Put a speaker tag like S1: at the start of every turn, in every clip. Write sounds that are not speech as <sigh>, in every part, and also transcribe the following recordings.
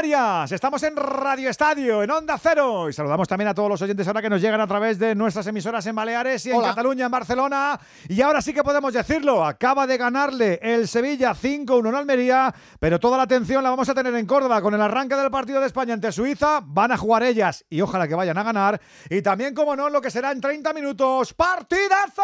S1: Canarias. Estamos en Radio Estadio, en Onda Cero. Y saludamos también a todos los oyentes ahora que nos llegan a través de nuestras emisoras en Baleares y en Cataluña, en Barcelona. Y ahora sí que podemos decirlo. Acaba de ganarle el Sevilla 5-1 en Almería, pero toda la atención la vamos a tener en Córdoba con el arranque del partido de España ante Suiza. Van a jugar ellas y ojalá que vayan a ganar. Y también, como no, lo que será en 30 minutos, ¡partidazo!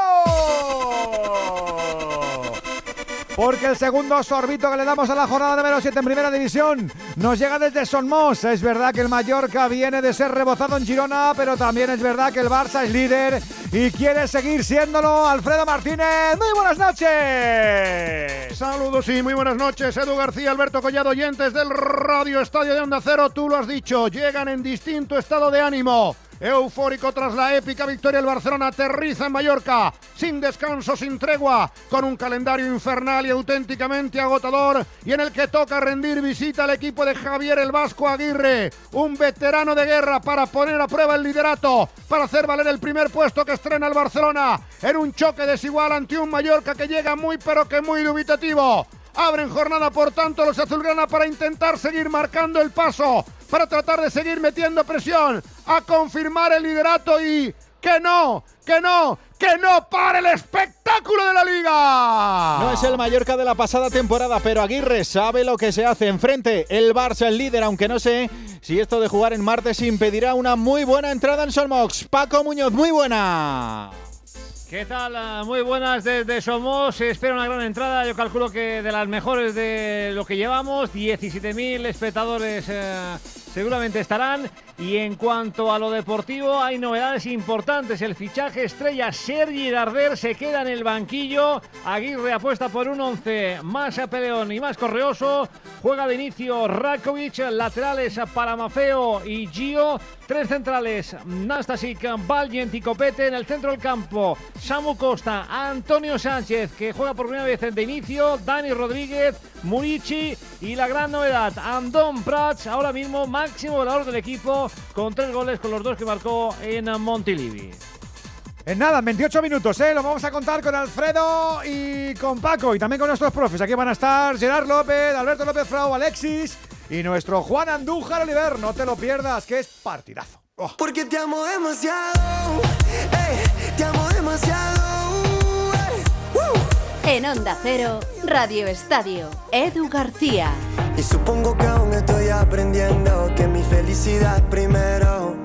S1: Porque el segundo sorbito que le damos a la jornada número 7 en primera división nos llega desde Sonmos. Es verdad que el Mallorca viene de ser rebozado en Girona, pero también es verdad que el Barça es líder y quiere seguir siéndolo. Alfredo Martínez, muy buenas noches.
S2: Saludos y muy buenas noches. Edu García, Alberto Collado, oyentes del Radio Estadio de Onda Cero. Tú lo has dicho, llegan en distinto estado de ánimo. Eufórico tras la épica victoria el Barcelona aterriza en Mallorca, sin descanso, sin tregua, con un calendario infernal y auténticamente agotador y en el que toca rendir visita al equipo de Javier el Vasco Aguirre, un veterano de guerra para poner a prueba el liderato, para hacer valer el primer puesto que estrena el Barcelona en un choque desigual ante un Mallorca que llega muy pero que muy dubitativo. Abren jornada, por tanto, los azulgrana para intentar seguir marcando el paso, para tratar de seguir metiendo presión, a confirmar el liderato y que no, que no, que no para el espectáculo de la liga.
S3: No es el Mallorca de la pasada temporada, pero Aguirre sabe lo que se hace enfrente. El Barça, el líder, aunque no sé si esto de jugar en martes impedirá una muy buena entrada en Solmox. Paco Muñoz, muy buena.
S4: ¿Qué tal? Muy buenas desde Somos. Espera una gran entrada. Yo calculo que de las mejores de lo que llevamos. 17.000 espectadores eh, seguramente estarán. Y en cuanto a lo deportivo, hay novedades importantes. El fichaje estrella Sergi Darder se queda en el banquillo. Aguirre apuesta por un 11 más a peleón y más correoso. Juega de inicio Rakovic, laterales para Mafeo y Gio. Tres centrales, Nastasic, Valiant y Copete en el centro del campo. Samu Costa, Antonio Sánchez, que juega por primera vez de inicio, Dani Rodríguez, Murici y la gran novedad, Andón Prats, ahora mismo máximo goleador del equipo, con tres goles con los dos que marcó en Montilivi.
S1: En nada, en 28 minutos, ¿eh? Lo vamos a contar con Alfredo y con Paco y también con nuestros profes. Aquí van a estar Gerard López, Alberto López Frau, Alexis y nuestro Juan Andújar Oliver. No te lo pierdas, que es partidazo. Oh.
S5: Porque te amo demasiado, ey, te amo demasiado. ey, uh.
S6: En Onda Cero, Radio Estadio, Edu García.
S5: Y supongo que aún estoy aprendiendo que mi felicidad primero.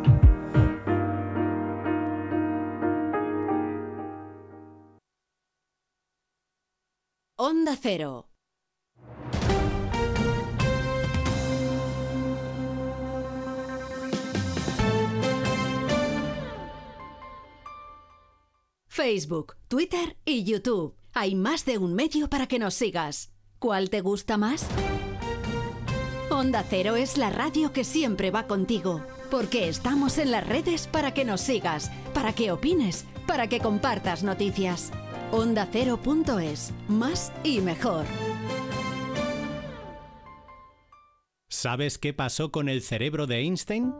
S6: Onda Cero. Facebook, Twitter y YouTube. Hay más de un medio para que nos sigas. ¿Cuál te gusta más? Onda Cero es la radio que siempre va contigo, porque estamos en las redes para que nos sigas, para que opines, para que compartas noticias. OndaCero.es, más y mejor.
S7: ¿Sabes qué pasó con el cerebro de Einstein?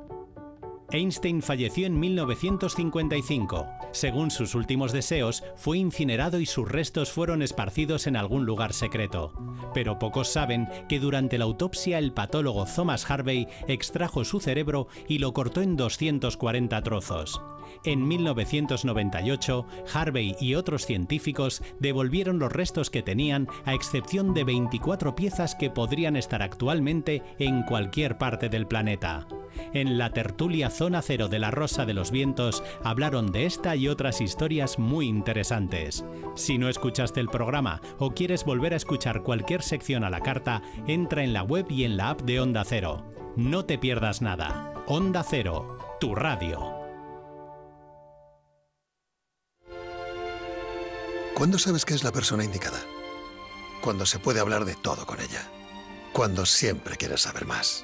S7: Einstein falleció en 1955. Según sus últimos deseos, fue incinerado y sus restos fueron esparcidos en algún lugar secreto. Pero pocos saben que durante la autopsia el patólogo Thomas Harvey extrajo su cerebro y lo cortó en 240 trozos. En 1998, Harvey y otros científicos devolvieron los restos que tenían, a excepción de 24 piezas que podrían estar actualmente en cualquier parte del planeta. En la tertulia Zona Cero de la Rosa de los Vientos hablaron de esta y otras historias muy interesantes. Si no escuchaste el programa o quieres volver a escuchar cualquier sección a la carta, entra en la web y en la app de Onda Cero. No te pierdas nada. Onda Cero, tu radio.
S8: ¿Cuándo sabes que es la persona indicada? Cuando se puede hablar de todo con ella. Cuando siempre quieres saber más.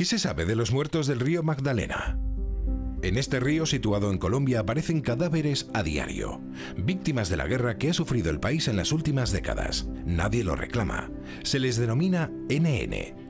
S9: ¿Qué se sabe de los muertos del río Magdalena? En este río situado en Colombia aparecen cadáveres a diario, víctimas de la guerra que ha sufrido el país en las últimas décadas. Nadie lo reclama. Se les denomina NN,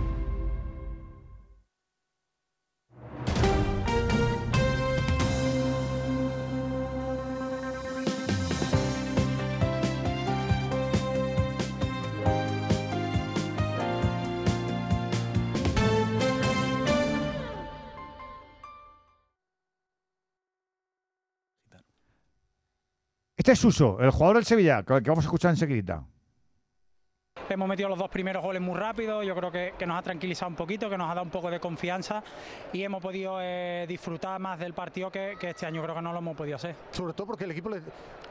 S1: Este es Suso, el jugador del Sevilla, que vamos a escuchar enseguida.
S10: Hemos metido los dos primeros goles muy rápido, yo creo que, que nos ha tranquilizado un poquito, que nos ha dado un poco de confianza y hemos podido eh, disfrutar más del partido que, que este año creo que no lo hemos podido hacer.
S11: Sobre todo porque el equipo,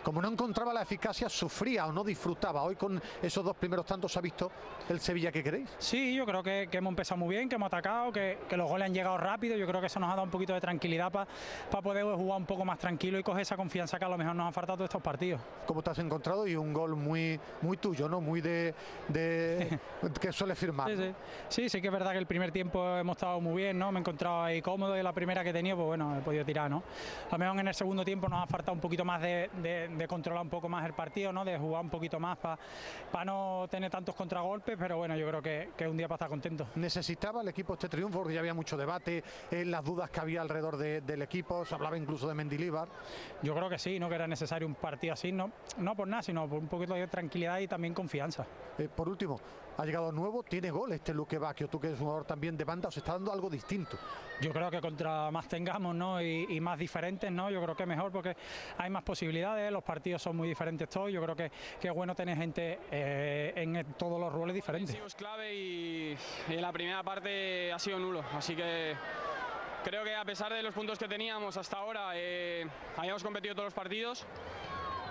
S11: como no encontraba la eficacia, sufría o no disfrutaba. Hoy con esos dos primeros tantos ha visto el Sevilla que queréis.
S10: Sí, yo creo que, que hemos empezado muy bien, que hemos atacado, que, los goles han llegado rápido. Yo creo que eso nos ha dado un poquito de tranquilidad para poder jugar un poco más tranquilo y coger esa confianza que a lo mejor nos ha faltado todos estos partidos.
S11: ¿Cómo te has encontrado? Y un gol muy, muy tuyo, ¿no? Muy de, de que suele firmar.
S10: Sí, sí. sí, sí que es verdad que el primer tiempo hemos estado muy bien, ¿no? Me he encontrado ahí cómodo y la primera que he tenido, pues bueno, he podido tirar, ¿no? A lo mejor en el segundo tiempo nos ha faltado un poquito más de, de- de controlar un poco más el partido, ¿no? De jugar un poquito más para no tener tantos contragolpes, pero bueno, yo creo que, que es un día para estar contento.
S11: ¿Necesitaba el equipo este triunfo? Porque ya había mucho debate, eh, las dudas que había alrededor de- del equipo, se hablaba incluso de Mendilíbar.
S10: Yo creo que sí, ¿no? Que era necesario un partido así, no, no por nada, sino por un poquito de tranquilidad y también confianza.
S11: Eh, por último, ha llegado nuevo, tiene gol este Luque Bacchio, tú que eres un jugador también de banda, os está dando algo distinto.
S10: Yo creo que contra más tengamos ¿no? y, y más diferentes, ¿no? yo creo que mejor porque hay más posibilidades, los partidos son muy diferentes todos, yo creo que, que es bueno tener gente eh, en todos los roles diferentes.
S12: Es clave y, y la primera parte ha sido nulo, así que creo que a pesar de los puntos que teníamos hasta ahora, eh, habíamos competido todos los partidos,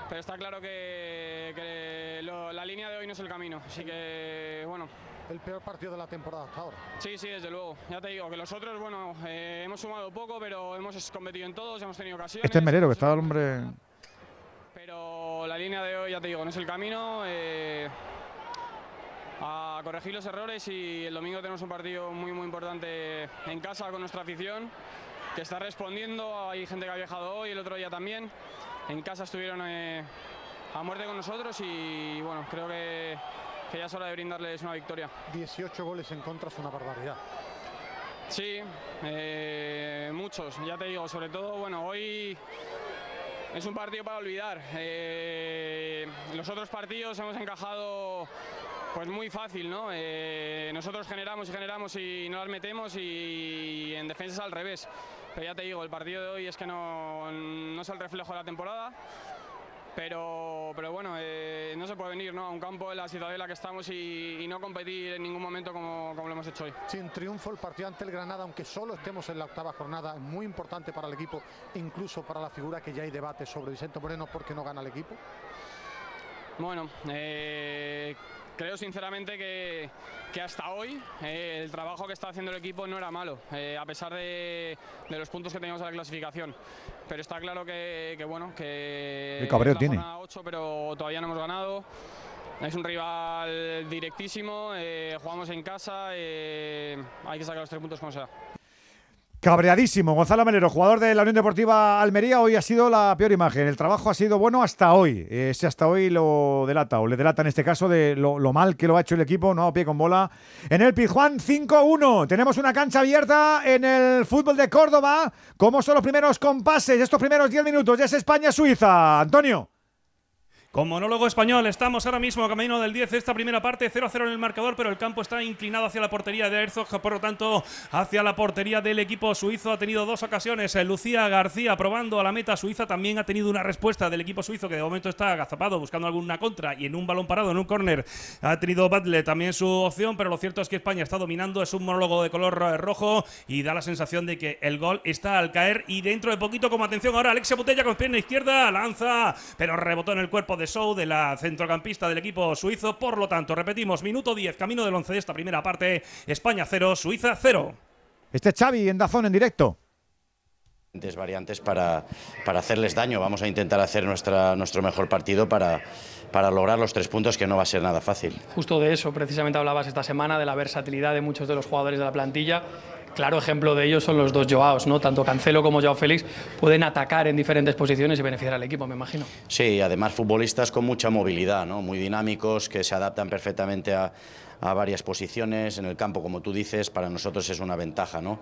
S12: pero está claro que, que lo- la línea de hoy no es el camino, así que bueno.
S11: El peor partido de la temporada hasta ahora.
S12: Sí, sí, desde luego. Ya te digo que los otros, bueno, eh, hemos sumado poco, pero hemos competido en todos, hemos tenido ocasiones.
S1: Este es Melero, que está el hombre.
S12: Pero la línea de hoy, ya te digo, no es el camino. eh, a corregir los errores y el domingo tenemos un partido muy, muy importante en casa con nuestra afición que está respondiendo. Hay gente que ha viajado hoy, el otro día también. En casa estuvieron eh, a muerte con nosotros y bueno, creo que, que ya es hora de brindarles una victoria.
S11: 18 goles en contra es una barbaridad.
S12: Sí, eh, muchos, ya te digo, sobre todo, bueno, hoy es un partido para olvidar. Eh, los otros partidos hemos encajado pues muy fácil, ¿no? Eh, nosotros generamos y generamos y no las metemos y en defensa es al revés. Pero ya te digo, el partido de hoy es que no, no es el reflejo de la temporada. Pero, pero bueno, eh, no se puede venir ¿no? a un campo en la situación en la que estamos y, y no competir en ningún momento como, como lo hemos hecho hoy.
S11: Sin triunfo el partido ante el Granada, aunque solo estemos en la octava jornada, es muy importante para el equipo, incluso para la figura que ya hay debate sobre Vicente Moreno porque no gana el equipo.
S12: Bueno, eh, creo sinceramente que, que hasta hoy eh, el trabajo que está haciendo el equipo no era malo, eh, a pesar de, de los puntos que teníamos en la clasificación. Pero está claro que, que, bueno, que
S1: Qué cabreo tiene.
S12: jornada 8, pero todavía no hemos ganado. Es un rival directísimo, eh, jugamos en casa, hay que sacar los tres puntos como sea.
S1: Cabreadísimo, Gonzalo Melero, jugador de la Unión Deportiva Almería, hoy ha sido la peor imagen. El trabajo ha sido bueno hasta hoy. Ese hasta hoy lo delata, o le delata en este caso de lo, mal que lo ha hecho el equipo, no pie con bola. En el Pizjuán 5-1. Tenemos una cancha abierta en el fútbol de Córdoba. ¿Cómo son los primeros compases, estos primeros 10 minutos? Ya es España-Suiza. Antonio.
S13: Con monólogo español, estamos ahora mismo camino del 10 de esta primera parte, 0-0 en el marcador, pero el campo está inclinado hacia la portería de Herzog, por lo tanto, hacia la portería del equipo suizo. Ha tenido dos ocasiones. Eh, Lucía García probando a la meta suiza, también ha tenido una respuesta del equipo suizo que de momento está agazapado buscando alguna contra y en un balón parado, en un córner, ha tenido Badle también su opción, pero lo cierto es que España está dominando, es un monólogo de color eh, rojo y da la sensación de que el gol está al caer y dentro de poquito, como atención ahora, Alexia Botella con pierna izquierda, lanza, pero rebotó en el cuerpo de Sou, de la centrocampista del equipo suizo. Por lo tanto, repetimos, minuto 10, camino del 11 de esta primera parte. España 0, Suiza 0.
S1: Este es Xavi en Dazón en directo.
S14: variantes para, para hacerles daño. Vamos a intentar hacer nuestra, nuestro mejor partido para, para lograr los tres puntos, que no va a ser nada fácil.
S15: Justo de eso, precisamente hablabas esta semana, de la versatilidad de muchos de los jugadores de la plantilla. Claro ejemplo de ello son los dos Joaos, ¿no? Tanto Cancelo como Joao Félix pueden atacar en diferentes posiciones y beneficiar al equipo, me imagino.
S14: Sí, además futbolistas con mucha movilidad, ¿no? Muy dinámicos, que se adaptan perfectamente a, a varias posiciones en el campo, como tú dices, para nosotros es una ventaja, ¿no?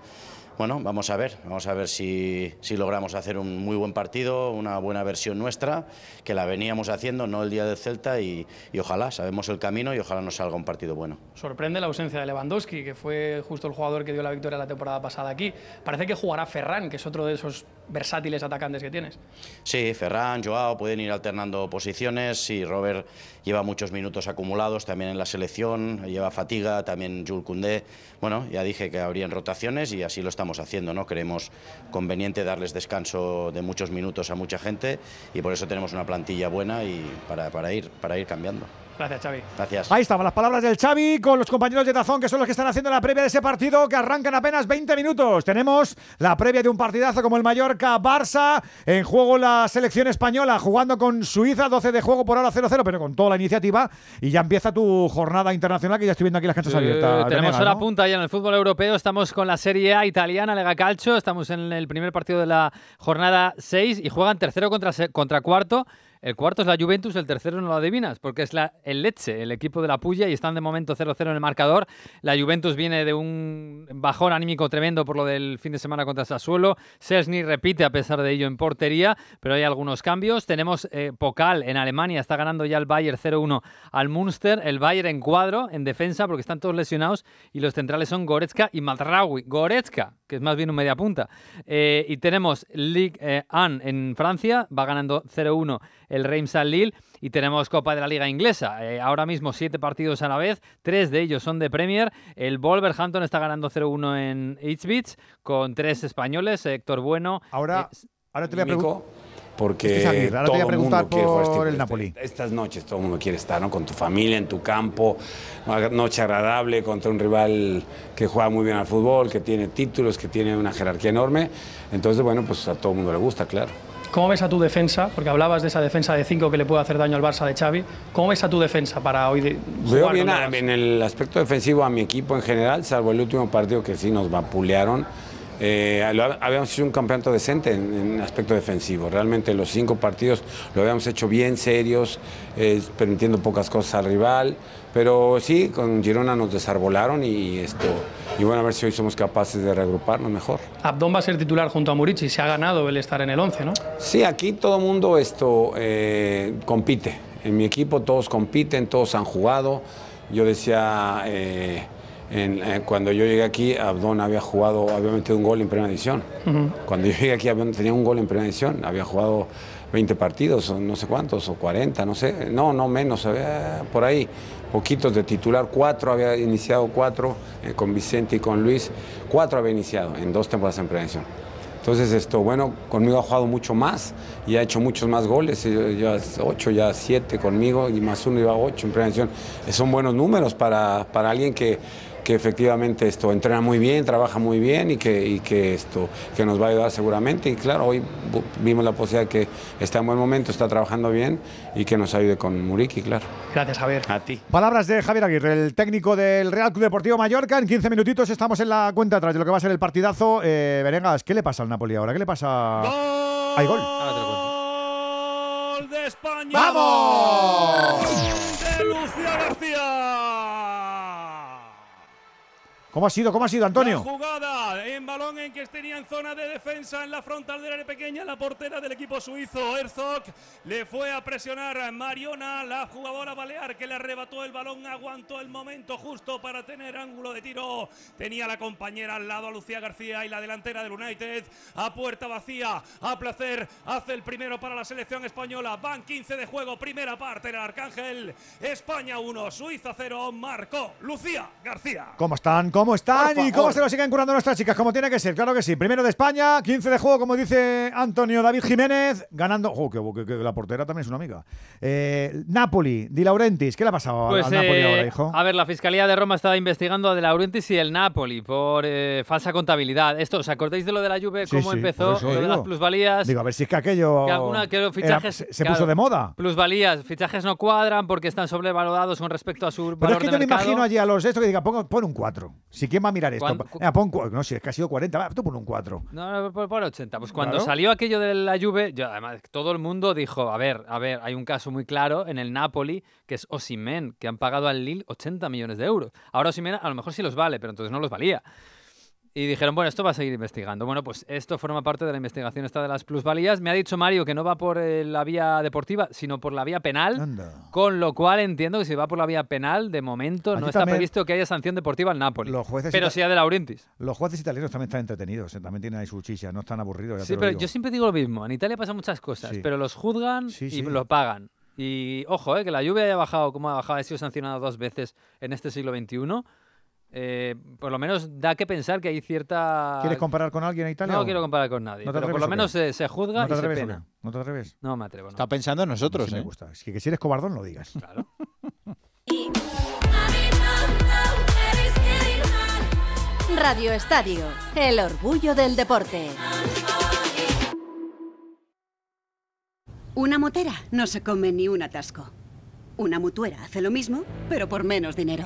S14: Bueno, vamos a ver, vamos a ver si, si, logramos hacer un muy buen partido, una buena versión nuestra, que la veníamos haciendo, no el día del Celta, y, y, ojalá, sabemos el camino y ojalá nos salga un partido bueno.
S15: Sorprende la ausencia de Lewandowski, que fue justo el jugador que dio la victoria la temporada pasada aquí. Parece que jugará Ferran, que es otro de esos versátiles atacantes que tienes.
S14: Sí, Ferran, Joao, pueden ir alternando posiciones, y Robert lleva muchos minutos acumulados también en la selección, lleva fatiga, también Jules Koundé. Bueno, ya dije que habrían rotaciones y así lo estamos haciendo, ¿no? Creemos conveniente darles descanso de muchos minutos a mucha gente y por eso tenemos una plantilla buena y para, ir, para ir cambiando.
S15: Gracias, Xavi.
S14: Gracias.
S1: Ahí estaban las palabras del Xavi con los compañeros de Tazón, que son los que están haciendo la previa de ese partido que arrancan apenas 20 minutos. Tenemos la previa de un partidazo como el Mallorca-Barça, en juego la selección española, jugando con Suiza, 12 de juego por ahora 0-0, pero con toda la iniciativa. Y ya empieza tu jornada internacional, que ya estoy viendo aquí las canchas abiertas.
S16: Tenemos la
S1: ¿no?
S16: punta ya en el fútbol europeo, estamos con la Serie A italiana, Lega Calcio, estamos en el primer partido de la jornada 6 y juegan tercero contra, contra cuarto. El cuarto es la Juventus, el tercero no lo adivinas, porque es la, el Lecce, el equipo de la Puya, y están de momento 0-0 en el marcador. La Juventus viene de un bajón anímico tremendo por lo del fin de semana contra Sassuolo. Sesni repite a pesar de ello en portería, pero hay algunos cambios. Tenemos eh, Pokal en Alemania, está ganando ya el Bayern 0-1 al Munster. El Bayern en cuadro, en defensa, porque están todos lesionados, y los centrales son Goretzka y Matraoui. Goretzka, que es más bien un media punta. Eh, y tenemos Ligue 1 en Francia, va ganando 0-1 el Reims al Lille. Y tenemos Copa de la Liga Inglesa. Eh, ahora mismo siete partidos a la vez, tres de ellos son de Premier. El Wolverhampton está ganando 0-1 en Ipswich con tres españoles, Héctor Bueno.
S1: Ahora, ahora te voy a preguntar.
S17: Porque
S1: Este te voy a
S17: todo el
S1: preguntar
S17: mundo quiere jugar este
S1: el Napoli.
S17: Estas noches todo el mundo quiere estar, ¿no? Con tu familia, en tu campo, una noche agradable contra un rival que juega muy bien al fútbol, que tiene títulos, que tiene una jerarquía enorme. Entonces, bueno, pues a todo el mundo le gusta, claro.
S15: ¿Cómo ves a tu defensa? Porque hablabas de esa defensa de 5 que le puede hacer daño al Barça de Xavi. ¿Cómo ves a tu defensa para hoy de
S17: Veo bien a- en el aspecto defensivo a mi equipo en general, salvo el último partido que sí nos vapulearon. Eh, habíamos hecho un campeonato decente en, en aspecto defensivo. Realmente los cinco partidos lo habíamos hecho bien serios, eh, permitiendo pocas cosas al rival. Pero sí, con Girona nos desarbolaron y esto. Y bueno, a ver si hoy somos capaces de reagruparnos mejor.
S15: Abdón va a ser titular junto a Murici, se ha ganado el estar en el 11, ¿no?
S17: Sí, aquí todo mundo esto eh, compite. En mi equipo todos compiten, todos han jugado. Yo decía, eh, en- eh, cuando yo llegué aquí, Abdón había jugado, había metido un gol en primera división. Cuando yo llegué aquí, Abdón tenía un gol en primera división. Había jugado 20 partidos, o no sé cuántos, o 40, no sé. No, no menos, por ahí. Poquitos de titular, cuatro había iniciado, cuatro eh, con Vicente y con Luis. Cuatro había iniciado en dos temporadas en división. Entonces, esto, bueno, conmigo ha jugado mucho más y ha hecho muchos más goles. Ya ocho, ya siete conmigo y más uno iba ocho en prevención. Son buenos números para, para alguien que, que efectivamente esto entrena muy bien, trabaja muy bien y que, y que esto que nos va a ayudar seguramente. Y claro, hoy vimos la posibilidad de que está en buen momento, está trabajando bien y que nos ayude con Muriqui, claro.
S15: Gracias, Javier.
S17: A ti.
S1: Palabras de Javier Aguirre, el técnico del Real Club Deportivo Mallorca. En 15 minutitos estamos en la cuenta atrás de lo que va a ser el partidazo. Eh, Venegas, ¿qué le pasa al Napoli ahora? ¿Qué le pasa? Hay gol.
S13: Gol de España.
S1: ¡Vamos!
S13: De Lucía García.
S1: ¿Cómo ha sido? ¿Cómo ha sido, Antonio?
S18: En balón en que tenía en zona de defensa en la frontal del área pequeña la portera del equipo suizo Herzog le fue a presionar a Mariona, la jugadora balear que le arrebató el balón, aguantó el momento justo para tener ángulo de tiro. Tenía la compañera al lado a Lucía García y la delantera del United a puerta vacía, a placer, hace el primero para la selección española. Van 15 de juego, primera parte en el Arcángel. España 1, Suiza 0, marcó Lucía García.
S1: ¿Cómo están? ¿Cómo están? ¿Y cómo se lo siguen curando nuestras chicas? Como tiene que ser, claro que sí. Primero de España, 15 de juego, como dice Antonio David Jiménez, ganando. ¡Oh, que, que- que la portera también es una amiga! Eh, Napoli, Di Laurentiis, ¿qué le ha pasado
S16: Pues,
S1: al Napoli
S16: eh,
S1: ahora, hijo?
S16: A ver, la Fiscalía de Roma estaba investigando a De Laurentiis y el Napoli por eh, falsa contabilidad. Esto, ¿os acordáis de lo de la Juve?
S1: Sí,
S16: ¿Cómo
S1: sí,
S16: empezó? Lo de
S1: digo.
S16: las plusvalías.
S1: Digo, a ver si es que aquello.
S16: que alguna que los
S1: era-
S16: fichajes
S1: se puso de moda.
S16: Plusvalías, fichajes no cuadran porque están sobrevalorados con respecto a su
S1: Pero
S16: valor
S1: es que
S16: de
S1: yo me
S16: mercado.
S1: imagino allí a los de esto que diga, pon, pon un 4. Si quién va a mirar esto.
S16: ¿Cuán-
S1: Venga, pon no sé, es que sido 40. Va, tú pon un 4.
S16: No, no, por, por 80. Pues cuando
S1: Claro.
S16: salió aquello de la Juve, yo, además todo el mundo dijo, a ver, a ver, hay un caso muy claro en el Napoli, que es Osimen, que han pagado al Lille 80 millones de euros. Ahora Osimen a lo mejor sí los vale, pero entonces no los valía. Y dijeron, bueno, esto va a seguir investigando. Bueno, pues esto forma parte de la investigación esta de las plusvalías. Me ha dicho Mario que no va por eh, la vía deportiva, sino por la vía penal. Con lo cual entiendo que si va por la vía penal, de momento no está previsto que haya sanción deportiva al Napoli.
S1: Los jueces
S16: pero sí a De Laurentiis.
S1: Los jueces italianos también están entretenidos, eh, también tienen ahí su chicha, no están aburridos. ya
S16: Sí, pero yo siempre digo lo mismo. En Italia pasan muchas cosas,
S1: Sí.
S16: pero los juzgan
S1: Sí,
S16: y
S1: sí.
S16: lo pagan. Y ojo, eh, que la lluvia haya bajado como ha bajado, ha sido sancionado dos veces en este siglo XXI. Eh, por lo menos da que pensar que hay cierta.
S1: ¿Quieres comparar con alguien en Italia?
S16: No
S1: o-
S16: quiero comparar con nadie.
S1: ¿No
S16: pero por lo menos se, se juzga
S1: ¿No te
S16: y se
S1: atreves
S16: pena.
S1: ¿No te atreves?
S16: No me atrevo. no.
S3: Está pensando en nosotros,
S1: Sí me
S3: ¿eh?
S1: gusta. Es que, que si eres cobardón, lo digas.
S16: Claro. <laughs>
S6: Radio Estadio, el orgullo del deporte.
S19: Una motera no se come ni un atasco. Una mutuera hace lo mismo, pero por menos dinero.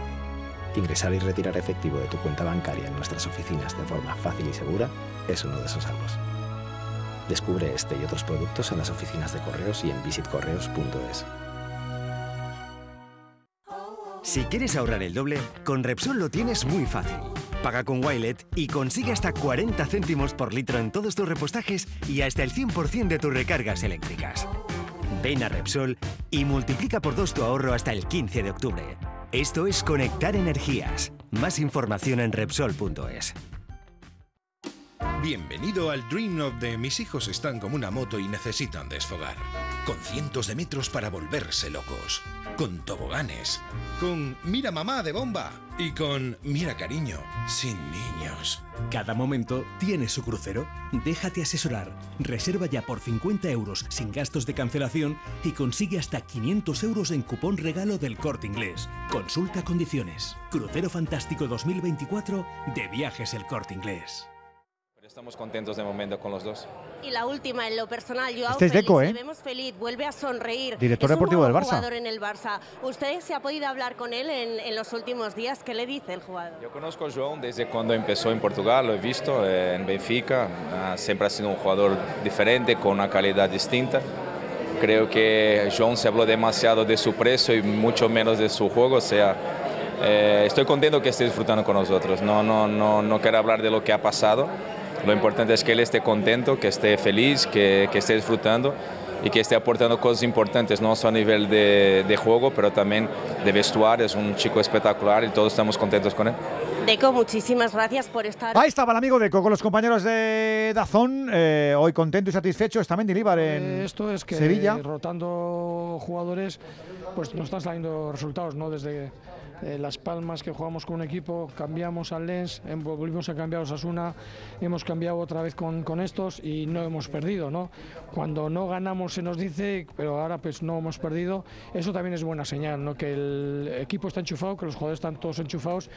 S20: Ingresar y retirar efectivo de tu cuenta bancaria en nuestras oficinas de forma fácil y segura es uno de esos algos. Descubre este y otros productos en las oficinas de correos y en visitcorreos.es.
S21: Si quieres ahorrar el doble, con Repsol lo tienes muy fácil. Paga con Wilet y consigue hasta 40 céntimos por litro en todos tus repostajes y hasta el 100% de tus recargas eléctricas. Ven a Repsol y multiplica por dos tu ahorro hasta el 15 de octubre. Esto es Conectar Energías. Más información en Repsol.es.
S9: Bienvenido al Dream of de mis hijos están como una moto y necesitan desfogar. Con cientos de metros para volverse locos. Con toboganes. Con mira mamá de bomba. Y con mira cariño. Sin niños.
S22: Cada momento tiene su crucero. Déjate asesorar. Reserva ya por 50 euros sin gastos de cancelación y consigue hasta 500 euros en cupón regalo del corte inglés. Consulta condiciones. Crucero Fantástico 2024 de Viajes El Corte Inglés.
S17: Estamos contentos de momento con los dos.
S23: Y la última, en lo personal, Joao
S1: Este es
S23: Félix,
S1: Deco, ¿eh?
S23: le vemos feliz, vuelve a sonreír.
S1: Director
S23: es un
S1: deportivo
S23: nuevo
S1: del Barça.
S23: jugador en el Barça. ¿Usted se ha podido hablar con él en, en los últimos días? ¿Qué le dice el jugador?
S17: Yo conozco a João desde cuando empezó en Portugal, lo he visto eh, en Benfica. Ah, siempre ha sido un jugador diferente, con una calidad distinta. Creo que João se habló demasiado de su precio y mucho menos de su juego. O sea, eh, estoy contento que esté disfrutando con nosotros. No, no, no, no quiero hablar de lo que ha pasado. Lo importante es que él esté contento, que esté feliz, que, que esté disfrutando y que esté aportando cosas importantes, no solo a nivel de, de juego, pero también de vestuario. Es un chico espectacular y todos estamos contentos con él.
S23: Deco, muchísimas gracias por estar.
S1: Ahí estaba el amigo Deco con los compañeros de Dazón, eh, hoy contento y satisfecho. Está Mendilibar en
S24: Eh, Esto es que
S1: Sevilla.
S24: rotando jugadores, pues no están saliendo resultados, ¿no? Desde, eh, Las Palmas que jugamos con un equipo, cambiamos al Lens, em, volvimos a cambiar a Osasuna, hemos cambiado otra vez con, con estos y no hemos perdido, ¿no? Cuando no ganamos se nos dice, pero ahora pues no hemos perdido, eso también es buena señal, ¿no? Que el equipo está enchufado, que los jugadores están todos enchufados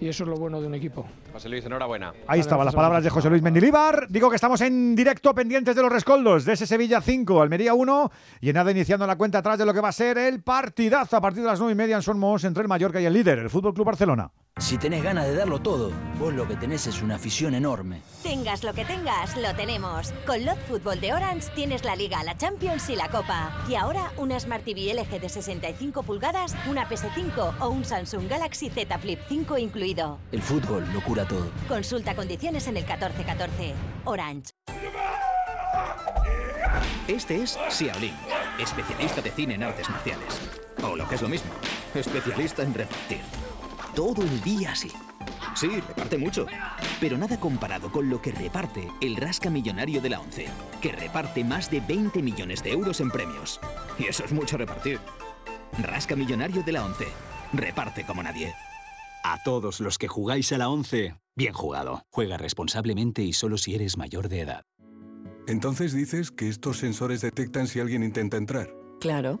S24: y eso es lo bueno de un equipo.
S25: José Luis, enhorabuena.
S1: Ahí estaban las palabras de José Luis Mendilíbar. Digo que estamos en directo pendientes de los rescoldos de ese Sevilla 5, Almería 1 y en nada iniciando la cuenta atrás de lo que va a ser el partidazo a partir de las 9 y media en Somos entre el Mallorca y el líder, el Fútbol Club Barcelona.
S26: Si tenés ganas de darlo todo, vos lo que tenés es una afición enorme.
S5: Tengas lo que tengas, lo tenemos. Con Lot Fútbol de Orange tienes la Liga, la Champions y la Copa. Y ahora una Smart TV LG de 65 pulgadas, una PS5 o un Samsung Galaxy Z Flip 5 incluido.
S26: El fútbol lo cura todo.
S5: Consulta condiciones en el 1414. Orange.
S27: Este es Xiaolin, especialista de cine en artes marciales. O lo que es lo mismo, especialista en repartir. Todo el día así. Sí, reparte mucho. Pero nada comparado con lo que reparte el Rasca Millonario de la ONCE, que reparte más de 20 millones de euros en premios. Y eso es mucho repartir. Rasca Millonario de la ONCE. Reparte como nadie.
S28: A todos los que jugáis a la 11, bien jugado. Juega responsablemente y solo si eres mayor de edad.
S29: Entonces dices que estos sensores detectan si alguien intenta entrar.
S30: Claro,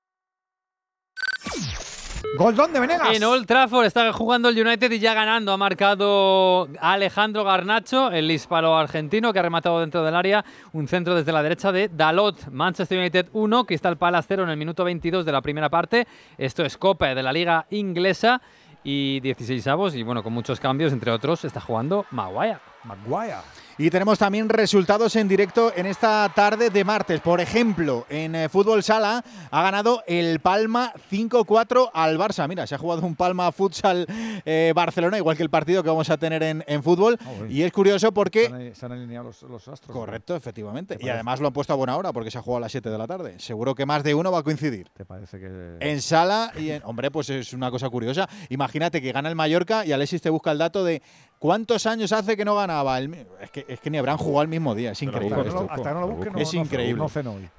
S1: Goldón de Venegas.
S16: En Old Trafford está jugando el United y ya ganando. Ha marcado Alejandro Garnacho, el hispano argentino, que ha rematado dentro del área un centro desde la derecha de Dalot. Manchester United 1, Crystal Palace 0 en el minuto 22 de la primera parte. Esto es Copa de la Liga Inglesa y 16 avos. Y bueno, con muchos cambios, entre otros, está jugando Maguire.
S1: Maguire.
S3: Y tenemos también resultados en directo en esta tarde de martes. Por ejemplo, en eh, fútbol sala ha ganado el Palma 5-4 al Barça. Mira, se ha jugado un Palma Futsal eh, Barcelona, igual que el partido que vamos a tener en, en fútbol.
S1: Ah,
S3: y es curioso porque...
S1: Se han, se han alineado los, los astros.
S3: Correcto, efectivamente.
S1: ¿Te
S3: Y además lo han puesto a buena hora porque se ha jugado a las 7 de la tarde. Seguro que más de uno va a coincidir.
S1: ¿Te parece que.?
S3: En sala y en. Hombre, pues es una cosa curiosa. Imagínate que gana el Mallorca y Alexis te busca el dato de cuántos años hace que no ganaba. El, es, que, es que ni habrán jugado al mismo día. Es increíble.
S1: hasta que no lo-
S3: esto.
S1: hasta no lo busque, no-
S3: es
S1: no-
S3: increíble.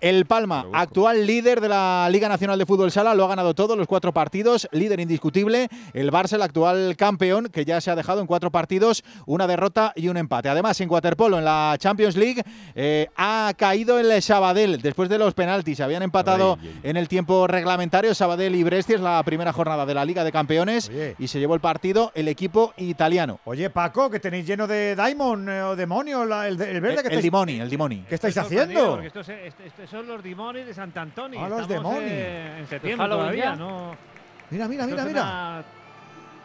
S3: El Palma, actual líder de la Liga Nacional de Fútbol Sala, lo ha ganado todos los cuatro partidos, líder indiscutible. El Barça, el actual campeón, que ya se ha dejado en cuatro partidos, una derrota y un empate. Además, en waterpolo, en la Champions League, eh, ha caído el Sabadell después de los penaltis. Habían empatado en el tiempo reglamentario Sabadell y Brescia, es la primera jornada de la Liga de Campeones y se llevó el partido el equipo italiano.
S1: Oye, Paco, que tenéis lleno de Daimon eh, o demonio, la- el, de- el verde
S3: El,
S1: que
S3: el
S1: estáis-
S3: Dimoni, el Dimoni.
S1: ¿Qué estáis
S4: Estoy sorprendido,
S1: haciendo?
S4: porque Estos, est- estos son los demonios de.
S1: Ah, los
S4: Estamos,
S1: demonios.
S4: eh, en septiembre
S1: Halloween
S4: todavía,
S1: ya.
S4: ¿no?
S1: Mira, mira,
S4: Esto
S1: mira,
S4: es
S1: mira.
S4: una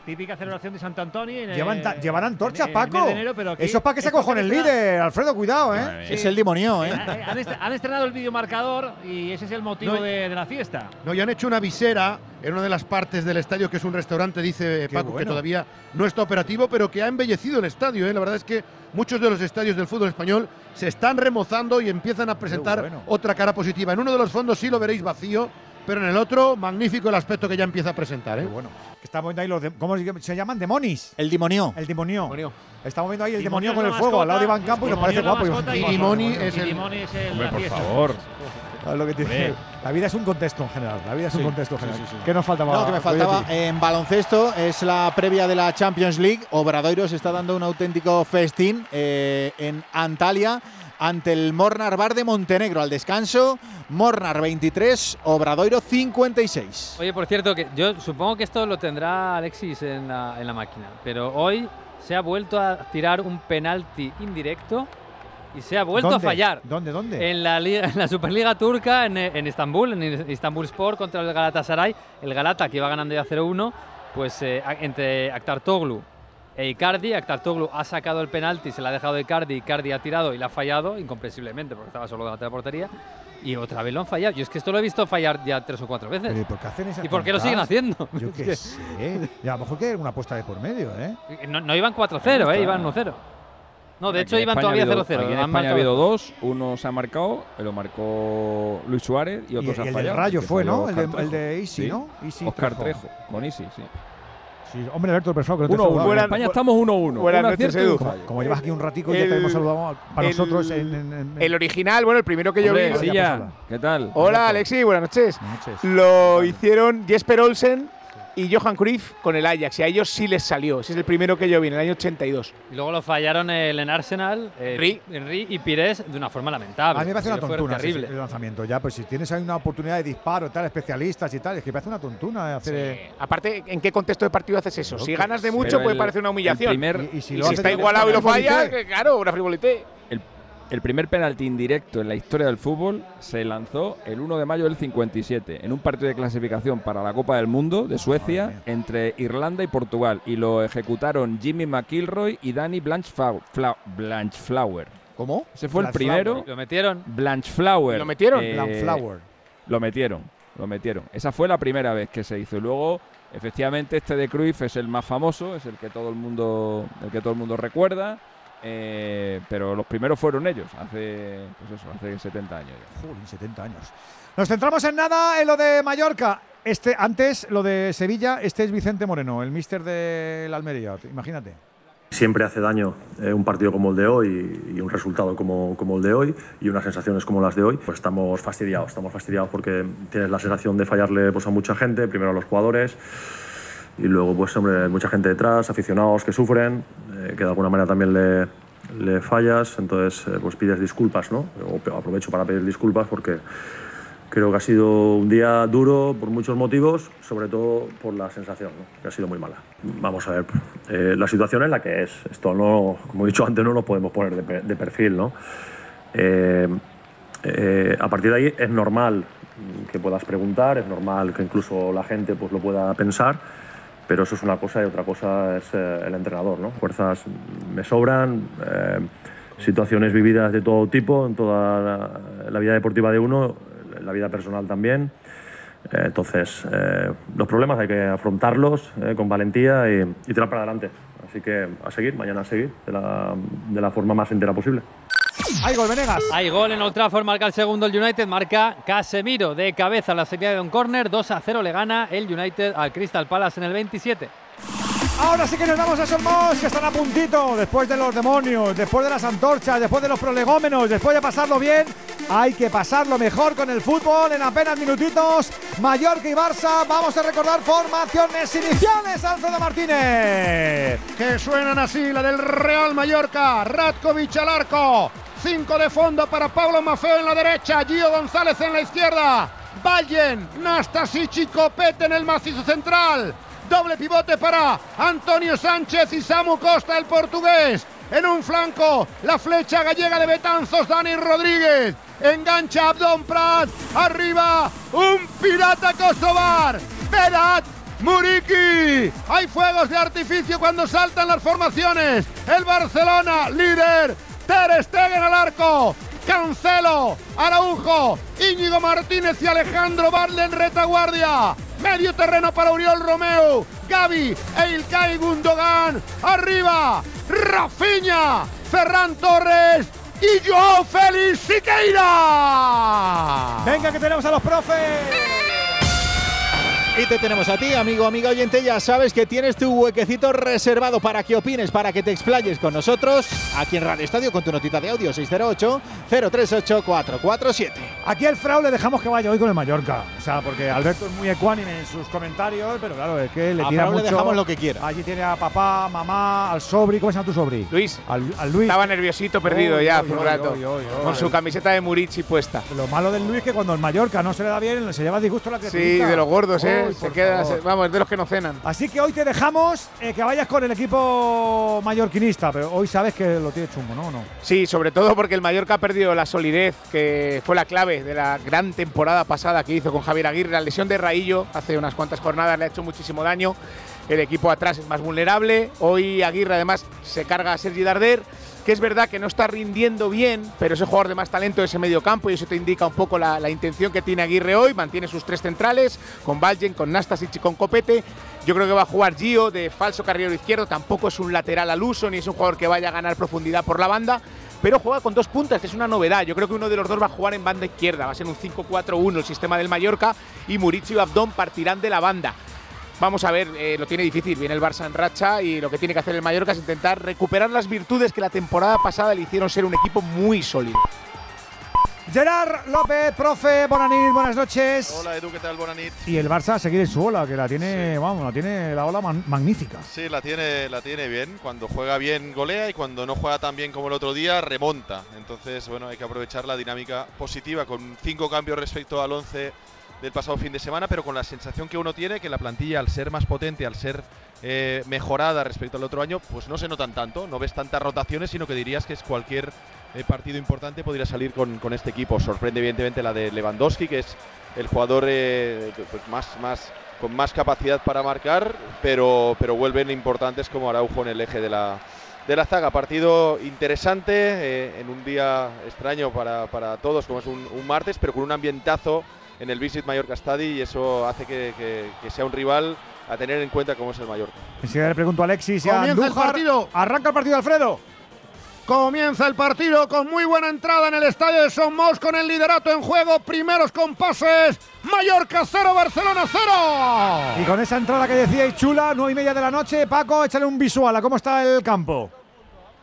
S4: típica celebración de en,
S1: Llevan,
S4: eh,
S1: llevan antorchas,
S4: en- en el mes
S1: Paco.
S4: de enero, pero aquí-
S1: Eso es para que se cojon el líder, Alfredo, cuidado, ¿eh?
S3: Es el demonio, ¿eh?
S4: Han, est- han estrenado el videomarcador y ese es el motivo
S11: No,
S4: de, de la fiesta.
S11: No, y han hecho una visera en una de las partes del estadio, que es un restaurante, dice Paco, que todavía no está operativo, pero que ha embellecido el estadio. ¿eh? La verdad es que muchos de los estadios del fútbol español se están remozando y empiezan a presentar
S1: bueno.
S11: otra cara positiva. En uno de los fondos sí lo veréis vacío, pero en el otro, magnífico el aspecto que ya empieza a presentar. ¿eh?
S1: bueno. Estamos viendo ahí los. de- ¿Cómo se llaman? Demonis.
S3: El Dimonio.
S1: El demonio. Estamos viendo ahí el demonio con el fuego al lado de Iván Campo y nos parece guapo.
S4: y. Dimoni es el- Dimoni es el-
S1: Hombre, por favor. ¿Sabes lo que tiene? La vida es un contexto en general. La vida es un
S3: Sí,
S1: contexto en
S3: sí,
S1: general.
S3: sí, sí.
S1: ¿Qué nos faltaba?
S3: No, que me faltaba en baloncesto, es la previa de la Champions League. Obradoiro se está dando un auténtico festín eh, en Antalya ante el Mornar Bar de Montenegro. Al descanso, Mornar 23, Obradoiro 56.
S16: Oye, por cierto, que yo supongo que esto lo tendrá Alexis en la, en la máquina, pero hoy se ha vuelto a tirar un penalti indirecto y se ha vuelto
S1: ¿Dónde?
S16: a fallar.
S1: ¿Dónde? ¿Dónde?
S16: En la, liga- en la Superliga turca, en, en Estambul, en Istanbul Sport contra el Galatasaray. El Galata, que iba ganando ya 0-1, pues eh, entre Aktar Toglu, e Icardi. Aktartoglu ha sacado el penalti, se la ha dejado Icardi, Icardi ha tirado y la ha fallado, incomprensiblemente, porque estaba solo delante de la portería. Y otra vez lo han fallado. Yo es que esto lo he visto fallar ya tres o cuatro veces.
S1: ¿y por qué hacen esas
S16: ¿Y por qué lo siguen haciendo?
S1: Yo <laughs> qué sé. Y a lo mejor que era una apuesta de por medio, ¿eh?
S16: No, no iban 4-0, ¿eh? iban 1-0. No, de
S25: Aquí
S16: hecho iban todavía
S25: ha habido-
S16: 0-0.
S25: Aquí en España ha habido dos, uno se ha marcado, lo marcó Luis Suárez y otro
S1: y
S25: se ha
S1: el
S25: fallado.
S1: del Rayo fue, ¿no? El de, el de
S25: Trejo.
S1: Easy,
S25: Sí.
S1: ¿no? Easy
S25: Oscar Trejo, con Easy, sí.
S1: Sí, hombre, Alberto. Que no te
S25: 1-1.
S1: saludaba.
S25: En España estamos 1-1.
S31: Buenas
S25: Un
S31: noches,
S25: acierto y un
S31: Edu.
S1: Como, llevas aquí un ratico, ya
S31: El-
S1: te hemos saludado para
S31: el-
S1: nosotros en, en- en-
S31: El original, bueno, el primero que yo vi.
S25: Silla, ¿qué tal?
S31: Hola, Alexi, buenas noches.
S1: Buenas noches.
S31: Lo hicieron Jesper Olsen y Johan Cruyff con el Ajax. Y a ellos sí les salió. Ese es el primero que yo vi en el año 82.
S16: Y luego lo fallaron el, en Arsenal, eh,
S31: Henry.
S16: Y Pires de una forma lamentable.
S1: A mí me parece una tontuna
S16: terrible.
S1: el lanzamiento. Ya, pues si tienes ahí una oportunidad de disparo, tal, especialistas y tal, es que me parece una tontuna hacer. eh,
S31: Aparte, ¿en qué contexto de partido haces eso? Si ganas de mucho,
S25: Pero
S31: puede
S25: el-
S31: parecer una humillación.
S25: primer-
S1: Y- y si
S31: Y
S1: lo
S31: si
S1: haces
S31: está igualado y lo falla, que claro, una frivolité.
S25: El, el primer penalti indirecto en la historia del fútbol se lanzó el 1 de mayo del 57 en un partido de clasificación para la Copa del Mundo de Suecia entre Irlanda y Portugal y lo ejecutaron Jimmy McIlroy y Danny Blanchflower.
S1: ¿Cómo?
S25: Ese fue el primero.
S16: Lo metieron.
S25: Blanchflower.
S31: ¿Lo metieron?
S25: Eh,
S1: Blanchflower.
S25: Lo metieron, lo metieron. Esa fue la primera vez que se hizo. Y luego, efectivamente, este de Cruyff es el más famoso, es el que todo el mundo, el que todo el mundo recuerda. Eh, pero los primeros fueron ellos, hace, pues eso, hace 70 años. ya.
S1: Joder, 70 años. Nos centramos en nada en lo de Mallorca. Este, antes, lo de Sevilla, este es Vicente Moreno, el mister de la Almería. Imagínate.
S32: Siempre hace daño eh, un partido como el de hoy y un resultado como, como el de hoy y unas sensaciones como las de hoy. Pues estamos fastidiados, estamos fastidiados porque tienes la sensación de fallarle pues, a mucha gente, primero a los jugadores y luego pues hombre, mucha gente detrás, aficionados que sufren, eh, que de alguna manera también le, le fallas, entonces eh, pues pides disculpas, ¿no? O aprovecho para pedir disculpas porque creo que ha sido un día duro por muchos motivos, sobre todo por la sensación, ¿no? que ha sido muy mala. Vamos a ver, eh, la situación es la que es. Esto no, como he dicho antes, no lo podemos poner de, de perfil, ¿no? Eh, eh, a partir de ahí es normal que puedas preguntar, es normal que incluso la gente pues, lo pueda pensar, pero eso es una cosa y otra cosa es eh, el entrenador. ¿no? Fuerzas me sobran, eh, situaciones vividas de todo tipo en toda la, vida deportiva de uno, la vida personal también. Eh, entonces, los problemas hay que afrontarlos con valentía y, y tirar para adelante. Así que a seguir, mañana a seguir, de la, de la forma más entera posible.
S1: ¡Hay gol, Venegas!
S16: Hay gol en Old Trafford, marca el segundo el United, marca Casemiro de cabeza a la serie de un corner, 2 a 0 le gana el United al Crystal Palace en el 27.
S1: Ahora sí que nos vamos a Somos, que están a puntito, después de los demonios, después de las antorchas, después de los prolegómenos, después de pasarlo bien, hay que pasarlo mejor con el fútbol en apenas minutitos. Mallorca y Barça, vamos a recordar formaciones iniciales, Alfredo Martínez.
S2: Que suenan así, la del Real Mallorca, Ratkovic al arco, 5 de fondo para Pablo Mafeo en la derecha, Gio González en la izquierda, Vallen, Nastasic y Copete en el macizo central, doble pivote para Antonio Sánchez y Samu Costa el portugués, en un flanco la flecha gallega de Betanzos, Dani Rodríguez, engancha Abdón Prat, arriba un pirata kosovar, Berat Muriki. Hay fuegos de artificio cuando saltan las formaciones. El Barcelona, líder. Ter Stegen al arco. Cancelo, Araujo, Íñigo Martínez y Alejandro Barle en retaguardia. Medio terreno para Uriol Romeo, Gaby e Ilkay Gundogan. Arriba, Rafinha, Ferran Torres y Joao Félix Siqueira.
S1: Venga, que tenemos a los profes.
S3: Y te tenemos a ti, amigo, amiga oyente. Ya sabes que tienes tu huequecito reservado para que opines, para que te explayes con nosotros aquí en Radio Estadio con tu notita de audio 608-038-447.
S1: Aquí el Frau le dejamos que vaya hoy con el Mallorca. O sea, porque Alberto es muy ecuánime en sus comentarios, pero claro, es que le
S3: A
S1: tira
S3: Frau le
S1: mucho.
S3: dejamos lo que quiera.
S1: Allí tiene a papá, mamá, al sobri. ¿Cómo se llama tu sobri?
S31: Luis.
S1: Al, al Luis.
S31: Estaba nerviosito, perdido ya hace un rato. Con su camiseta de Murici puesta.
S1: Lo malo del Luis es que cuando el Mallorca no se le da bien, se lleva disgusto la
S31: Sí,
S1: criaturita.
S31: de los gordos, ¿eh?
S1: Uy,
S31: se queda, se- vamos, es de los que no cenan.
S1: Así que hoy te dejamos eh, que vayas con el equipo mallorquinista, pero hoy sabes que lo tiene chungo, ¿no? ¿O no?
S31: Sí, sobre todo porque el Mallorca ha perdido la solidez, que fue la clave de la gran temporada pasada que hizo con Javier Aguirre. La lesión de Raillo hace unas cuantas jornadas le ha hecho muchísimo daño. el equipo atrás es más vulnerable. Hoy Aguirre además se carga a Sergi Darder, que es verdad que no está rindiendo bien, pero es el jugador de más talento de ese medio campo y eso te indica un poco la, intención que tiene Aguirre hoy. Mantiene sus tres centrales, con Valgen, con Nastasic y con Copete. Yo creo que va a jugar Gio de falso carrilero izquierdo, tampoco es un lateral al uso, ni es un jugador que vaya a ganar profundidad por la banda, pero juega con dos puntas, es una novedad. Yo creo que uno de los dos va a jugar en banda izquierda, va a ser un 5-4-1 el sistema del Mallorca y Muritz y Abdón partirán de la banda. Vamos a ver, eh, lo tiene difícil, viene el Barça en racha y lo que tiene que hacer el Mallorca es intentar recuperar las virtudes que la temporada pasada le hicieron ser un equipo muy sólido.
S1: Gerard López, profe, Bonanit, buenas noches.
S33: Hola Edu, ¿qué tal? Bonanit.
S1: Y el Barça a seguir en su ola, que la tiene, vamos, la tiene la ola man- magnífica.
S33: Sí, la tiene, la tiene bien. Cuando juega bien golea y cuando no juega tan bien como el otro día remonta. Entonces, bueno, hay que aprovechar la dinámica positiva con cinco cambios respecto al 11 del pasado fin de semana, pero con la sensación que uno tiene que la plantilla al ser más potente, al ser eh, mejorada respecto al otro año, pues no se notan tanto, no ves tantas rotaciones, sino que dirías que es cualquier eh, partido importante podría salir con, con este equipo. Sorprende evidentemente la de Lewandowski, que es el jugador eh, pues más, más, con más capacidad para marcar, pero, pero vuelven importantes como Araujo en el eje de la, de la zaga. Partido interesante, en un día extraño para, para todos, como es un, un martes, pero con un ambientazo en el Visit Mallorca Stadi y eso hace que, que- que sea un rival a tener en cuenta como es el Mallorca.
S1: Enseguida le pregunto a Alexis y a
S11: Comienza el
S1: Andújar.
S11: partido.
S1: Arranca el partido, Alfredo.
S11: Comienza el partido con muy buena entrada en el estadio de Somos con el liderato en juego. Primeros compases. Mallorca 0, Barcelona 0.
S1: Y con esa entrada que decíais chula, nueve y media de la noche, Paco, échale un visual a cómo está el campo.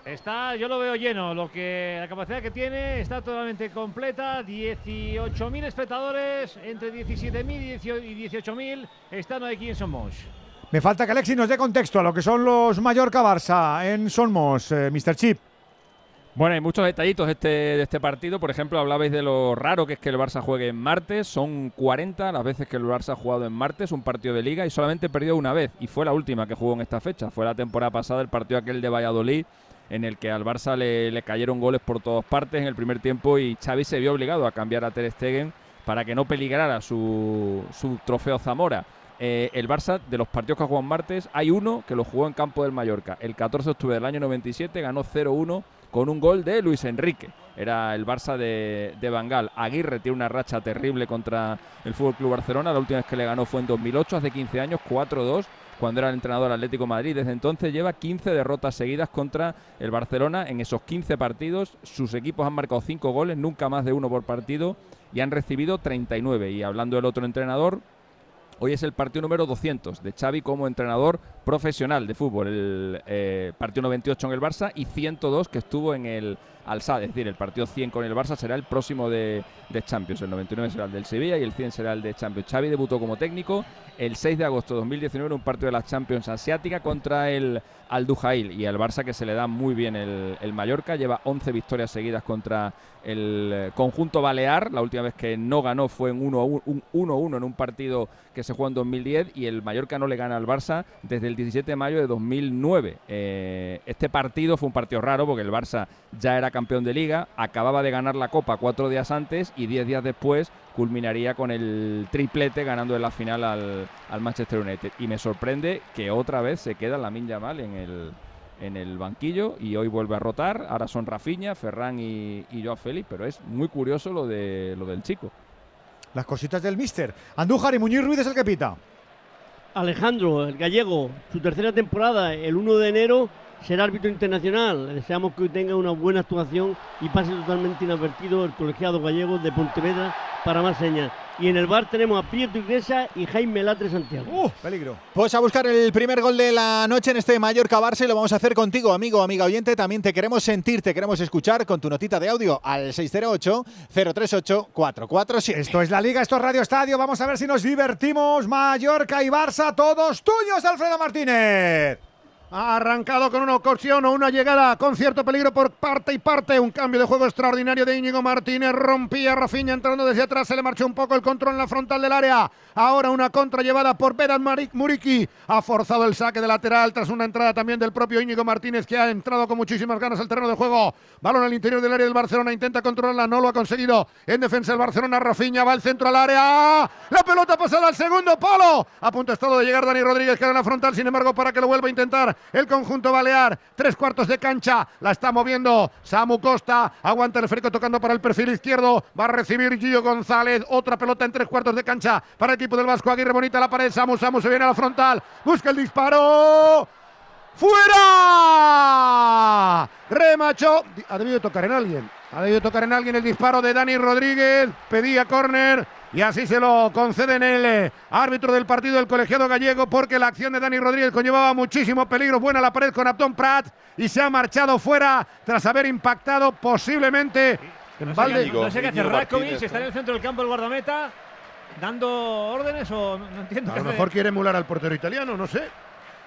S4: Está, yo lo veo lleno, lo que la capacidad que tiene está totalmente completa, 18.000 espectadores, entre 17.000 y 18.000 están aquí en Somos.
S1: Me falta que Alexis nos dé contexto a lo que son los Mallorca-Barça en Solmos, eh, Mr. Chip.
S25: Bueno, hay muchos detallitos de este, de este partido. Por ejemplo, hablabais de lo raro que es que el Barça juegue en martes. Son 40 las veces que el Barça ha jugado en martes, un partido de liga, y solamente perdió una vez. Y fue la última que jugó en esta fecha. Fue la temporada pasada, el partido aquel de Valladolid, en el que al Barça le, cayeron goles por todas partes en el primer tiempo y Xavi se vio obligado a cambiar a Ter Stegen para que no peligrara su, su trofeo Zamora. Eh, el Barça, de los partidos que ha jugado martes, hay uno que lo jugó en campo del Mallorca. El 14 de octubre del año 97 ganó 0-1 con un gol de Luis Enrique. Era el Barça de, de Bangal. Aguirre tiene una racha terrible contra el Fútbol Club Barcelona. La última vez que le ganó fue en 2008, hace 15 años, 4-2 cuando era el entrenador Atlético Madrid. Desde entonces lleva 15 derrotas seguidas contra el Barcelona. En esos 15 partidos sus equipos han marcado 5 goles, nunca más de uno por partido y han recibido 39. Y hablando del otro entrenador, Hoy es el partido número 200 de Xavi como entrenador profesional de fútbol. El eh, partido 98 en el Barça y 102 que estuvo en el Al-Sadd. Es decir, el partido 100 con el Barça será el próximo de, de Champions. El 99 será el del Sevilla y el 100 será el de Champions. Xavi debutó como técnico el 6 de agosto de 2019 en un partido de la Champions Asiática contra el Al Duhail y al Barça que se le da muy bien el, el Mallorca. Lleva 11 victorias seguidas contra el conjunto balear. La última vez que no ganó fue en 1-1 en un partido que se jugó en 2010 y el Mallorca no le gana al Barça desde el 17 de mayo de 2009. Eh, este partido fue un partido raro porque el Barça ya era campeón de liga, acababa de ganar la Copa cuatro días antes y diez días después culminaría con el triplete ganando en la final al, al Manchester United. Y me sorprende que otra vez se queda Lamin Yamal en el, en el banquillo y hoy vuelve a rotar. Ahora son Rafinha, Ferran y, y Joao Félix, pero es muy curioso lo, de, lo del chico.
S1: Las cositas del Mister. Andújar y Muñiz Ruiz es el que pita.
S34: Alejandro, el gallego, su tercera temporada, el 1 de enero, será árbitro internacional. Le deseamos que tenga una buena actuación y pase totalmente inadvertido el colegiado gallego de Pontevedra para más señas. Y en el bar tenemos a Prieto Iglesias y Jaime Latre Santiago.
S1: ¡Uh! Peligro.
S3: Pues a buscar el primer gol de la noche en este Mallorca Barça y lo vamos a hacer contigo, amigo, amiga oyente. También te queremos sentir, te queremos escuchar con tu notita de audio al 608-038-447.
S1: Esto es la Liga, esto es Radio Estadio. Vamos a ver si nos divertimos. Mallorca y Barça, todos tuyos, Alfredo Martínez.
S2: Ha arrancado con una ocasión o una llegada con cierto peligro por parte y parte. Un cambio de juego extraordinario de Íñigo Martínez. Rompía Rafinha entrando desde atrás. Se le marchó un poco el control en la frontal del área. Ahora una contra llevada por Beran Muriki. Ha forzado el saque de lateral tras una entrada también del propio Íñigo Martínez que ha entrado con muchísimas ganas al terreno de juego. Balón al interior del área del Barcelona. Intenta controlarla. No lo ha conseguido. En defensa el Barcelona. Rafinha va al centro al área. La pelota pasada al segundo palo. A punto estado de llegar Dani Rodríguez que era en la frontal. Sin embargo, para que lo vuelva a intentar el conjunto balear. Tres cuartos de cancha, la está moviendo Samu Costa. Aguanta el frico tocando para el perfil izquierdo. Va a recibir Gio González. Otra pelota en tres cuartos de cancha para el equipo del Vasco. Aguirre bonita la pared. Samu, Samu se viene a la frontal. Busca el disparo. ¡Fuera! Remachó. Ha debido tocar en alguien. Ha debido tocar en alguien el disparo de Dani Rodríguez. Pedía córner y así se lo conceden el eh, árbitro del partido del colegiado gallego porque la acción de Dani Rodríguez conllevaba muchísimo peligro. Buena la pared con Abdón Prat y se ha marchado fuera tras haber impactado posiblemente en
S4: No
S2: balde.
S4: sé, qué- no sé qué hace Rakovic, está en el centro del campo el guardameta, dando órdenes o no, entiendo.
S2: A lo mejor quiere emular al portero italiano, no sé.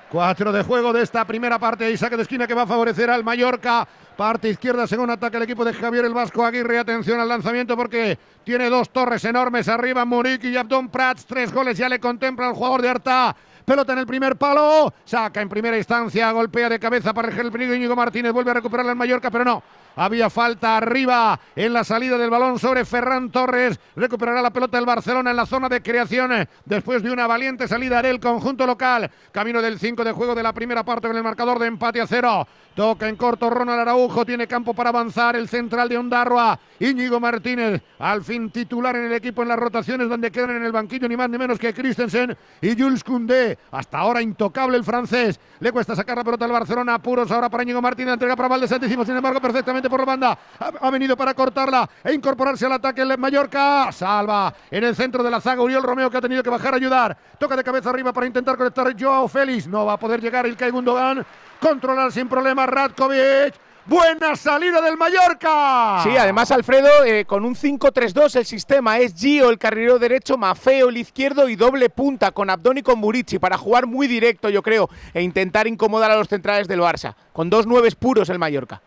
S2: Cuatro de juego de esta primera parte y saque de esquina que va a favorecer al Mallorca. Parte izquierda, según ataca el equipo de Javier el Vasco Aguirre. Atención al lanzamiento porque tiene dos torres enormes arriba. Muriqui y Abdón Prats. Tres goles ya le contempla el jugador de Arta. Pelota en el primer palo. Saca en primera instancia. Golpea de cabeza para el peligro. Íñigo Martínez vuelve a recuperarla el Mallorca, pero no. Había falta arriba en la salida del balón sobre Ferran Torres. Recuperará la pelota el Barcelona en la zona de creación eh, después de una valiente salida del conjunto local. Camino del 5 de juego de la primera parte con el marcador de empate a cero. Toca en corto Ronald Araujo. Tiene campo para avanzar el central de Ondarroa. Íñigo Martínez, al fin titular en el equipo en las rotaciones donde quedan en el banquillo ni más ni menos que Christensen y Jules Koundé. Hasta ahora intocable el francés. Le cuesta sacar la pelota al Barcelona. Apuros ahora para Íñigo Martínez. Entrega para Valdés Santísimo. Sin embargo, perfectamente por la banda. Ha, venido para cortarla e incorporarse al ataque el Mallorca. Salva en el centro de la zaga Uriol Romeo que ha tenido que bajar a ayudar. Toca de cabeza arriba para intentar conectar Joao Félix. No va a poder llegar Ilkay Gundogan. Controlar sin problema Radkovic. Buena salida del Mallorca.
S31: Sí, además Alfredo, eh, con un 5-3-2 el sistema es Gio el carrilero derecho, Mafeo el izquierdo y doble punta con Abdón y con Murici para jugar muy directo, yo creo, e intentar incomodar a los centrales del Barça. Con dos nueves puros el Mallorca.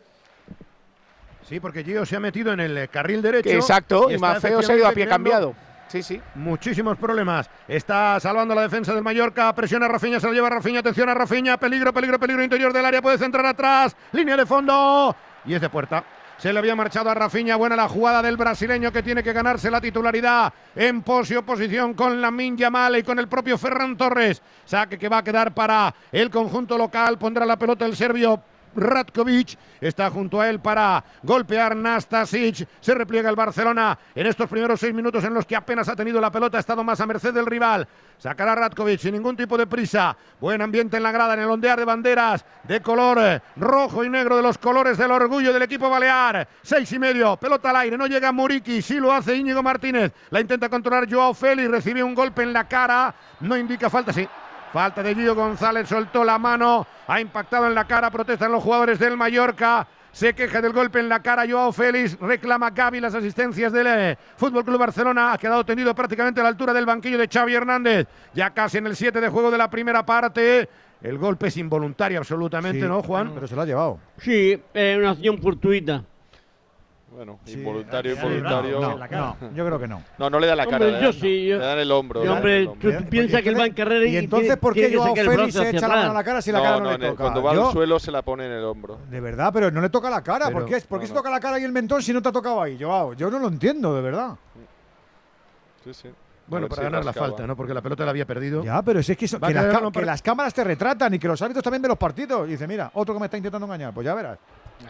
S2: Sí, porque Gio se ha metido en el eh, carril derecho.
S31: Exacto, y,
S2: está
S31: Mafeo se ha ido a pie cambiado. Sí, sí.
S2: Muchísimos problemas. Está salvando la defensa del Mallorca. Presiona a Rafinha, se lo lleva a Rafinha. Atención a Rafinha. Peligro, peligro, peligro interior del área. Puede centrar atrás. Línea de fondo. Y es de puerta. Se le había marchado a Rafinha. Buena la jugada del brasileño que tiene que ganarse la titularidad en pose oposición con la Yamal y con el propio Ferran Torres. Saque que va a quedar para el conjunto local. Pondrá la pelota el serbio Ratkovic está junto a él para golpear Nastasic. Se repliega el Barcelona en estos primeros seis minutos en los que apenas ha tenido la pelota, ha estado más a merced del rival. Sacará Ratkovic sin ningún tipo de prisa. Buen ambiente en la grada, en el ondear de banderas de color eh, rojo y negro de los colores del orgullo del equipo balear. Seis y medio, pelota al aire, no llega Muriqui, sí lo hace Íñigo Martínez. La intenta controlar Joao Félix, recibe un golpe en la cara, no indica falta, sí. Falta de Gio González, soltó la mano, ha impactado en la cara, protestan los jugadores del Mallorca. Se queja del golpe en la cara Joao Félix, reclama Gaby las asistencias del eh, Fútbol Club Barcelona. Ha quedado tendido prácticamente a la altura del banquillo de Xavi Hernández. Ya casi en el 7 de juego de la primera parte. El golpe es involuntario absolutamente,
S1: Sí,
S2: ¿no, Juan?
S1: Pero se lo ha llevado.
S34: Sí, es una acción fortuita.
S33: Bueno,
S1: Sí,
S33: involuntario,
S1: eh,
S33: involuntario.
S1: no, no, yo creo que no.
S33: No, no le da la cara.
S34: Hombre, yo
S33: dan-
S34: sí, yo-
S33: Le dan el hombro.
S34: Hombre, tú, piensas que él va en carrera y,
S1: ¿Y entonces por qué Joao Félix se echa la mano a la cara si la cara no,
S33: no,
S1: le toca?
S33: cuando va
S1: Yo-
S33: al suelo se la pone en el hombro.
S1: De verdad, pero no le toca la cara. ¿Por
S2: Pero-
S1: qué, ¿por qué
S33: no,
S1: se toca la cara y el mentón si no te ha tocado ahí, Joao? Yo no lo entiendo, de verdad.
S33: Sí, sí.
S2: Bueno, para
S33: si
S2: ganar la falta, ¿no? Porque la pelota la había perdido.
S1: Ya, pero si es que, eso- que las, que las cámaras te retratan y que los árbitros también ven los partidos. Y dice, mira, otro que me está intentando engañar. Pues ya verás. Si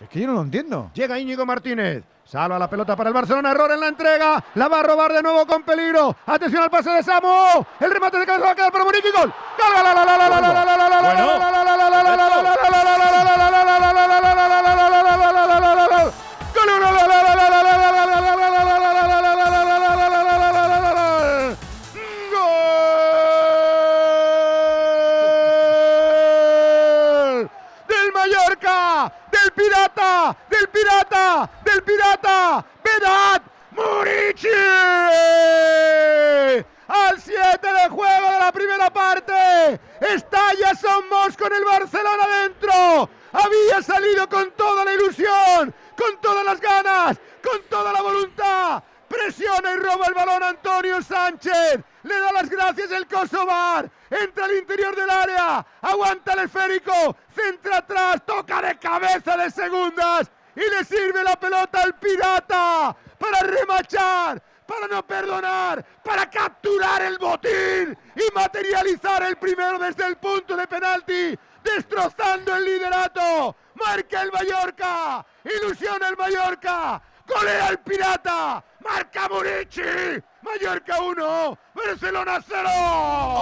S1: Es que yo no lo entiendo.
S2: Llega Íñigo Martínez. Salva la pelota para el Barcelona. Error en la entrega. La va a robar de nuevo con peligro. Atención al pase de Samu. El remate de cabeza va a quedar para Muriqui. Gol. Gol. Gol del Pirata, del Pirata, Vedat Murici. Al 7 de juego de la primera parte. Estalla Somos con el Barcelona dentro. Había salido con toda la ilusión, con todas las ganas, con toda la voluntad. Presiona y roba el balón Antonio Sánchez. Le da las gracias el Kosovar. Entra al interior del área. Aguanta el esférico. Centra atrás. Toca de cabeza de segundas. Y le sirve la pelota al pirata para remachar para no perdonar, para capturar el botín y materializar el primero desde el punto de penalti, destrozando el liderato. Marca el Mallorca, ilusiona el Mallorca, golea el Pirata, marca Murici, Mallorca 1, Barcelona 0.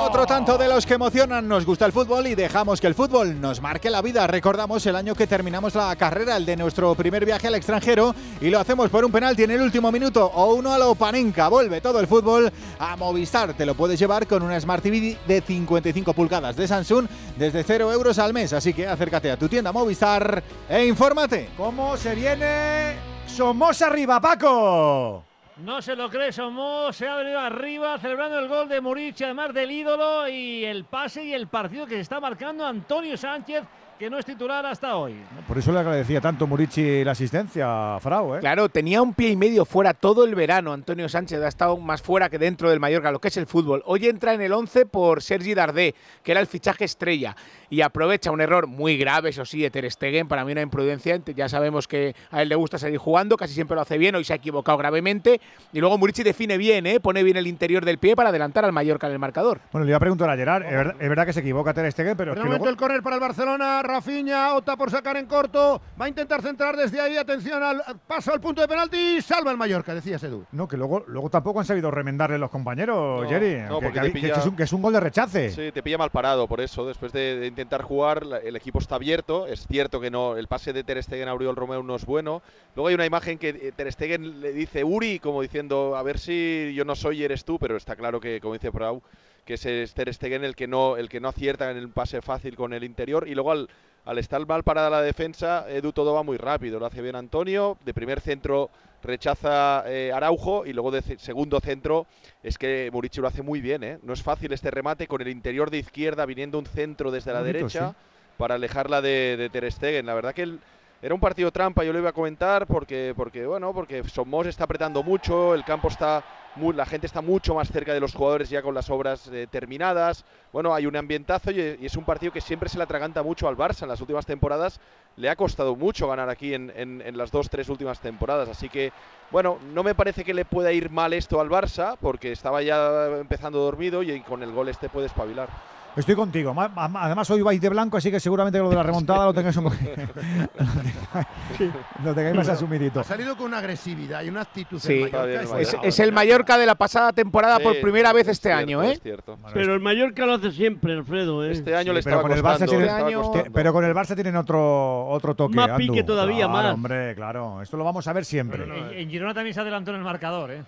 S3: Otro tanto de los que emocionan. Nos gusta el fútbol y dejamos que el fútbol nos marque la vida. Recordamos el año que terminamos la carrera, el de nuestro primer viaje al extranjero, y lo hacemos por un penalti en el último minuto o uno a lo Panenka. Vuelve todo el fútbol a Movistar. Te lo puedes llevar con una Smart TV de 55 pulgadas de Samsung desde 0 euros al mes. Así que acércate a tu tienda Movistar e infórmate.
S1: ¿Cómo se viene Somos arriba, Paco?
S4: No se lo cree Somos, se ha venido arriba celebrando el gol de Murici, además del ídolo y el pase y el partido que se está marcando Antonio Sánchez que no es titular hasta hoy.
S1: Por eso le agradecía tanto Murici la asistencia a Frau. ¿eh?
S31: Claro, tenía un pie y medio fuera todo el verano. Antonio Sánchez ha estado más fuera que dentro del Mallorca, lo que es el fútbol. Hoy entra en el 11 por Sergi Dardé, que era el fichaje estrella, y aprovecha un error muy grave, eso sí, de Ter Stegen, para mí una imprudencia. Ya sabemos que a él le gusta seguir jugando, casi siempre lo hace bien, hoy se ha equivocado gravemente. Y luego Murici define bien, ¿eh? pone bien el interior del pie para adelantar al Mallorca en el marcador.
S1: Bueno, le iba a preguntar a Gerard, es verdad, que se equivoca Ter Stegen, pero...
S2: De
S1: es que
S2: momento
S1: luego-
S2: el córner para el Barcelona, Rafinha opta por sacar en corto, va a intentar centrar desde ahí, atención al paso al punto de penalti, salva el Mallorca, decía Edu.
S1: No, que luego, luego tampoco han sabido remendarle los compañeros,
S33: No,
S1: Jerry.
S33: no,
S1: que,
S33: pilla-
S1: es un, que es un gol de rechace.
S33: Sí, te pilla mal parado por eso. Después de, de intentar jugar, el equipo está abierto. Es cierto que no, el pase de Ter Stegen a Oriol Romeo no es bueno. Luego hay una imagen que eh, Ter Stegen le dice Uri, como diciendo, a ver si yo no soy, eres tú, pero está claro que, como dice Prau, que es Ter Stegen el que no, el que no acierta en el pase fácil con el interior. Y luego al, al estar mal parada la defensa, Edu todo va muy rápido. Lo hace bien Antonio. De primer centro rechaza eh, Araujo y luego de segundo centro es que Murici lo hace muy bien. ¿eh? No es fácil este remate con el interior de izquierda viniendo un centro desde la derecha
S1: sí.
S33: para alejarla de, de Ter Stegen. La verdad que el- era un partido trampa, yo lo iba a comentar porque, porque bueno, porque Somos está apretando mucho, el campo está la gente está mucho más cerca de los jugadores ya con las obras eh, terminadas. Bueno, hay un ambientazo y, es un partido que siempre se le atraganta mucho al Barça en las últimas temporadas. Le ha costado mucho ganar aquí en, en- en las dos, tres últimas temporadas. Así que, bueno, no me parece que le pueda ir mal esto al Barça porque estaba ya empezando dormido y con el gol este puede espabilar.
S1: Estoy contigo. Además, hoy vais de blanco, así que seguramente lo de la remontada lo tengáis un poquito. <laughs> lo tengáis más asumidito.
S2: Ha salido con una agresividad y una actitud
S31: Sí,
S2: Mallorca.
S31: es, es el Mallorca de la pasada temporada por
S33: Sí,
S31: primera vez
S33: es
S31: este
S33: cierto,
S31: año, ¿eh?
S33: es cierto.
S34: Pero el Mallorca lo hace siempre, Alfredo. ¿eh?
S33: Este año le
S1: pero
S33: estaba
S1: con el Barça
S33: costando,
S1: tiene-
S33: le estaba
S31: año-
S33: costando.
S1: Pero con el Barça tienen otro, otro toque.
S34: Más
S1: Andu.
S34: pique todavía,
S1: Claro,
S34: más.
S1: hombre, claro. Esto lo vamos a ver siempre.
S4: En, en Girona también se adelantó en el marcador, ¿eh?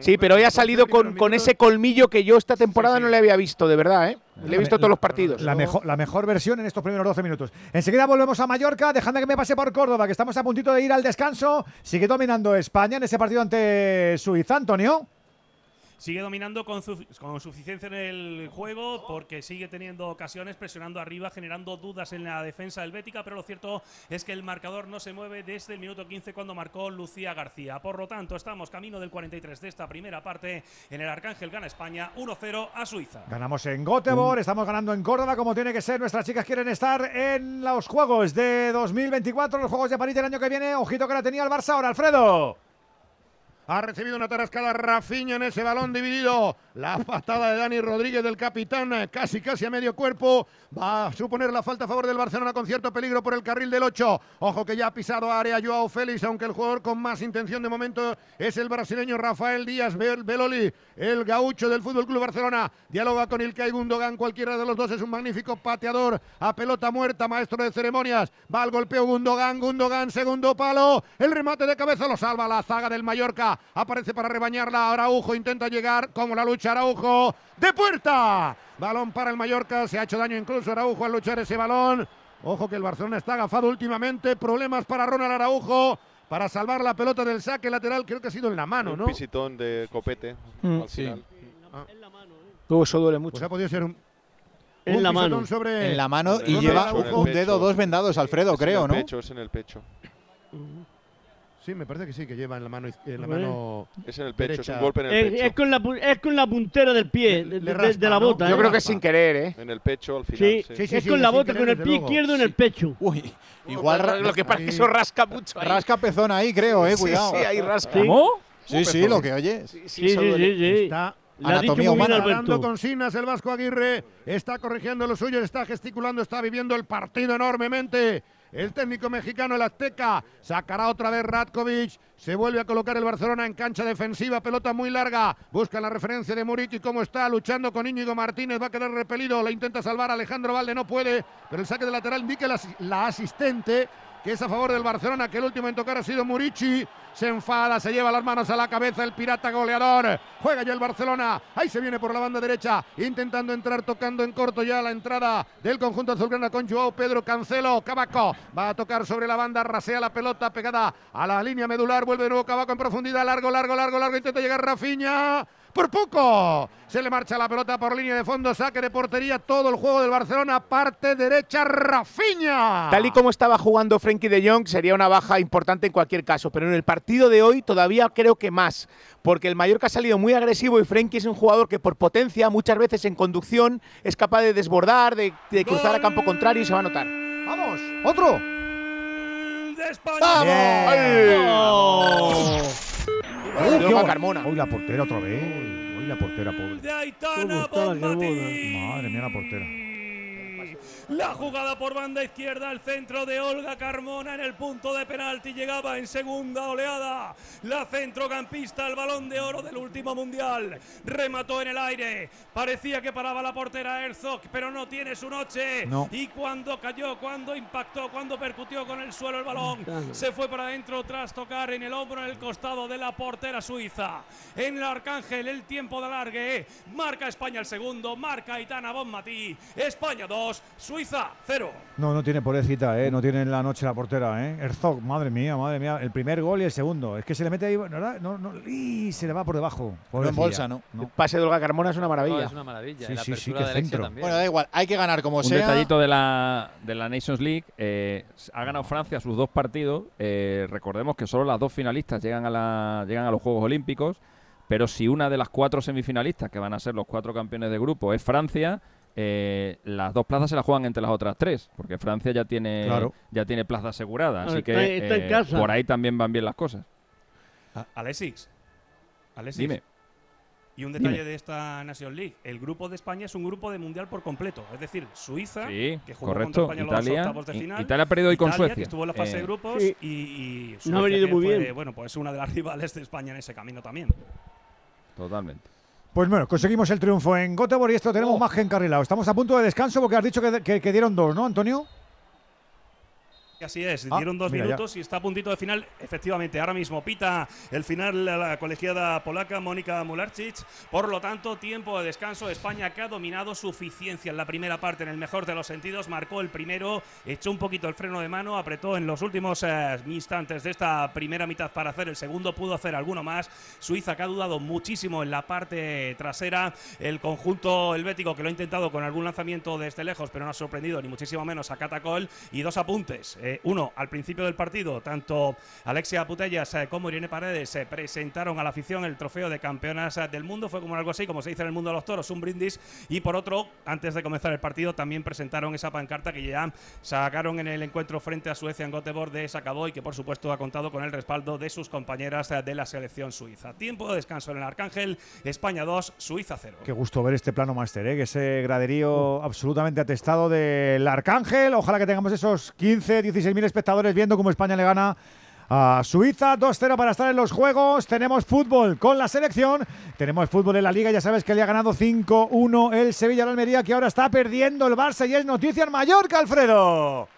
S31: Sí, pero hoy ha salido con, con ese colmillo que yo esta temporada no le había visto, de verdad, ¿eh? Le he visto todos los partidos.
S1: La mejor, la mejor versión en estos primeros 12 minutos. Enseguida volvemos a Mallorca, dejando que me pase por Córdoba, que estamos a puntito de ir al descanso. Sigue dominando España en ese partido ante Suiza, Antonio.
S18: Sigue dominando con, su- con suficiencia en el juego porque sigue teniendo ocasiones, presionando arriba, generando dudas en la defensa helvética, pero lo cierto es que el marcador no se mueve desde el minuto 15 cuando marcó Lucía García. Por lo tanto, estamos camino del 43 de esta primera parte. En el Arcángel gana España 1-0 a Suiza.
S1: Ganamos en Göteborg, estamos ganando en Córdoba, como tiene que ser. Nuestras chicas quieren estar en los Juegos de 2024, los Juegos de París del año que viene. Ojito que la tenía el Barça ahora, Alfredo.
S2: Ha recibido una tarascada Rafinha en ese balón dividido. La patada de Dani Rodríguez del capitán, eh, casi casi a medio cuerpo. Va a suponer la falta a favor del Barcelona con cierto peligro por el carril del 8. Ojo que ya ha pisado área Joao Félix, aunque el jugador con más intención de momento es el brasileño Rafael Díaz Bel- Beloli, el gaucho del Fútbol Club Barcelona. Dialoga con Ilkay Gundogan, cualquiera de los dos es un magnífico pateador a pelota muerta, maestro de ceremonias. Va al golpeo Gundogan, Gundogan, segundo palo. El remate de cabeza lo salva la zaga del Mallorca. Aparece para rebañarla Araujo, intenta llegar como la lucha Araujo de puerta. Balón para el Mallorca, se ha hecho daño incluso Araujo al luchar ese balón. Ojo que el Barcelona está agafado últimamente. Problemas para Ronald Araujo para salvar la pelota del saque lateral. Creo que ha sido en la mano,
S33: Un
S2: ¿no?
S33: pisitón de copete
S31: Mm,
S33: al
S31: sí.
S33: final.
S31: Uh, eso duele mucho.
S2: Pues ha podido ser un,
S34: En
S2: Un
S34: la mano.
S2: sobre
S3: En la mano y lleva un dedo dos vendados, Alfredo,
S33: Es
S3: creo,
S33: en
S3: ¿no?
S33: el pecho, es en el pecho.
S2: Sí, me parece que sí, que lleva en la mano, en la mano
S33: Es en el pecho, es
S2: derecha.
S33: un golpe en el
S34: Es,
S33: pecho.
S34: es con la, pu- es con la puntera del pie, de,
S2: le
S34: de-
S2: raspa,
S34: de la
S2: ¿no?
S34: bota.
S2: Yo
S34: ¿eh?
S31: creo que sin querer, ¿eh?
S33: En el pecho al final.
S34: Sí,
S33: sí.
S2: Sí, sí,
S34: es
S2: sí,
S34: con la
S2: sin
S34: bota,
S2: querer,
S34: con el
S2: desde
S34: pie
S2: luego.
S34: izquierdo en el pecho.
S3: Uy, igual ra-
S31: lo que pasa es que eso rasca mucho. ahí.
S3: rasca pezón ahí, creo, eh,
S31: Sí,
S3: cuidado.
S31: sí, ahí rasca.
S34: Sí.
S25: ¿Cómo?
S3: Sí, sí, lo que oyes.
S31: Sí, sí,
S34: Sí,
S31: eso
S34: sí,
S31: duele.
S34: sí, sí.
S2: Está
S34: Le ha dicho
S3: Anatomía
S34: muy bien
S3: humana.
S2: dando
S34: Alberto.
S2: consignas el Vasco Aguirre, está corrigiendo lo suyo, está gesticulando, está viviendo el partido enormemente. El técnico mexicano, el Azteca, sacará otra vez Ratkovic. Se vuelve a colocar el Barcelona en cancha defensiva, pelota muy larga. Busca la referencia de Muriqui, cómo está luchando con Íñigo Martínez. Va a quedar repelido, la intenta salvar Alejandro Valde, no puede. Pero el saque de lateral indica la, la asistente, que es a favor del Barcelona, que el último en tocar ha sido Murici. Se enfada, se lleva las manos a la cabeza el pirata goleador. Juega ya el Barcelona. Ahí se viene por la banda derecha, intentando entrar, tocando en corto ya la entrada del conjunto azulgrana con Joao Pedro Cancelo. Cabaco va a tocar sobre la banda, rasea la pelota pegada a la línea medular. Vuelve de nuevo Cabaco en profundidad. Largo, largo, largo, largo. Intenta llegar Rafinha. Por poco. Se le marcha la pelota por línea de fondo. Saque de portería. Todo el juego del Barcelona. Parte derecha. Rafinha.
S31: Tal y como estaba jugando Frenkie de Jong, sería una baja importante en cualquier caso. Pero en el partido de hoy todavía creo que más. Porque el Mallorca ha salido muy agresivo y Frenkie es un jugador que por potencia, muchas veces en conducción, es capaz de desbordar, de, de cruzar a campo contrario y se va a notar.
S2: Vamos. Otro.
S18: de España.
S2: Uy, qué-
S31: Carmona.
S2: Uy, la portera otra vez. Uy, la portera, pobre.
S18: De Aitana
S34: ¿Cómo está la
S18: Bonmatí.
S2: Madre mía, la portera.
S18: La jugada por banda izquierda, el centro de Olga Carmona en el punto de penalti llegaba en segunda oleada. La centrocampista, el balón de oro del último mundial, remató en el aire. Parecía que paraba la portera Herzog, pero no tiene su noche.
S2: No.
S18: Y cuando cayó, cuando impactó, cuando percutió con el suelo el balón, se fue para adentro tras tocar en el hombro, en el costado de la portera suiza. En el Arcángel, el tiempo de alargue. Marca España el segundo, marca Aitana Bonmatí. España 2, Suiza 0.
S1: No, no tiene pobrecita, ¿eh? No tiene en la noche la portera, ¿eh? Herzog, madre mía, madre mía. El primer gol y el segundo. Es que se le mete ahí, ¿verdad? No, no, y se le va por debajo.
S3: No en bolsa, ¿no?
S31: El pase de Olga Carmona es una
S16: No,
S31: maravilla.
S16: es una maravilla.
S1: Sí,
S16: la
S1: sí, sí,
S16: Alexia
S1: centro.
S16: también.
S3: Bueno, da igual, hay que ganar como
S25: Un
S3: sea.
S25: detallito de la, de la Nations League. eh, ha ganado Francia sus dos partidos. eh, recordemos que solo las dos finalistas llegan a, la, llegan a los Juegos Olímpicos. Pero si una de las cuatro semifinalistas, que van a ser los cuatro campeones de grupo, es Francia, eh, las dos plazas se las juegan entre las otras tres. Porque Francia ya tiene,
S1: Claro.
S25: ya tiene plaza asegurada. Así
S34: está-
S25: que
S34: está en
S25: eh,
S34: casa.
S25: por ahí también van bien las cosas.
S18: Alexis. Alexis.
S25: Dime.
S18: Y un detalle
S25: Dime.
S18: de esta Nation League. El grupo de España es un grupo de mundial por completo. Es decir, Suiza,
S25: Sí,
S18: que jugó
S25: correcto.
S18: contra España en los
S25: Italia.
S18: octavos de final.
S25: Italia ha perdido hoy con
S18: Italia,
S25: Suecia.
S18: que estuvo en la fase
S25: Eh,
S18: de grupos.
S34: Sí.
S18: Y, y
S34: No ha
S18: Suecia,
S34: venido muy
S18: fue,
S34: bien.
S18: Bueno, pues una de las <laughs> rivales de España en ese camino también.
S25: Totalmente.
S1: Pues bueno, conseguimos el triunfo en Göteborg y esto tenemos
S2: Oh.
S1: más que encarrilado. Estamos a punto de descanso porque has dicho que, que- que dieron dos, ¿no, Antonio?
S18: Así es,
S1: Ah,
S18: dieron dos
S1: mira, ya.
S18: minutos y está a puntito de final. Efectivamente, ahora mismo pita el final la, la colegiada polaca Mónica Mularczyk. Por lo tanto, tiempo de descanso. España que ha dominado suficiencia en la primera parte en el mejor de los sentidos. Marcó el primero, echó un poquito el freno de mano, apretó en los últimos eh, instantes de esta primera mitad para hacer el segundo. Pudo hacer alguno más. Suiza que ha dudado muchísimo en la parte trasera. El conjunto helvético que lo ha intentado con algún lanzamiento desde lejos, pero no ha sorprendido ni muchísimo menos a Catacol. Y dos apuntes. Eh, uno, al principio del partido, tanto Alexia Putellas eh, como Irene Paredes se presentaron a la afición el trofeo de campeonas eh, del mundo. Fue como algo así, como se dice en el mundo de los toros, un brindis. Y por otro, antes de comenzar el partido, también presentaron esa pancarta que ya sacaron en el encuentro frente a Suecia en Göteborg de esa acabó y que por supuesto ha contado con el respaldo de sus compañeras eh, de la selección suiza. Tiempo de descanso en el Arcángel, España 2, Suiza 0.
S1: Qué gusto ver este plano máster, ¿eh? ese graderío absolutamente atestado del Arcángel. Ojalá que tengamos esos 15, 16 mil espectadores viendo cómo España le gana a Suiza 2-0 para estar en los juegos. Tenemos fútbol con la selección. Tenemos fútbol en la liga. Ya sabes que le ha ganado 5-1 el Sevilla al Almería, que ahora está perdiendo el Barça y es noticia en Mallorca, Alfredo.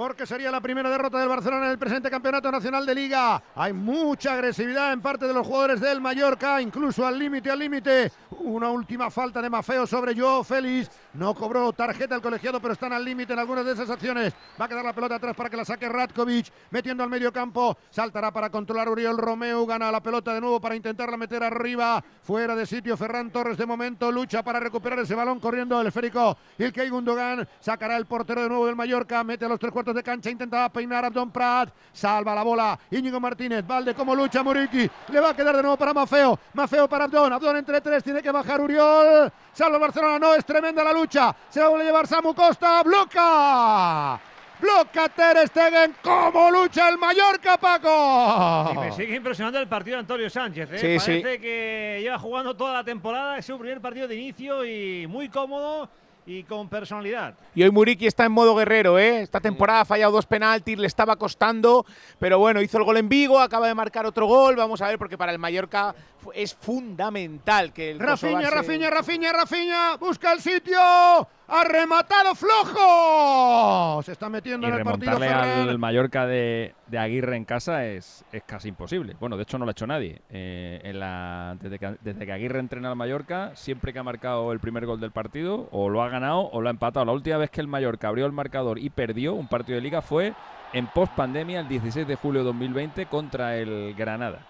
S2: Porque sería la primera derrota del Barcelona en el presente campeonato nacional de Liga. Hay mucha agresividad en parte de los jugadores del Mallorca, incluso al límite, al límite. Una última falta de Mafeo sobre Joe Félix. No cobró tarjeta el colegiado, pero están al límite en algunas de esas acciones. Va a quedar la pelota atrás para que la saque Ratkovic, metiendo al medio campo. Saltará para controlar Uriel Romeo. Gana la pelota de nuevo para intentarla meter arriba. Fuera de sitio Ferran Torres de momento. Lucha para recuperar ese balón corriendo el esférico. Ilkay Gundogan sacará el portero de nuevo del Mallorca. Mete a los tres cuartos de cancha. Intentaba peinar a Abdon Prat. Salva la bola. Íñigo Martínez. Valde como lucha Muriqui. Le va a quedar de nuevo para Mafeo. Mafeo para Abdon. Abdon entre tres. Tiene que bajar Uriol. Salva el Barcelona. No, es tremenda la lucha. Se va a llevar Samu Costa. Bloca. Bloca Ter Stegen. ¿Cómo lucha el Mallorca, Paco?
S4: Y me sigue impresionando el partido de Antonio Sánchez. ¿eh?
S31: Sí,
S4: Parece
S31: sí.
S4: que lleva jugando toda la temporada. Es su primer partido de inicio y muy cómodo y con personalidad.
S31: Y hoy Muriqui está en modo guerrero, ¿eh? Esta temporada ha fallado dos penaltis, le estaba costando, pero bueno, hizo el gol en Vigo, acaba de marcar otro gol. Vamos a ver, porque para el Mallorca es fundamental que el
S2: Rafiña,
S31: se-
S2: Rafiña, Rafiña, Rafiña. Busca el sitio. Ha rematado flojo. Se está metiendo
S25: Y
S2: en el partido
S25: remontarle al Mallorca de, de Aguirre en casa es, es casi imposible. Bueno, de hecho no lo ha hecho nadie. Eh, en la, desde, que, desde que Aguirre entrena al Mallorca, siempre que ha marcado el primer gol del partido, o lo ha ganado o lo ha empatado. La última vez que el Mallorca abrió el marcador y perdió un partido de liga fue en post pandemia el 16 de julio de 2020 contra el Granada.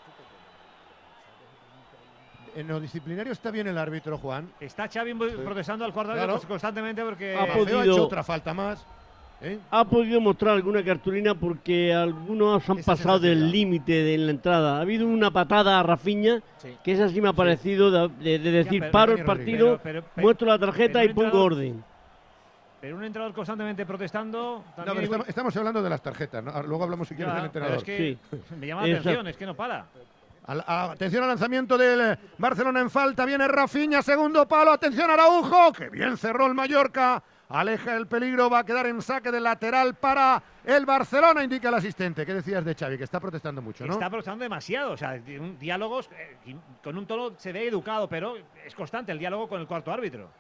S2: En lo disciplinario está bien el árbitro, Juan.
S4: Está Xavi protestando al cuarto
S2: Claro.
S4: constantemente porque
S34: Ha podido-
S2: ha hecho otra falta más. ¿eh?
S34: Ha podido mostrar alguna cartulina porque algunos han
S2: Esa
S34: pasado del límite de la entrada. Ha habido una patada a Rafiña,
S4: Sí.
S34: que esa sí me ha parecido de, de- de decir
S4: pero-
S34: paro el partido,
S4: Pero- pero-
S34: muestro la tarjeta y pongo orden.
S4: Pero un entrenador constantemente protestando.
S2: No, pero estamos, estamos hablando de las tarjetas. ¿no? Luego hablamos si quieres
S4: Ya,
S2: del entrenador.
S4: es que me llama la atención, es que no para.
S2: Atención al lanzamiento del eh, Barcelona en falta. Viene Rafinha, segundo palo. Atención Araujo, que bien cerró el Mallorca. Aleja el peligro, va a quedar en saque de lateral para el Barcelona, indica el asistente. ¿Qué decías de Xavi? Que está protestando mucho, ¿no?
S4: Está protestando demasiado. O sea, diálogos eh, con un tono se ve educado, pero es constante el diálogo con el cuarto árbitro.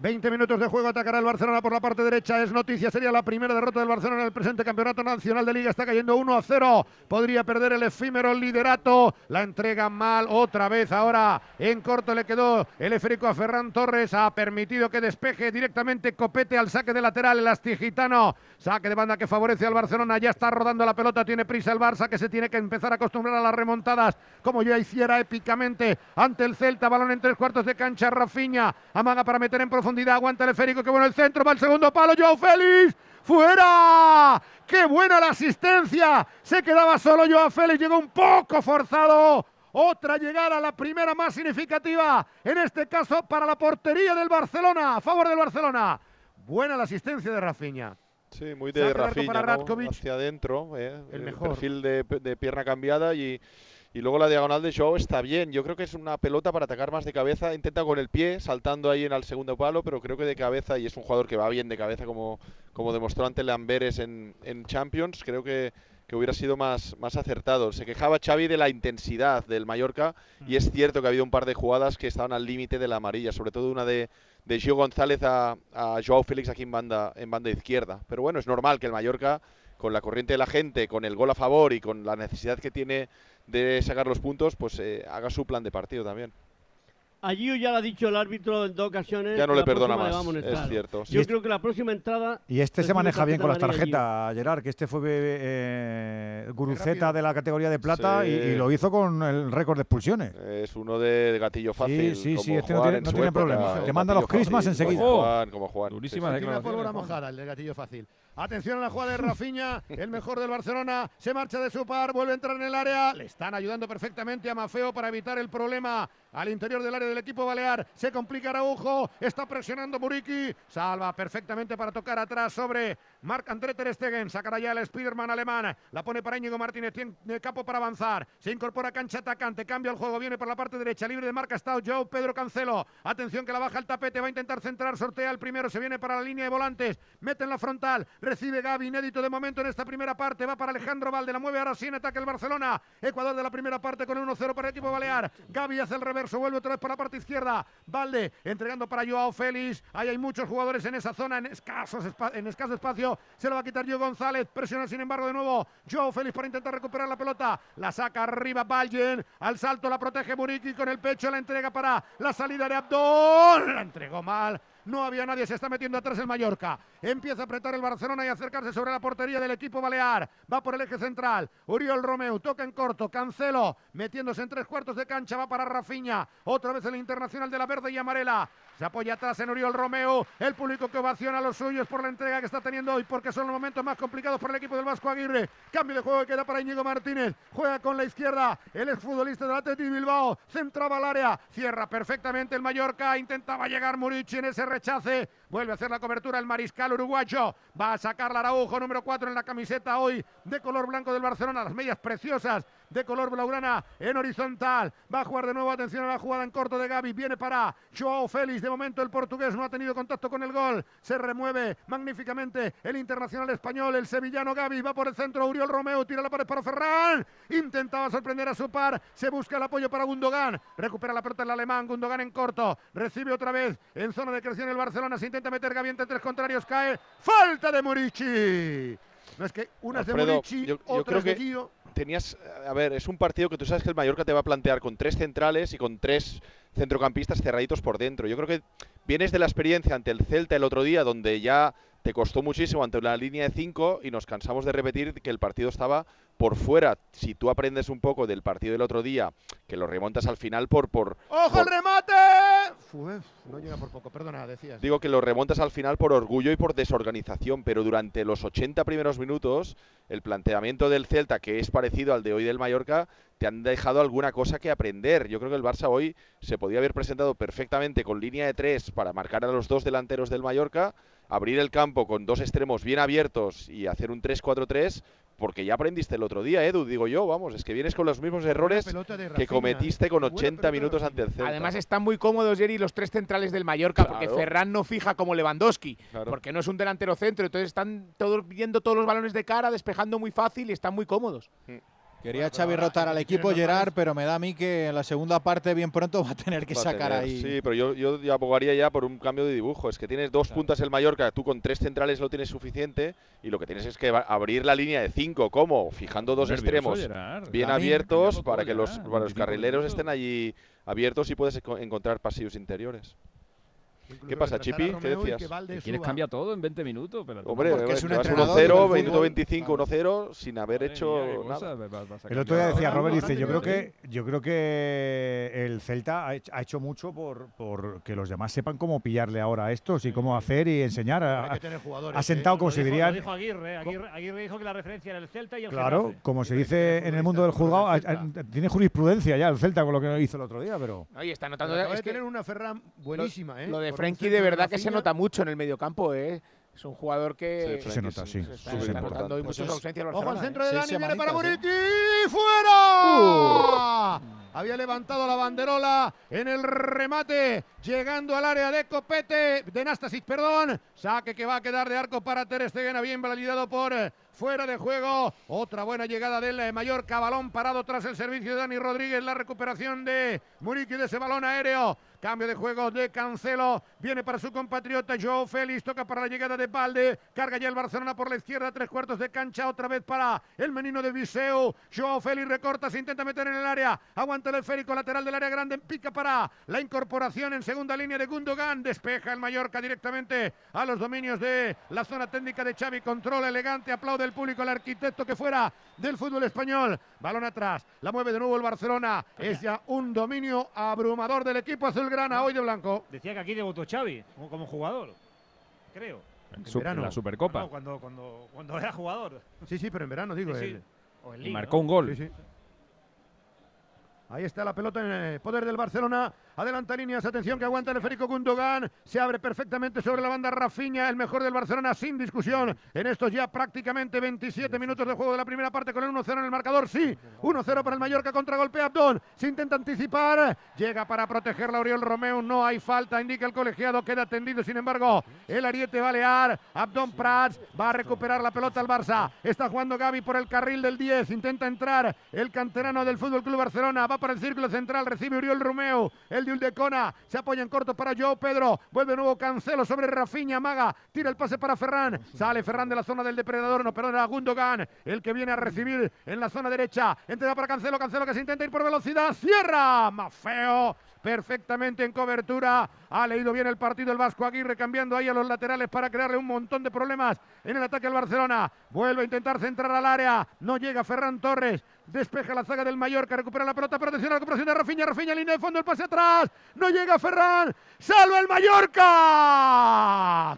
S2: 20 minutos de juego, atacará el Barcelona por la parte derecha. Es noticia, sería la primera derrota del Barcelona en el presente campeonato nacional de Liga. Está cayendo 1 a 0. Podría perder el efímero liderato. La entrega mal otra vez. Ahora en corto le quedó el esférico a Ferran Torres. Ha permitido que despeje directamente Copete al saque de lateral. El astigitano. Saque de banda que favorece al Barcelona. Ya está rodando la pelota. Tiene prisa el Barça que se tiene que empezar a acostumbrar a las remontadas. Como ya hiciera épicamente ante el Celta. Balón en tres cuartos de cancha. Rafiña amaga para meter en profundidad. Aguanta el esférico. Que bueno el centro. Va el segundo palo. Joao Félix. ¡Fuera! ¡Qué buena la asistencia! Se quedaba solo Joao Félix. Llegó un poco forzado. Otra llegada, la primera más significativa. En este caso para la portería del Barcelona. A favor del Barcelona. Buena la asistencia de Rafiña.
S33: Sí, muy de Rafinha, ¿no? Hacia adentro, eh,
S2: El
S33: el
S2: mejor.
S33: perfil de, de pierna cambiada y, y luego la diagonal de Joao está bien. Yo creo que es una pelota para atacar más de cabeza. Intenta con el pie, saltando ahí en el segundo palo, pero creo que de cabeza, y es un jugador que va bien de cabeza, como, como demostró ante el Amberes en, en Champions, creo que, que hubiera sido más, más acertado. Se quejaba Xavi de la intensidad del Mallorca, y es cierto que ha habido un par de jugadas que estaban al límite de la amarilla, sobre todo una de, de Gio González a, a Joao Félix aquí en banda, en banda izquierda. Pero bueno, es normal que el Mallorca, con la corriente de la gente, con el gol a favor y con la necesidad que tiene de sacar los puntos, pues eh, haga su plan de partido también.
S34: Allí ya lo ha dicho el árbitro en dos ocasiones.
S33: Ya no le perdona
S34: le
S33: más,
S34: amonestar.
S33: es cierto.
S34: Yo
S1: Y
S34: creo que la próxima entrada.
S1: Y este se maneja bien con las tarjetas, Gerard, que este fue eh, guruceta de la categoría de plata y,
S33: Sí.
S1: y lo hizo con el récord de expulsiones.
S33: Es uno de, de gatillo fácil.
S1: sí,
S33: como
S1: sí, este no tiene-
S33: en
S1: no tiene problema. Te manda los
S33: fácil,
S1: enseguida.
S33: Como. Juan, como Juan.
S25: Durísima
S33: Sí, sí.
S25: Declaración.
S2: pólvora mojada, el de gatillo fácil. Atención a la jugada de <laughs> Rafinha, el mejor del Barcelona. Se marcha de su par, vuelve a entrar en el área. Le están ayudando perfectamente a Mafeo para evitar el problema al interior del área del equipo balear. Se complica Araujo, está presionando Muriqui. Salva perfectamente para tocar atrás sobre Marc André Ter Stegen. Sacará ya el Spiderman alemán. La pone para Íñigo Martínez. Tiene capo para avanzar. Se incorpora cancha atacante. Cambia el juego. Viene por la parte derecha. Libre de marca está Joe Pedro Cancelo. Atención que la baja el tapete. Va a intentar centrar. Sortea el primero. Se viene para la línea de volantes. Mete en la frontal. Recibe Gaby. Inédito de momento en esta primera parte. Va para Alejandro Valde. La mueve ahora sí en ataque el Barcelona. Ecuador de la primera parte con 1-0 para el equipo balear. Gaby hace el reverso. vuelve otra vez para la parte izquierda. Valde entregando para Joao Félix. Ahí hay muchos jugadores en esa zona, en, escasos en escaso espacio. Se lo va a quitar Gio González. Presiona sin embargo de nuevo Joao Félix para intentar recuperar la pelota. La saca arriba Baljen. Al salto la protege Muriqui con el pecho. La entrega para la salida de Abdón. La entregó mal. No había nadie, se está metiendo atrás el Mallorca. Empieza a apretar el Barcelona y acercarse sobre la portería del equipo balear. Va por el eje central. Uriol Romeu toca en corto. Cancelo metiéndose en tres cuartos de cancha. Va para Rafiña. Otra vez el internacional de la verde y amarela. Se apoya atrás en Uriol Romeo. El público que ovaciona a los suyos por la entrega que está teniendo hoy, porque son los momentos más complicados para el equipo del Vasco Aguirre. Cambio de juego que queda para Íñigo Martínez. Juega con la izquierda. El exfutbolista del Atleti Bilbao. Centraba al área. Cierra perfectamente el Mallorca. Intentaba llegar Murici en ese rechace. Vuelve a hacer la cobertura el mariscal uruguayo. Va a sacar la Araujo número 4 en la camiseta hoy de color blanco del Barcelona. Las medias preciosas de color blaugrana en horizontal. Va a jugar de nuevo. Atención a la jugada en corto de Gaby. Viene para Joao Félix. De momento el portugués no ha tenido contacto con el gol. Se remueve magníficamente el internacional español. El sevillano Gaby va por el centro. Uriol Romeo tira la pared para Ferran. Intentaba sorprender a su par. Se busca el apoyo para Gundogan. Recupera la pelota el alemán. Gundogan en corto. Recibe otra vez en zona de creación el Barcelona. Se intenta meter Gaby entre tres contrarios. Cae. Falta de Murici. No es que unas de Murici, otras de Gio
S33: tenías, a ver, es un partido que tú sabes que el Mallorca te va a plantear con tres centrales y con tres centrocampistas cerraditos por dentro. Yo creo que vienes de la experiencia ante el Celta el otro día, donde ya te costó muchísimo ante una línea de cinco y nos cansamos de repetir que el partido estaba por fuera. Si tú aprendes un poco del partido del otro día, que lo remontas al final por... por
S2: ¡Ojo el remate! no llega por poco, perdona, decías.
S33: Digo que lo remontas al final por orgullo y por desorganización, pero durante los 80 primeros minutos, el planteamiento del Celta, que es parecido al de hoy del Mallorca, te han dejado alguna cosa que aprender. Yo creo que el Barça hoy se podía haber presentado perfectamente con línea de tres para marcar a los dos delanteros del Mallorca, abrir el campo con dos extremos bien abiertos y hacer un 3-4-3, porque ya aprendiste el otro día, Edu, digo yo, vamos, es que vienes con los mismos errores que cometiste con 80 minutos ante el Celta.
S31: Además están muy cómodos, Jerry, los tres centrales del Mallorca, porque Ferran no fija como Lewandowski, porque no es un delantero centro, entonces están todos viendo todos los balones de cara, despejando muy fácil y están muy cómodos.
S33: Mm.
S3: Quería Xavi rotar al equipo Gerard, pero me da a mí que en la segunda parte bien pronto <laughs> va a tener que sacar ahí.
S33: Sí, pero yo, yo abogaría ya por un cambio de dibujo. Es que tienes dos puntas el Mallorca, tú con tres centrales lo tienes suficiente y lo que tienes es que abrir la línea de cinco. ¿Cómo? Fijando dos extremos bien abiertos para que los, para los carrileros estén allí abiertos y puedes encontrar pasillos interiores. ¿Qué pasa, Chipi? ¿Qué decías?
S25: ¿Quieres cambiar todo en 20 minutos?
S33: Hombre, porque es un 1-0, minuto 25, 1-0, sin haber hecho nada.
S1: El otro día decía Robert, dice, yo creo que yo creo que el Celta ha hecho mucho por, por que los demás sepan cómo pillarle ahora a estos y cómo hacer y enseñar. Ha sentado, como se diría.
S4: dijo Aguirre, Aguirre, dijo que la referencia era el Celta y el
S1: Claro, como se dice en el mundo del juzgado, tiene jurisprudencia ya el Celta con lo que hizo el otro día, pero.
S31: Oye, está notando.
S2: Es que tener una Ferran buenísima, ¿eh?
S31: De Frenkie de verdad que se nota mucho en el mediocampo, ¿eh? Es un jugador que
S1: se nota, sí.
S31: está, notando hoy muchas ausencias.
S2: Ojo al centro de
S31: ¿eh?
S2: Dani, viene para Muriqui, fuera. Había levantado la banderola en el remate, llegando al área de Copete, de Nastasic, perdón. Saque que va a quedar de arco para Ter Stegen, bien validado por fuera de juego. Otra buena llegada del eh, Mallorca, balón parado tras el servicio de Dani Rodríguez, la recuperación de Muriqui de ese balón aéreo. Cambio de juego de Cancelo. Viene para su compatriota Joe Félix. Toca para la llegada de Balde. Carga ya el Barcelona por la izquierda. Tres cuartos de cancha. Otra vez para el menino de Viseu. Joe Félix recorta. Se intenta meter en el área. Aguanta el esférico lateral del área grande. Pica para la incorporación en segunda línea de Gundogan. Despeja el Mallorca directamente a los dominios de la zona técnica de Xavi. Controla elegante. Aplaude el público al arquitecto que fuera del fútbol español. Balón atrás. La mueve de nuevo el Barcelona. Es ya un dominio abrumador del equipo azul grana hoy de blanco.
S4: Decía que aquí debutó Xavi como, jugador, creo.
S25: En, la Supercopa.
S4: cuando, cuando, cuando, era jugador.
S2: Sí, sí, pero en verano, digo.
S25: y marcó un gol.
S2: Ahí está la pelota en el poder del Barcelona. Adelanta líneas, atención que aguanta el Federico Gundogan. Se abre perfectamente sobre la banda Rafinha, el mejor del Barcelona sin discusión. En estos ya prácticamente 27 minutos de juego de la primera parte con el 1-0 en el marcador. Sí, 1-0 para el Mallorca contra golpe Abdón. Se intenta anticipar. Llega para proteger la Oriol Romeo. No hay falta, indica el colegiado. Queda tendido, sin embargo, el ariete Balear. Abdón Prats va a recuperar la pelota al Barça. Está jugando Gaby por el carril del 10. Intenta entrar el canterano del Fútbol Club Barcelona. Va para el círculo central, recibe Uriol Romeo, el de Uldecona, se apoya en corto para Joao Pedro, vuelve nuevo Cancelo sobre Rafinha, Maga, tira el pase para Ferran, sale Ferran de la zona del depredador, no, perdón, era Gundogan, el que viene a recibir en la zona derecha, entrega para Cancelo, Cancelo que se intenta ir por velocidad, cierra, más feo, perfectamente en cobertura. Ha leído bien el partido el Vasco Aguirre, cambiando ahí a los laterales para crearle un montón de problemas en el ataque al Barcelona. Vuelve a intentar centrar al área. No llega Ferran Torres. Despeja la zaga del Mallorca, recupera la pelota, pero atención a la recuperación de Rafinha, Rafinha, línea de fondo, el pase atrás. No llega Ferran. ¡Salva el Mallorca!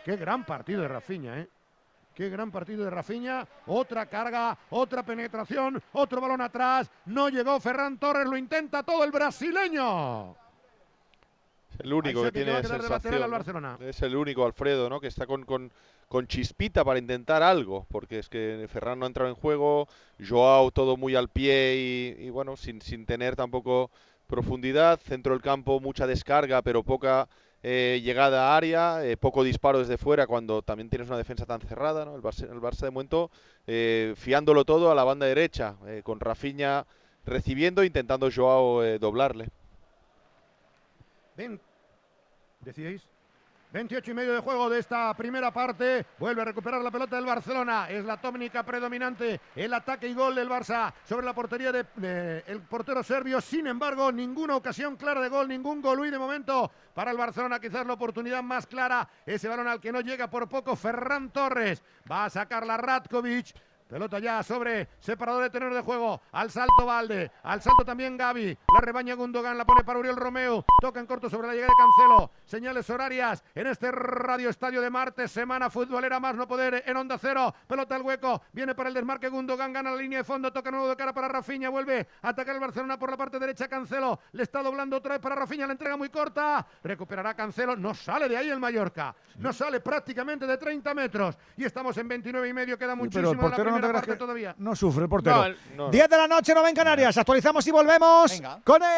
S2: ¡Qué gran partido de Rafinha, eh! Qué gran partido de Rafinha. Otra carga, otra penetración, otro balón atrás. No llegó Ferran Torres, lo intenta todo el brasileño.
S33: El único que tiene
S2: sensación.
S33: Es el único, Alfredo, ¿no? Que está con, con, con, chispita para intentar algo. Porque es que Ferran no ha entrado en juego. Joao todo muy al pie y, bueno, sin, sin tener tampoco profundidad. Centro del campo, mucha descarga, pero poca eh, llegada a área, eh, poco disparo desde fuera cuando también tienes una defensa tan cerrada. ¿no? El, Barça, el Barça de momento eh, fiándolo todo a la banda derecha, con Rafinha recibiendo, intentando Joao doblarle.
S2: Ven, decíais. 28 y medio de juego de esta primera parte. Vuelve a recuperar la pelota del Barcelona. Es la tónica predominante. El ataque y gol del Barça sobre la portería del de, el portero serbio. Sin embargo, ninguna ocasión clara de gol, ningún gol. Y de momento para el Barcelona, quizás la oportunidad más clara. Ese balón al que no llega por poco Ferran Torres. Va a sacar la Ratkovic. Pelota ya sobre separador de tenor de juego. Al salto Valde. Al salto también Gaby. La rebaña Gundogan. La pone para Uriel Romeo. Toca en corto sobre la llegada de Cancelo. Señales horarias en este Radio Estadio de martes. Semana futbolera más no poder en onda cero. Pelota al hueco. Viene para el desmarque Gundogan. Gana la línea de fondo. Toca nuevo de cara para Rafinha. Vuelve a atacar el Barcelona por la parte derecha. Cancelo. Le está doblando otra vez para Rafinha. La entrega muy corta. Recuperará Cancelo. No sale de ahí el Mallorca. No sale prácticamente de 30 metros. Y estamos en 29 y medio. Queda muchísimo.
S1: Pero el portero
S2: la
S1: no, te que
S2: todavía.
S1: no sufre el portero.
S2: No, el- no, no.
S1: 10 de la noche, 9 en Canarias. Actualizamos y volvemos
S3: Venga.
S1: con el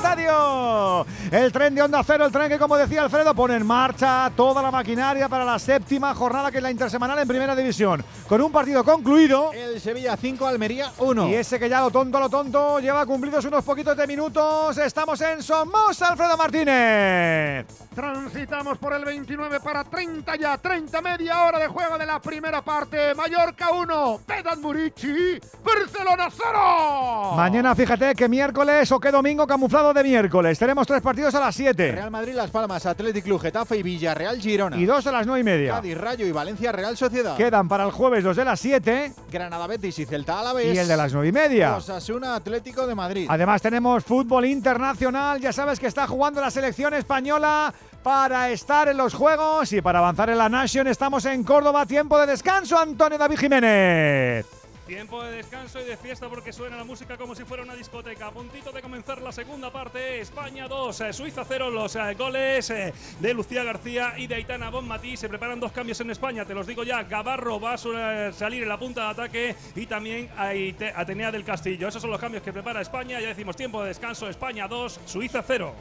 S1: Estadio. El tren de Onda Cero, el tren que, como decía Alfredo, pone en marcha toda la maquinaria para la séptima jornada que es la intersemanal en Primera División. Con un partido concluido.
S3: El Sevilla 5, Almería 1.
S1: Y ese que ya lo tonto, lo tonto, lleva cumplidos unos poquitos de minutos. Estamos en Somos Alfredo Martínez.
S2: Transitamos por el 29 para 30 ya, 30 media hora de juego de la primera parte. Mallorca 1, Vedat Murici, Barcelona 0.
S1: Mañana fíjate que miércoles o que domingo camuflado de miércoles. Tenemos tres partidos a las 7
S3: Real Madrid, Las Palmas, Athletic Club, Getafe y Villarreal, Girona.
S1: y dos a las 9 y media.
S3: Cádiz, Rayo y Valencia, Real Sociedad.
S1: Quedan para el jueves los de las 7
S3: Granada, Betis y Celta Alavés.
S1: y el de las 9 y media.
S3: Osasuna, Atlético de Madrid.
S1: Además tenemos fútbol internacional, ya sabes que está jugando la selección española para estar en los Juegos y para avanzar en la Nation estamos en Córdoba, tiempo de descanso, Antonio David Jiménez.
S18: Tiempo de descanso y de fiesta porque suena la música como si fuera una discoteca. A de comenzar la segunda parte. España 2, eh, Suiza 0. Los eh, goles eh, de Lucía García y de Aitana Bonmatí. Se preparan dos cambios en España. Te los digo ya. Gavarro va a salir en la punta de ataque y también Atenea del Castillo. Esos son los cambios que prepara España. Ya decimos tiempo de descanso. España 2, Suiza 0.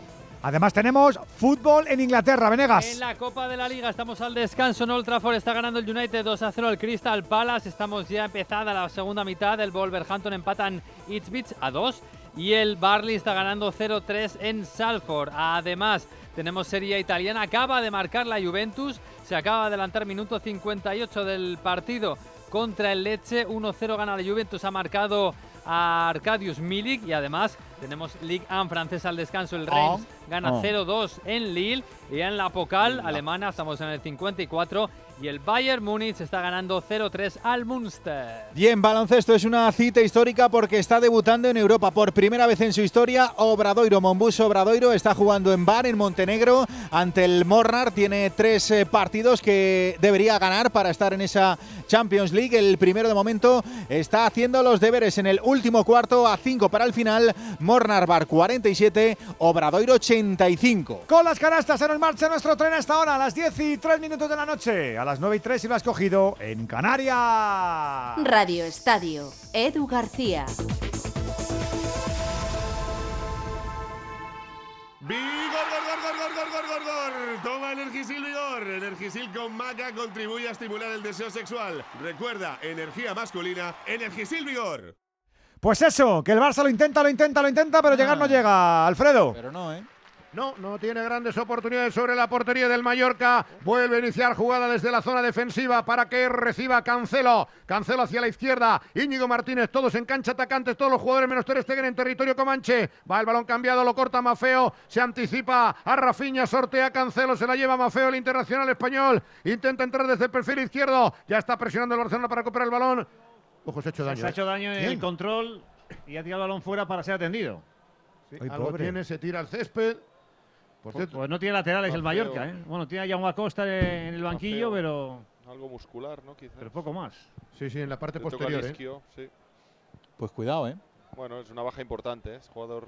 S1: Además tenemos fútbol en Inglaterra, Venegas.
S16: En la Copa de la Liga estamos al descanso. En Old está ganando el United 2 a 0 al Crystal Palace. Estamos ya empezada la segunda mitad. El Wolverhampton empatan Ipswich a 2. Y el Barley está ganando 0-3 en Salford. Además, tenemos Serie italiana. Acaba de marcar la Juventus. Se acaba de adelantar minuto 58 del partido contra el Leche. 1-0 gana la Juventus. Ha marcado a Arcadius Milik. Y además tenemos Ligue 1 francesa al descanso. El Reims gana
S3: Oh.
S16: 0-2 en Lille. Y en la Pokal alemana estamos en el 54. Y el Bayern Múnich está ganando 0-3 al Münster.
S3: Y en baloncesto es una cita histórica porque está debutando en Europa por primera vez en su historia. Obradoiro, Monbus Obradoiro está jugando en Bar, en Montenegro, ante el Mornar. Tiene tres eh, partidos que debería ganar para estar en esa Champions League. El primero de momento está haciendo los deberes en el último cuarto a 5 para el final. Mornar Bar 47, Obradoiro 85.
S1: Con las canastas en marcha nuestro tren hasta ahora, a las 10 y 3 minutos de la noche. A las 9 y 3 y lo has cogido en Canarias.
S5: Radio Estadio, Edu García.
S2: ¡Vigor, gor, gor, gor, gor, gor, gor, gor! Toma
S35: Energisil Vigor. Energisil con maca contribuye a estimular el deseo sexual. Recuerda, energía masculina, Energisil Vigor.
S1: Pues eso, que el Barça lo intenta, lo intenta, lo intenta, pero llegar ah. no llega, Alfredo.
S3: Pero no, ¿eh?
S2: No, no tiene grandes oportunidades sobre la portería del Mallorca. Vuelve a iniciar jugada desde la zona defensiva para que reciba Cancelo. Cancelo hacia la izquierda. Íñigo Martínez, todos en cancha atacantes, todos los jugadores menos Ter Stegen en territorio Comanche. Va el balón cambiado, lo corta Mafeo. Se anticipa a Rafinha, sortea Cancelo, se la lleva Mafeo, el internacional español. Intenta entrar desde el perfil izquierdo. Ya está presionando el Barcelona para recuperar el balón. Ojo, se ha hecho daño.
S4: Se ha
S2: ¿eh?
S4: hecho daño en el control y ha tirado el balón fuera para ser atendido.
S2: Sí, algo tiene, se tira al césped. Por
S4: Pues,
S2: cierto,
S4: pues no tiene laterales el. Mallorca, ¿eh? Bueno, tiene a Jaume Acosta en el banquillo, pero,
S33: Algo muscular, ¿no? Quizás.
S4: pero poco más.
S2: Sí, sí, en la parte
S33: Le
S2: posterior. ¿eh?
S33: sí.
S3: Pues cuidado, ¿eh?
S33: Bueno, es una baja importante, ¿eh? es jugador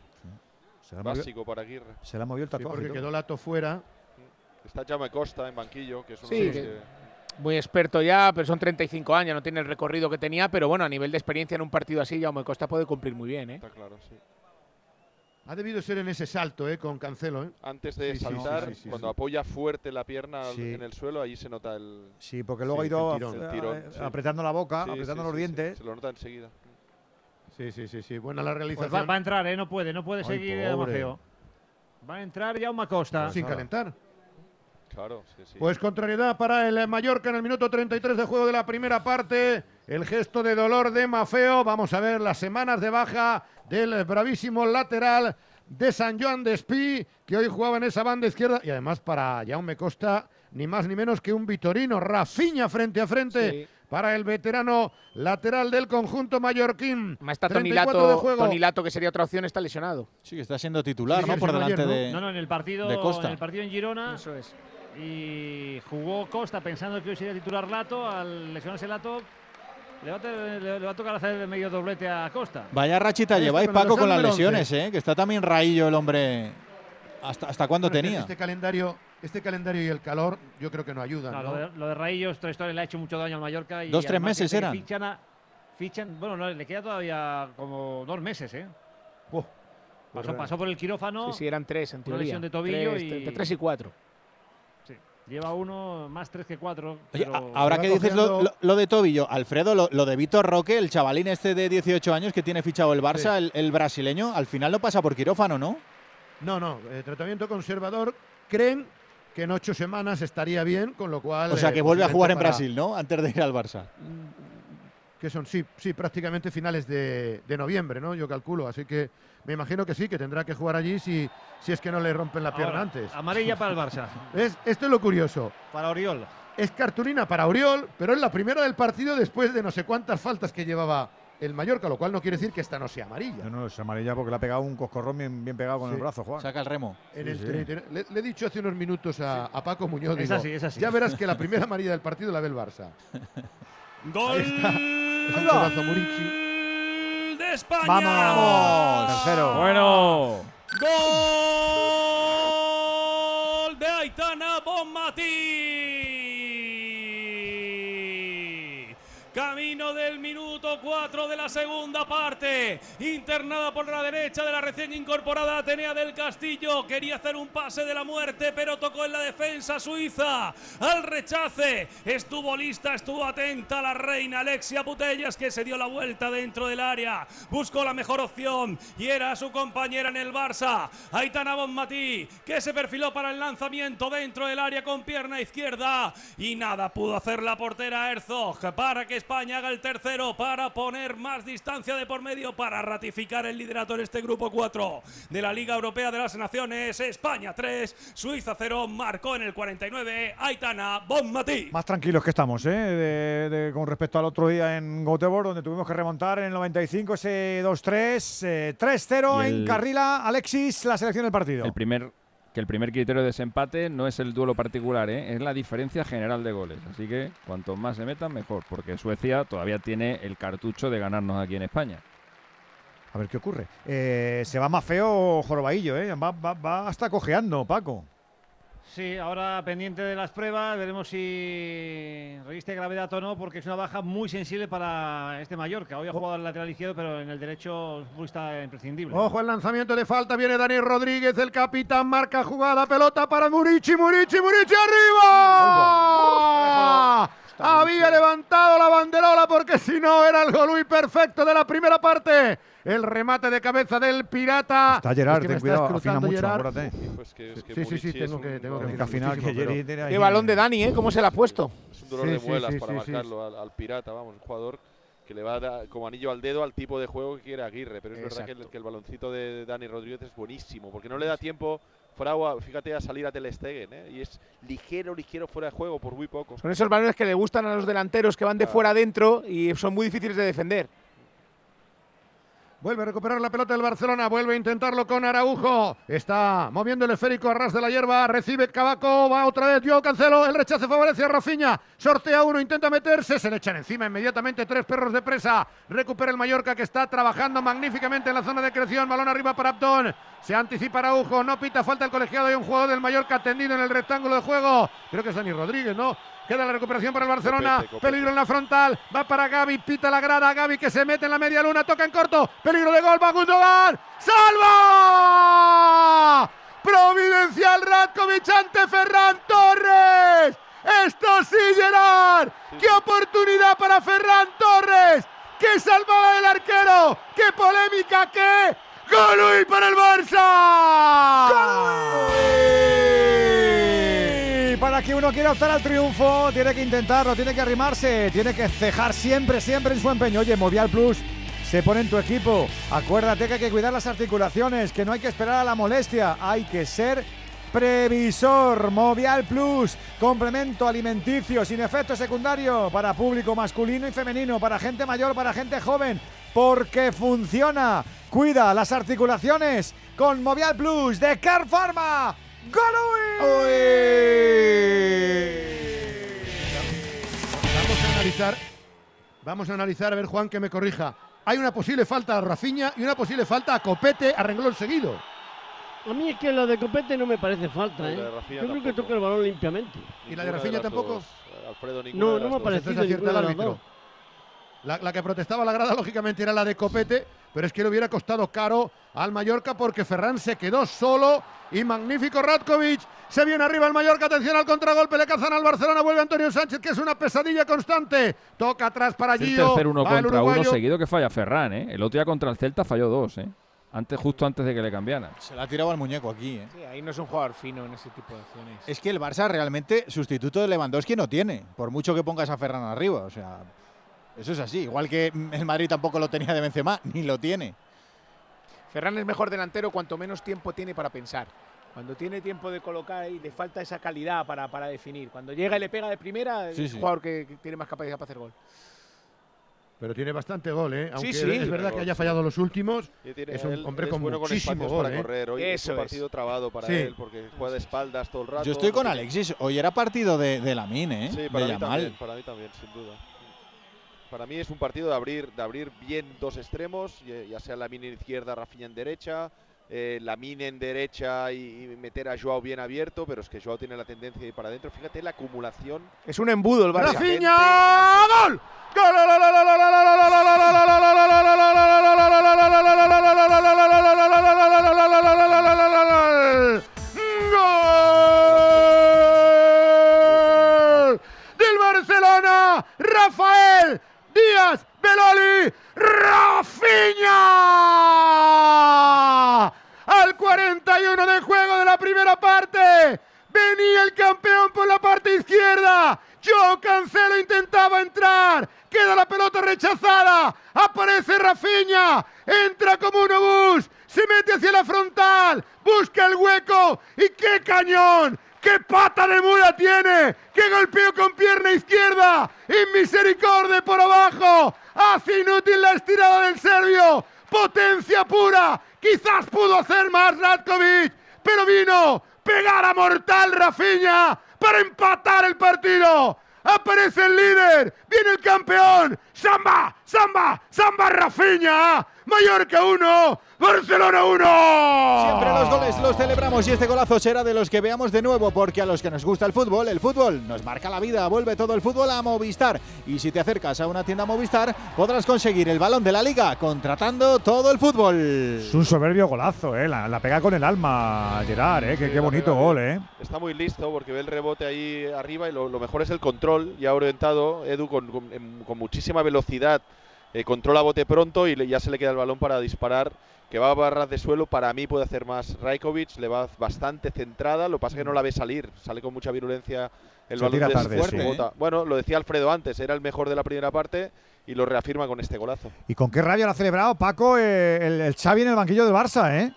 S1: Se la movió-
S33: básico para Aguirre.
S1: Se le ha movido el
S2: Sí,
S1: tatuaje.
S2: porque quedó Lato fuera.
S33: Está Jaume Costa en banquillo, que es uno
S31: Sí,
S33: de los
S31: que-
S33: que...
S31: Muy experto ya, pero son 35 años, no tiene el recorrido que tenía, pero bueno, a nivel de experiencia en un partido así, Jaume Costa puede cumplir muy bien, ¿eh?
S33: Está claro, sí.
S2: Ha debido ser en ese salto, ¿eh? Con Cancelo, ¿eh?
S33: Antes de
S2: Sí,
S33: saltar,
S2: sí, sí, sí,
S33: cuando
S2: sí.
S33: apoya fuerte la pierna en el suelo, ahí se nota el,
S1: Sí, porque luego
S2: Sí,
S1: ha ido
S2: el tirón.
S1: eh,
S33: el tirón. sí.
S1: apretando la boca,
S33: Sí,
S1: apretando
S33: sí,
S1: los
S33: sí, sí,
S1: dientes.
S33: Se lo nota enseguida.
S2: Sí, sí, sí, sí. Buena la
S4: Pues
S2: realización.
S4: va, va a entrar, ¿eh? No puede, no puede
S1: Ay,
S4: seguir
S1: pobre.
S4: a Mafeo. Va a entrar Jaume Acosta.
S2: Sin calentar.
S33: Claro, sí, sí.
S2: Pues contrariedad para el Mallorca en el minuto 33 de juego de la primera parte. El gesto de dolor de Mafeo. Vamos a ver las semanas de baja del bravísimo lateral de San Joan de Espí, que hoy jugaba en esa banda izquierda. Y además para Jaume Costa, ni más ni menos que un Vitorino. Rafiña frente a frente
S31: Sí.
S2: para el veterano lateral del conjunto mallorquín.
S31: Más está
S2: 34 de
S31: Tonilato, que sería otra opción, está lesionado.
S3: Sí, que está siendo titular,
S2: Sí,
S3: ¿no? Por delante
S2: ayer, ¿no?
S3: de.
S4: No, no, en el partido,
S3: de Costa.
S4: en el partido en Girona.
S31: Eso es.
S4: Y jugó Costa pensando que hoy sería titular Lato. Al lesionarse Lato, le va, a, te- le- va a tocar hacer el medio doblete a Costa.
S3: Vaya rachita
S2: Este
S3: lleváis, Paco, con las lesiones, ¿eh? Que está también raillo el hombre. ¿Hasta, hasta cuándo
S2: Bueno, es que
S3: tenía?
S2: Este calendario, este calendario y el calor, yo creo que no ayudan.
S4: No,
S2: ¿no?
S4: lo, de, lo de historia, le ha hecho mucho daño al Mallorca. Y
S3: Dos, tres meses eran.
S4: Fichan, a- fichan- bueno, no, le queda todavía como dos meses, ¿eh?
S2: Buah.
S4: Pasó, pasó por el quirófano.
S31: Sí, sí, eran tres en
S4: Una lesión de tobillo
S31: Tres-
S4: y-
S31: entre tres y cuatro.
S4: Lleva uno más tres que cuatro.
S3: Oye,
S4: pero-
S3: a- ahora que dices lo, lo- lo de Tobillo, Alfredo, lo, lo de Vitor Roque, el chavalín este de 18 años que tiene fichado el Barça, el, el brasileño, al final no pasa por quirófano, ¿no?
S2: No, no, eh, tratamiento conservador. Creen que en ocho semanas estaría bien, con lo cual.
S3: O sea
S2: eh,
S3: que vuelve a jugar en Brasil, ¿no? Antes de ir al Barça.
S2: Que son, sí, sí, prácticamente finales de, de noviembre, ¿no? Yo calculo. Así que me imagino que sí, que tendrá que jugar allí si, si es que no le rompen la pierna
S4: Ahora,
S2: antes.
S4: Amarilla para el Barça. <laughs>
S2: ¿Ves? Esto es lo curioso.
S4: Para Oriol.
S2: Es cartulina para Oriol, pero es la primera del partido después de no sé cuántas faltas que llevaba el Mallorca, lo cual no quiere decir que esta no sea amarilla.
S1: No, no, es amarilla porque le ha pegado un coscorrón bien, bien pegado con
S2: Sí.
S1: el brazo, Juan.
S3: Saca el remo.
S2: En
S1: Sí,
S2: el
S1: sí.
S2: 33. Le, le he dicho hace unos minutos a, a Paco Muñoz.
S4: Es
S2: digo,
S4: así, es así.
S2: Ya verás que la primera amarilla del partido la ve el Barça. <laughs>
S18: Gol
S2: Ahí
S18: de España.
S1: ¡Vamos! Tercero.
S25: Bueno.
S18: Gol 4 de la segunda parte. Internada por la derecha de la recién incorporada Atenea del Castillo. Quería hacer un pase de la muerte, pero tocó en la defensa suiza. Al rechace. Estuvo lista, estuvo atenta la reina Alexia Putellas, que se dio la vuelta dentro del área. Buscó la mejor opción y era su compañera en el Barça. Aitana Bonmatí, que se perfiló para el lanzamiento dentro del área con pierna izquierda. Y nada pudo hacer la portera Herzog para que España haga el tercero, para poner más distancia de por medio, para ratificar el liderato en este grupo 4 de la Liga Europea de las Naciones. España 3, Suiza 0, marcó en el 49 Aitana Bonmatí.
S1: Más tranquilos que estamos, ¿eh? De- de- con respecto al otro día en Göteborg, donde tuvimos que remontar en el 95 ese 2-3. eh, 3-0
S25: Y
S1: en
S25: el-
S1: Carrila. Alexis, la selección del partido.
S25: El primer, que el primer criterio de desempate no es el duelo particular, ¿eh? es la diferencia general de goles. Así que cuanto más se metan, mejor, porque Suecia todavía tiene el cartucho de ganarnos aquí en España.
S1: A ver qué ocurre. Eh, se va más feo Jorobaillo, ¿eh? Va, va- va hasta cojeando, Paco.
S4: Sí, ahora pendiente de las pruebas, veremos si reviste gravedad o no, porque es una baja muy sensible para este Mallorca. Hoy ha jugado al lateral izquierdo, pero en el derecho está imprescindible.
S2: Ojo el lanzamiento de falta, viene Dani Rodríguez, el capitán, marca jugada, pelota para Murici, Murici, Murici arriba. Había levantado la banderola porque si no era el gol muy perfecto de la primera parte. El remate de cabeza del pirata.
S1: Está Gerard,
S2: Es que
S1: ten cuidado, afina mucho,
S2: Gerard.
S1: acuérdate.
S33: Pues que, es que
S2: Sí, sí, sí, tengo que, tengo que
S1: Que
S2: afinar
S1: que
S2: pero-
S1: Jerry tiene ahí-
S31: Qué balón de Dani, ¿eh? ¿Cómo se la ha puesto?
S33: Es un dolor
S2: Sí,
S33: de
S2: sí,
S33: muelas
S2: sí,
S33: para
S2: sí, sí.
S33: marcarlo al, al pirata, vamos, un jugador que le va a dar como anillo al dedo al tipo de juego que quiere Aguirre. Pero es verdad que el,
S31: Exacto.
S33: que el baloncito de Dani Rodríguez es buenísimo, porque no le da tiempo, Fragua, fíjate, a salir a Ter Stegen, ¿eh? Y es ligero, ligero fuera de juego, por muy poco.
S31: Son esos balones que le gustan a los delanteros que van de fuera adentro y son muy difíciles de defender.
S2: Vuelve a recuperar la pelota del Barcelona, vuelve a intentarlo con Araujo. Está moviendo el esférico a ras de la hierba, recibe Cabaco, va otra vez, yo Cancelo, el rechace favorece a Rafinha, sortea uno, intenta meterse, se le echan encima inmediatamente tres perros de presa. Recupera el Mallorca que está trabajando magníficamente en la zona de creación, balón arriba para Abdón. Se anticipa Araujo, no pita falta el colegiado y un jugador del Mallorca tendido en el rectángulo de juego. Creo que es Dani Rodríguez, ¿no? Queda la recuperación para el Barcelona.
S33: Copete, copete.
S2: Peligro en la frontal. Va para Gaby. Pita la grada. Gaby que se mete en la media luna. Toca en corto. Peligro de gol. Va Gundogan. ¡Salva! Providencial Ratkovic ante Ferran Torres. Esto sí, Gerard. ¡Qué oportunidad para Ferran Torres! ¡Qué salvada del arquero! ¡Qué polémica! ¡Qué gol para el Barça!
S1: Y para que uno quiera optar al triunfo, tiene que intentarlo, tiene que arrimarse, tiene que cejar siempre, siempre en su empeño. Oye, Movial Plus se pone en tu equipo. Acuérdate que hay que cuidar las articulaciones, que no hay que esperar a la molestia, hay que ser previsor. Movial Plus, complemento alimenticio sin efecto secundario para público masculino y femenino, para gente mayor, para gente joven, porque funciona. Cuida las articulaciones con Movial Plus de Car.
S2: Vamos a analizar. Vamos a analizar, a ver, Juan, que me corrija. Hay una posible falta a Rafinha y una posible falta a Copete a renglón seguido.
S34: A mí es que la de Copete no me parece falta, ¿eh? Yo creo que toca el balón limpiamente.
S2: ¿Y la de
S33: las
S2: tampoco?
S33: dos, Alfredo,
S34: No, no me ha parecido
S2: Entonces acierta el árbitro. La, la que protestaba la grada, lógicamente, era la de Copete, pero es que le hubiera costado caro al Mallorca porque Ferran se quedó solo y magnífico Ratkovic. Se viene arriba el Mallorca, atención al contragolpe, le cazan al Barcelona, vuelve Antonio Sánchez, que es una pesadilla constante. Toca atrás para
S25: Es el
S2: Gio.
S25: tercer uno
S2: el
S25: contra uno seguido que falla Ferran, ¿eh? El otro día contra el Celta falló dos, ¿eh? Antes, justo antes de que le cambiaran.
S3: Se la ha tirado al muñeco aquí, ¿eh?
S31: Sí, ahí no es un jugador fino en ese tipo de acciones.
S3: Es que el Barça realmente sustituto de Lewandowski no tiene, por mucho que pongas a Ferran arriba. O sea, eso es así. Igual que el Madrid tampoco lo tenía de Benzema, ni lo tiene.
S31: Ferran es mejor delantero cuanto menos tiempo tiene para pensar. Cuando tiene tiempo de colocar y le falta esa calidad para, para definir. Cuando llega y le pega de primera,
S2: Sí,
S31: es
S2: sí.
S31: un jugador que, que tiene más capacidad para hacer gol.
S2: Pero tiene bastante gol, ¿eh? Aunque
S31: sí.
S2: es verdad que haya fallado los últimos.
S33: Tiene-
S2: es un hombre
S33: es
S2: con
S33: bueno con
S2: muchísimo
S33: espacios
S2: gol,
S33: para
S2: ¿eh?
S33: correr. Hoy es un
S31: es.
S33: partido trabado para
S2: Sí.
S33: él porque juega de espaldas todo el rato.
S3: Yo estoy con Alexis. Hoy era partido de, de ¿eh?
S33: Sí,
S3: de
S33: para mí,
S3: Yamal.
S33: también, para mí también, sin duda. Para mí es un partido de abrir, de abrir bien dos extremos, ya sea la mini en izquierda, Rafinha en derecha, eh, la mini en derecha y, y meter a Joao bien abierto, pero es que Joao tiene la tendencia de ir para adentro. Fíjate la acumulación.
S31: Es un embudo el Barça.
S2: ¡Rafinha! ¡Gol! ¡Gol! Del Barcelona, Rafael Díaz Beloli, Rafinha. Al 41 de juego de la primera parte. Venía el campeón por la parte izquierda. Joe Cancelo intentaba entrar. Queda la pelota rechazada. Aparece Rafinha. Entra como un obús. Se mete hacia la frontal. Busca el hueco. ¡Y qué cañón! ¡Qué pata de mula tiene! ¡Qué golpeo con pierna izquierda! ¡Inmisericordia por abajo! Hace inútil la estirada del serbio. ¡Potencia pura! Quizás pudo hacer más Ratkovic. Pero vino pegar a mortal Rafinha para empatar el partido. Aparece el líder, viene el campeón. Samba, samba, samba Rafinha. Mallorca 1, Barcelona 1.
S3: Siempre los goles los celebramos y este golazo será de los que veamos de nuevo porque a los que nos gusta el fútbol, el fútbol nos marca la vida. Vuelve todo el fútbol a Movistar y si te acercas a una tienda Movistar podrás conseguir el balón de la liga contratando todo el fútbol.
S1: Es un soberbio golazo, ¿eh? La, la pega con el alma, Gerard, ¿eh? Qué,
S33: Sí,
S1: qué
S33: la
S1: bonito
S33: pega
S1: gol. ¿eh?
S33: Está muy listo porque ve el rebote ahí arriba y lo, lo mejor es el control. Ya orientado, Edu con, con- con muchísima velocidad eh, controla bote pronto y le- ya se le queda el balón para disparar. Que va a barras de suelo, para mí puede hacer más Raikovic, le va bastante centrada, lo que pasa es que no la ve salir, sale con mucha virulencia el
S1: Se
S33: balón
S1: tira
S33: de
S1: tarde, sí.
S33: bota. Bueno, lo decía Alfredo antes, era el mejor de la primera parte y lo reafirma con este golazo.
S1: Y con qué rabia lo ha celebrado Paco eh, el, el Xavi en el banquillo del Barça, ¿eh?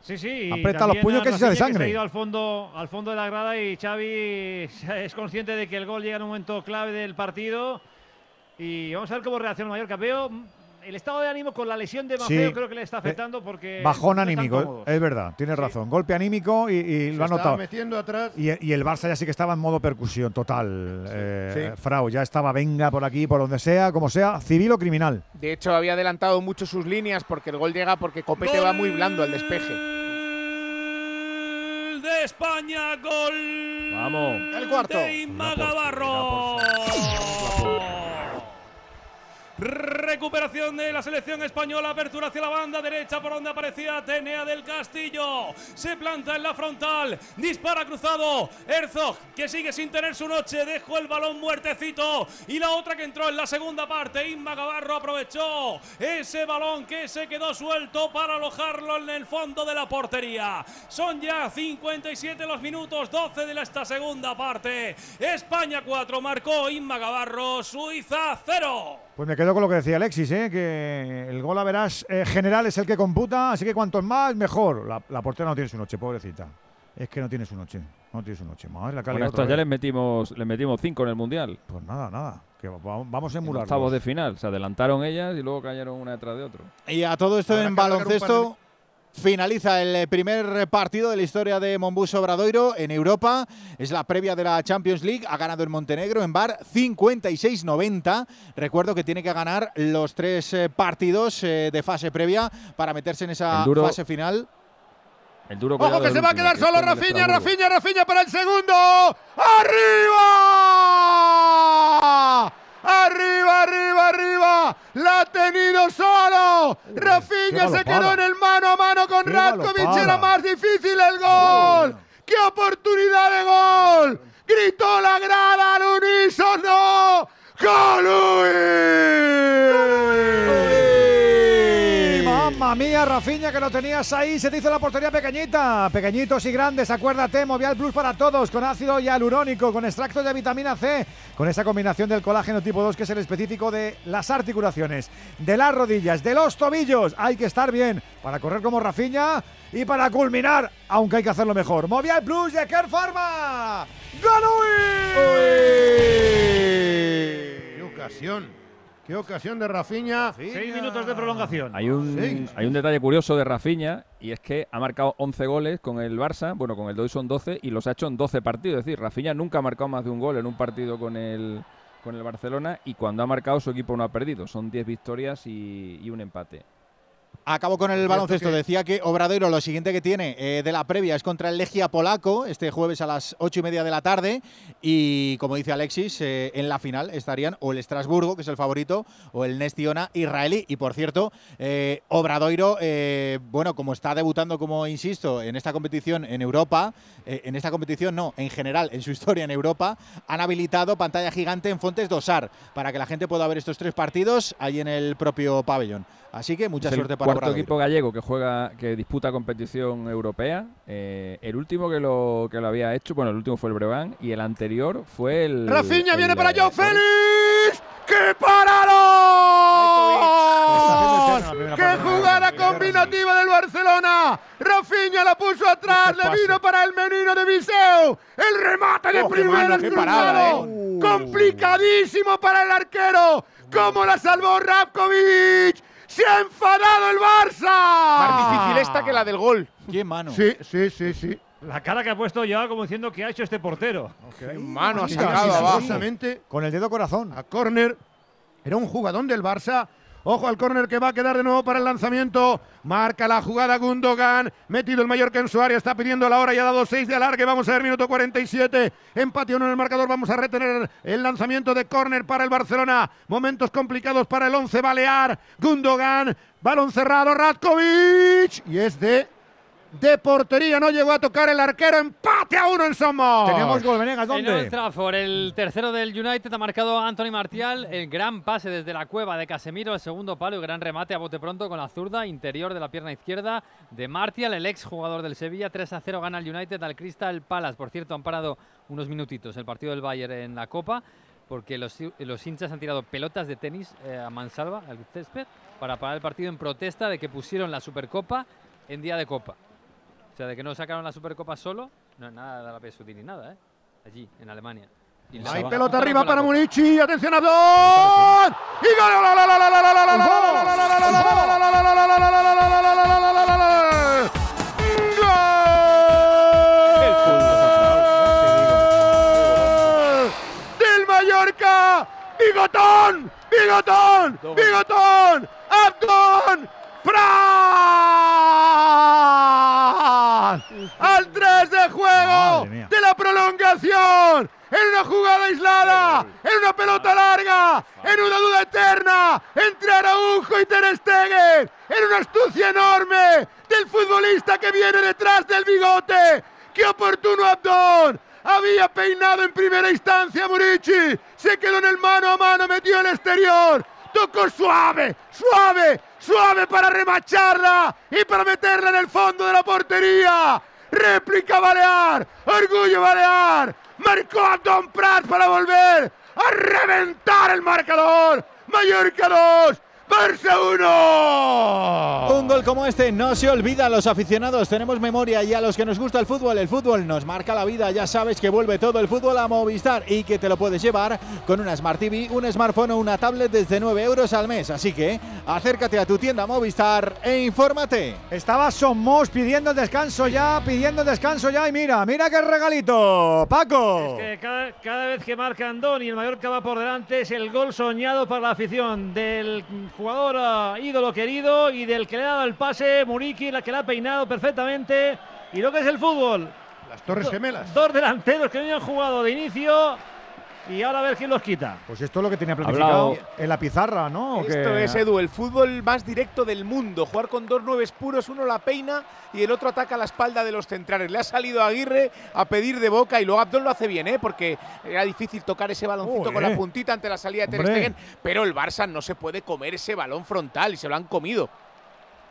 S4: Sí, sí.
S1: Aprieta los puños que se de sangre.
S4: ha ido al fondo, al fondo de la grada y Xavi <laughs> es consciente de que el gol llega en un momento clave del partido. Y vamos a ver cómo reacciona Mallorca. Veo el estado de ánimo con la lesión de Mafeo
S1: Sí.
S4: creo que le está
S1: Eh,
S4: afectando porque
S1: Bajón
S4: no
S1: anímico,
S4: cómodos.
S1: es verdad, tienes razón. Golpe anímico y, y lo ha notado.
S2: metiendo atrás.
S1: Y, y el Barça ya sí que estaba en modo percusión total. eh,
S31: Sí.
S1: Frau ya estaba, venga por aquí, por donde sea, como sea, civil o criminal.
S31: De hecho, había adelantado mucho sus líneas porque el gol llega porque Copete va muy blando al despeje.
S18: Gol de España, gol.
S25: Vamos.
S3: El cuarto.
S18: De Inma Gavarro. Recuperación de la selección española, apertura hacia la banda derecha por donde aparecía Tenea del Castillo. Se planta en la frontal, dispara cruzado. Herzog, que sigue sin tener su noche, dejó el balón muertecito. Y la otra que entró en la segunda parte, Inma Gavarro aprovechó ese balón que se quedó suelto para alojarlo en el fondo de la portería. Son ya 57 los minutos, 12 de esta segunda parte. España 4, marcó Inma Gavarro, Suiza 0.
S1: Pues me quedo con lo que decía Alexis, ¿eh? que el gol a verás eh, general es el que computa, así que cuanto más, mejor. La, la portera no tiene su noche, pobrecita. Es que no tiene su noche, no tiene su noche. Madre, la
S25: ya les metimos, les metimos cinco en el Mundial.
S1: Pues nada, nada. Que vamos a
S25: En
S1: emular.
S25: octavos de final. Se adelantaron ellas y luego cayeron una detrás de otro.
S3: Y a todo esto en baloncesto finaliza el primer partido de la historia de Monbus Obradoiro en Europa. Es la previa de la Champions League. Ha ganado en Montenegro en bar 56-90. Recuerdo que tiene que ganar los tres eh, partidos eh, de fase previa para meterse en esa
S25: El duro-
S3: fase final.
S25: El duro
S2: Ojo que se va a quedar solo
S25: el Estrasburgo.
S2: Rafinha, Rafinha para el segundo. ¡Arriba! ¡Arriba, arriba, arriba! ¡La ha tenido solo! Rafinha se quedó en el mano a mano con
S1: ¡Qué
S2: Ratkovic. Era más difícil el gol. ¡Qué oportunidad de gol! Gritó la grada al unísono. ¡Golui!
S1: Mía, Rafiña, que lo tenías ahí, se te hizo la portería pequeñita. Pequeñitos y grandes, acuérdate, Movial Plus para todos, con ácido hialurónico, con extracto de vitamina C, con esa combinación del colágeno tipo 2 que es el específico de las articulaciones, de las rodillas, de los tobillos. Hay que estar bien para correr como Rafiña y para culminar, aunque hay que hacerlo mejor. Movial Plus de Care Pharma.
S2: ¡Qué ocasión! ¡Qué ocasión de Rafinha!
S4: Seis minutos de prolongación.
S25: Hay un,
S2: Seis.
S25: hay un detalle curioso de Rafinha y es que ha marcado 11 goles con el Barça, bueno, con el Doy son 12 y los ha hecho en 12 partidos. Es decir, Rafinha nunca ha marcado más de un gol en un partido con el, con el Barcelona y cuando ha marcado su equipo no ha perdido. Son 10 victorias y, y un empate.
S3: Acabo con el baloncesto. Decía que Obradoiro lo siguiente que tiene eh, de la previa es contra el Legia Polaco, este jueves a las ocho y media de la tarde. Y como dice Alexis, eh, en la final estarían o el Estrasburgo, que es el favorito, o el Nestiona israelí. Y por cierto, eh, Obradoiro, eh, bueno, como está debutando, como insisto, en esta competición en Europa, en esta competición no, en general, en su historia en Europa, han habilitado pantalla gigante en Fontes Dosar para que la gente pueda ver estos tres partidos ahí en el propio pabellón. Así que mucha
S25: Es el
S3: suerte para
S25: cuarto
S3: Obradoiro.
S25: equipo gallego que juega, que disputa competición europea. Eh, el último que lo, que lo había hecho, bueno, el último fue el Breogán y el anterior fue el.
S2: Rafinha
S25: el,
S2: viene para
S25: eh,
S2: Joao Félix. ¡Qué parado! ¡Qué jugada combinativa del Barcelona! Rafinha la puso atrás, le vino para el menino de Viseu. El remate de
S31: Oh,
S2: primera
S31: mano, qué parada,
S2: cruzado. Complicadísimo para el arquero. ¿Cómo la salvó Rapkovic? ¡Se ha enfadado el Barça!
S31: Más difícil esta que la del gol.
S3: ¿Qué mano?
S2: Sí, sí, sí, sí.
S4: La cara que ha puesto ya como diciendo que ha hecho este portero.
S31: Mano ha sacado
S1: Con el dedo corazón.
S2: a córner. Era un jugadón del Barça. Ojo al córner que va a quedar de nuevo para el lanzamiento. Marca la jugada Gundogan. Metido el Mallorca en su área. Está pidiendo la hora y ha dado 6 de alargue. Vamos a ver, minuto 47. Empate uno en el marcador. Vamos a retener el lanzamiento de córner para el Barcelona. Momentos complicados para el 11 Balear. Gundogan. Balón cerrado. Ratkovic. Y es de de portería. No llegó a tocar el arquero. Empate a uno en Somos.
S1: Tenemos gol, Venegas,
S16: En Old
S1: ¿dónde?
S16: Trafford, el tercero del United ha marcado Anthony Martial. El gran pase desde la cueva de Casemiro, el segundo palo y gran remate a bote pronto con la zurda interior de la pierna izquierda de Martial, el ex jugador del Sevilla. 3 a 0 gana el United al Crystal Palace. Por cierto, han parado unos minutitos el partido del Bayern en la Copa porque los, los hinchas han tirado pelotas de tenis eh, a mansalva al césped para parar el partido en protesta de que pusieron la Supercopa en día de Copa. O sea, de que no sacaron la Supercopa solo, no nada de la PSUD ni nada, ¿eh? Allí, en Alemania. Y
S2: Hay pelota arriba para. Munichi. Atención a dos. Y gol. Del Mallorca. Bigotón. Bigotón. Bigotón. Abdón. Al 3 de juego de la prolongación. En una jugada aislada, en una pelota larga, en una duda eterna entre Araujo y Ter Stegen, en una astucia enorme del futbolista que viene detrás del bigote. ¡Qué oportuno Abdón! Había peinado en primera instancia Murici, se quedó en el mano a mano, metió el exterior, tocó suave, suave, suave para remacharla y para meterla en el fondo de la portería. Réplica Balear, orgullo Balear, marcó a Don Prat para volver a reventar el marcador. Mallorca 2, Barça 1.
S3: Un gol como este no se olvida a los aficionados, tenemos memoria y a los que nos gusta el fútbol, el fútbol nos marca la vida, ya sabes que vuelve todo el fútbol a Movistar y que te lo puedes llevar con una Smart TV, un smartphone o una tablet desde 9 euros al mes, así que acércate a tu tienda Movistar e infórmate.
S1: Estaba Somos pidiendo el descanso ya, pidiendo el descanso ya. Y mira, mira qué regalito. Paco.
S4: Que cada, cada vez que marca Andoni, el Mallorca va por delante, es el gol soñado para la afición del jugador ah, ídolo querido y del que le ha dado el pase, Muriqui, la que la ha peinado perfectamente. Y lo que es el fútbol.
S2: Las Torres Gemelas.
S4: Dos delanteros que no han jugado de inicio y ahora a ver quién los quita.
S1: Pues esto es lo que tenía planificado
S31: Hablado.
S1: en la pizarra, ¿no? ¿O
S31: Esto es, Edu, el fútbol más directo del mundo. Jugar con dos nueves puros, uno la peina y el otro ataca la espalda de los centrales. Le ha salido a Aguirre a pedir de boca y luego Abdón lo hace bien, ¿eh? porque era difícil tocar ese baloncito con la puntita ante la salida de Ter. Stegen, pero el Barça no se puede comer ese balón frontal y se lo han comido.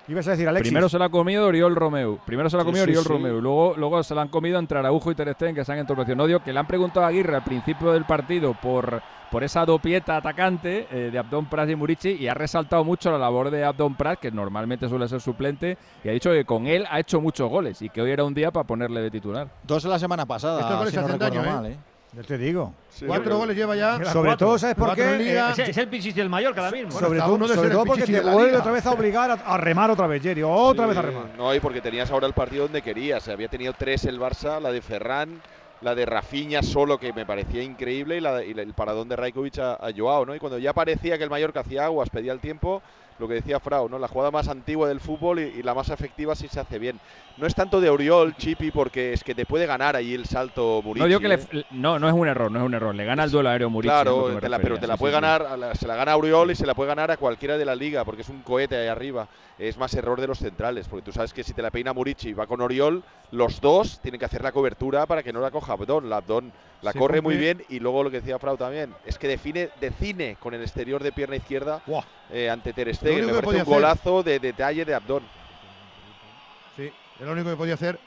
S1: Ibas a decir, Alexis.
S25: Primero se la ha comido Oriol Romeu. Primero se la ha comido
S31: sí,
S25: Oriol
S31: sí.
S25: Romeu. Luego, luego se la han comido entre Araujo y Ter Stegen, que se han entorpecido. No digo que le han preguntado a Aguirre al principio del partido por, por esa dopieta atacante eh, de Abdón Prat y Murici y ha resaltado mucho la labor de Abdón Prat, que normalmente suele ser suplente, y ha dicho que con él ha hecho muchos goles y que hoy era un día para ponerle de titular.
S3: Dos la semana pasada,
S2: Estos goles
S3: si no
S2: hacen daño,
S3: mal,
S2: ¿eh?
S3: ¿eh?
S1: Ya te digo.
S2: Cuatro goles lleva ya.
S1: Sobre
S2: Cuatro.
S1: todo, ¿sabes por qué?
S2: Liga.
S1: Eh,
S4: Es, es el Pichichi del Mallorca ahora mismo.
S1: sobre todo,
S2: uno
S1: sobre porque te vuelve otra vez a obligar a, a remar otra vez, Jerry. Otra vez a remar.
S33: No, y porque tenías ahora el partido donde querías. Había tenido tres el Barça, la de Ferran, la de Rafinha solo, que me parecía increíble, y, la, y el paradón de Raikovic a, a Joao, ¿no? Y cuando ya parecía que el Mallorca hacía aguas, pedía el tiempo, lo que decía Frau, ¿no? La jugada más antigua del fútbol y, y la más efectiva si se hace bien. No es tanto de Oriol, Chipi, porque es que te puede ganar ahí el salto Murici.
S25: No, digo que
S33: ¿eh?
S25: le- no, no es un error, no es un error. Le gana el duelo aéreo Murici.
S33: Claro, te la- pero te la
S25: sí,
S33: puede
S25: sí,
S33: ganar, la- se la gana a Auriol y se la puede ganar a cualquiera de la liga, porque es un cohete ahí arriba. Es más error de los centrales, porque tú sabes que si te la peina Murici y va con Oriol, los dos tienen que hacer la cobertura para que no la coja Abdón. La Abdón la
S2: Se
S33: corre muy bien y luego lo que decía Frau también, es que define, decine con el exterior de pierna izquierda eh, ante Ter Stegen. Me parece un
S2: hacer-
S33: golazo de detalle de Abdón.
S2: Es lo único que podía hacer.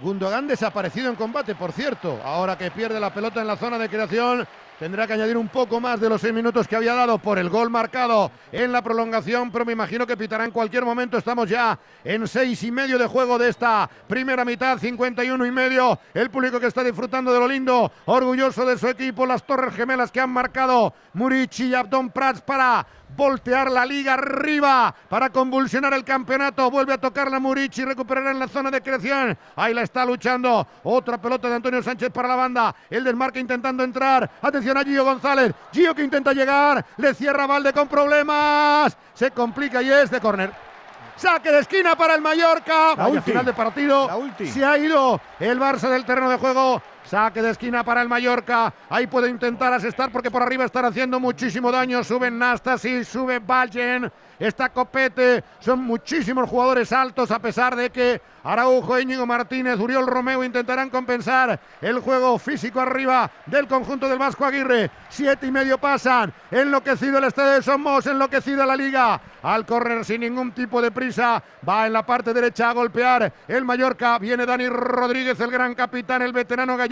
S2: Gundogan desaparecido en combate, por cierto. Ahora que pierde la pelota en la zona de creación, tendrá que añadir un poco más de los seis minutos que había dado por el gol marcado en la prolongación, pero me imagino que pitará en cualquier momento. Estamos ya en seis y medio de juego de esta primera mitad, 51 y medio. El público que está disfrutando de lo lindo, orgulloso de su equipo, las Torres Gemelas que han marcado Murici y Abdón Prats para voltear la liga arriba para convulsionar el campeonato. Vuelve a tocar la Murici, recuperará en la zona de creación. Ahí la está luchando. Otra pelota de Antonio Sánchez para la banda. El desmarque intentando entrar. Atención a Gio González. Gio que intenta llegar. Le cierra Valde con problemas. Se complica y es de córner. Saque de esquina para el Mallorca.
S1: La ulti.
S2: final de partido.
S1: La.
S2: Se ha ido el Barça del terreno de juego. Saque de esquina para el Mallorca. Ahí puede intentar asestar porque por arriba están haciendo muchísimo daño. Suben Nastasi, sube Baljen, está Copete. Son muchísimos jugadores altos a pesar de que Araujo, Íñigo Martínez, Uriol Romeo intentarán compensar el juego físico arriba del conjunto del Vasco Aguirre. Siete y medio pasan. Enloquecido el estadio de Somos, enloquecida la liga. Al correr sin ningún tipo de prisa, va en la parte derecha a golpear el Mallorca. Viene Dani Rodríguez, el gran capitán, el veterano gallego.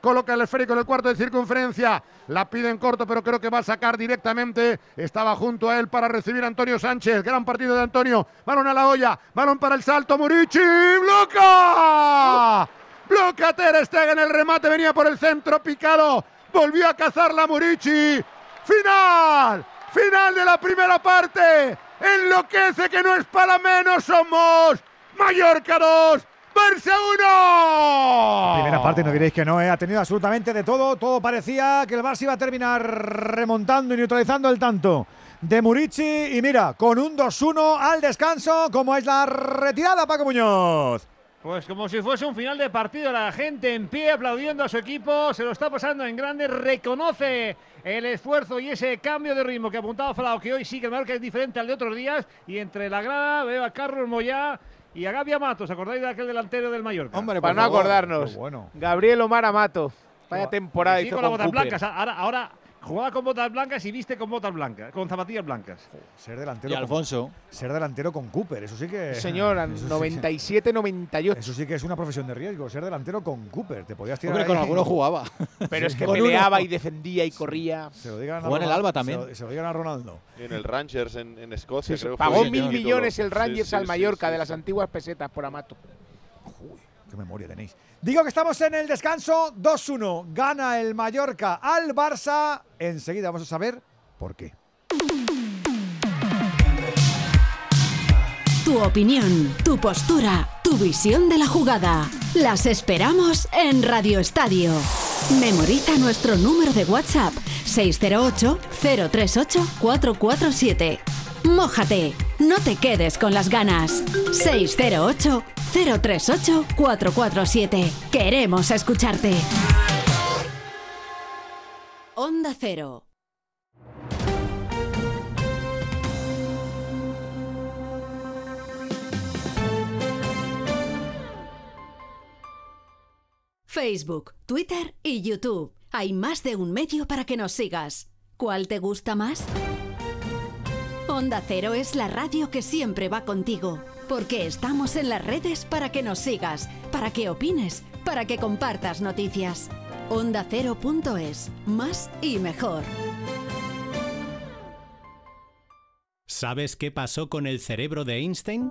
S2: Coloca el esférico en el cuarto de circunferencia. La pide en corto, pero creo que va a sacar directamente. Estaba junto a él para recibir Antonio Sánchez. Gran partido de Antonio. Balón a la olla. Balón para el salto. Murici. ¡Bloca! Bloca Ter Stegen. El remate venía por el centro picado. Volvió a cazar la Murici. Final. Final de la primera parte. Enloquece que no es para menos. Somos Mallorca 2. Barça 1.
S1: Primera parte, no diréis que no, ¿eh? ha tenido absolutamente de todo. Todo parecía que el Barça iba a terminar remontando y neutralizando el tanto de Murici. Y mira, con un 2-1 al descanso, como es la retirada, Paco Muñoz.
S4: Pues como si fuese un final de partido, la gente en pie aplaudiendo a su equipo, se lo está pasando en grande, reconoce el esfuerzo y ese cambio de ritmo que apuntaba Falao, que hoy sí que el marca es diferente al de otros días, y entre la grada veo a Carlos Moyá y a Gaby Amato, ¿os acordáis de aquel delantero del Mallorca?
S31: Hombre, para no acordarnos. Gabriel Omar Amato. Vaya temporada
S4: Sí,
S31: hizo
S4: con las
S31: con
S4: botas blancas, ahora, ahora jugaba con botas blancas y viste con botas blancas, con zapatillas blancas.
S1: Ser delantero.
S3: Y
S1: con-
S3: Alfonso.
S1: ser delantero con Cooper, eso sí que.
S31: Señor, <laughs>
S1: eso sí que-
S31: 97-98.
S1: Eso sí que es una profesión de riesgo, ser delantero con Cooper. Te podías tirar
S3: Hombre, con alguno jugaba. <laughs>
S31: Pero es que <laughs>
S1: Con
S31: peleaba
S1: uno.
S31: y defendía y corría.
S1: Se lo digan a
S3: Jugó en el
S1: Ronaldo-
S3: Alba también.
S1: Se lo, se lo digan a Ronaldo.
S33: En el Rangers en, en Escocia,
S31: Sí,
S33: creo que
S31: Pagó
S33: fue
S31: mil millones el Rangers
S33: sí,
S31: al
S33: sí,
S31: Mallorca
S33: sí,
S31: de las antiguas pesetas por Amato.
S1: Qué memoria tenéis. Digo que estamos en el descanso 2-1. Gana el Mallorca al Barça. Enseguida vamos a saber por qué.
S6: Tu opinión, tu postura, tu visión de la jugada. Las esperamos en Radio Estadio. Memoriza nuestro número de WhatsApp 608-038-447. Mójate, no te quedes con las ganas. 608-038-447. Queremos escucharte. Onda Cero. Facebook, Twitter y YouTube. Hay más de un medio para que nos sigas. ¿Cuál te gusta más? Onda Cero es la radio que siempre va contigo, porque estamos en las redes para que nos sigas, para que opines, para que compartas noticias. OndaCero.es, más y mejor.
S7: ¿Sabes qué pasó con el cerebro de Einstein?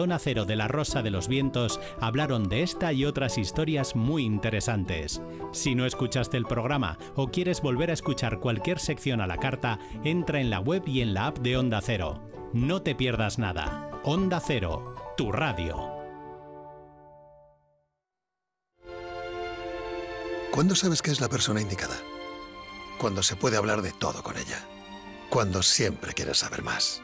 S7: Zona Cero de la Rosa de los Vientos hablaron de esta y otras historias muy interesantes. Si no escuchaste el programa o quieres volver a escuchar cualquier sección a la carta, entra en la web y en la app de Onda Cero. No te pierdas nada. Onda Cero, tu radio.
S8: ¿Cuándo sabes que es la persona indicada? Cuando se puede hablar de todo con ella. Cuando siempre quieres saber más.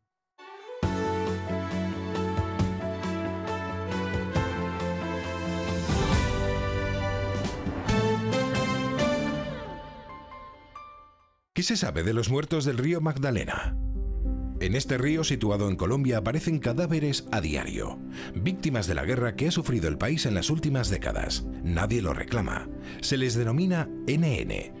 S9: ¿Qué se sabe de los muertos del río Magdalena?
S36: En este río situado en Colombia aparecen cadáveres a diario, víctimas de la guerra que ha sufrido el país en las últimas décadas. Nadie lo reclama. Se les denomina NN,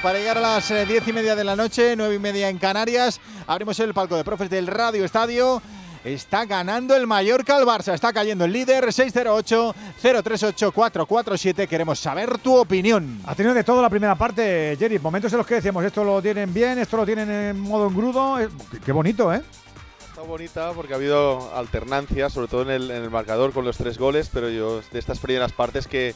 S3: Para llegar a las eh, diez y media de la noche, nueve y media en Canarias. Abrimos el palco de profes del Radio Estadio. Está ganando el Mallorca al Barça. Está cayendo el líder 608-038-447. Queremos saber tu opinión.
S1: Ha tenido de todo la primera parte, Jerry. Momentos en los que decíamos, esto lo tienen bien, esto lo tienen en modo engrudo. Eh, Qué bonito, ¿eh?
S33: Está bonita porque ha habido alternancia, sobre todo en el, en el marcador con los tres goles, pero yo de estas primeras partes que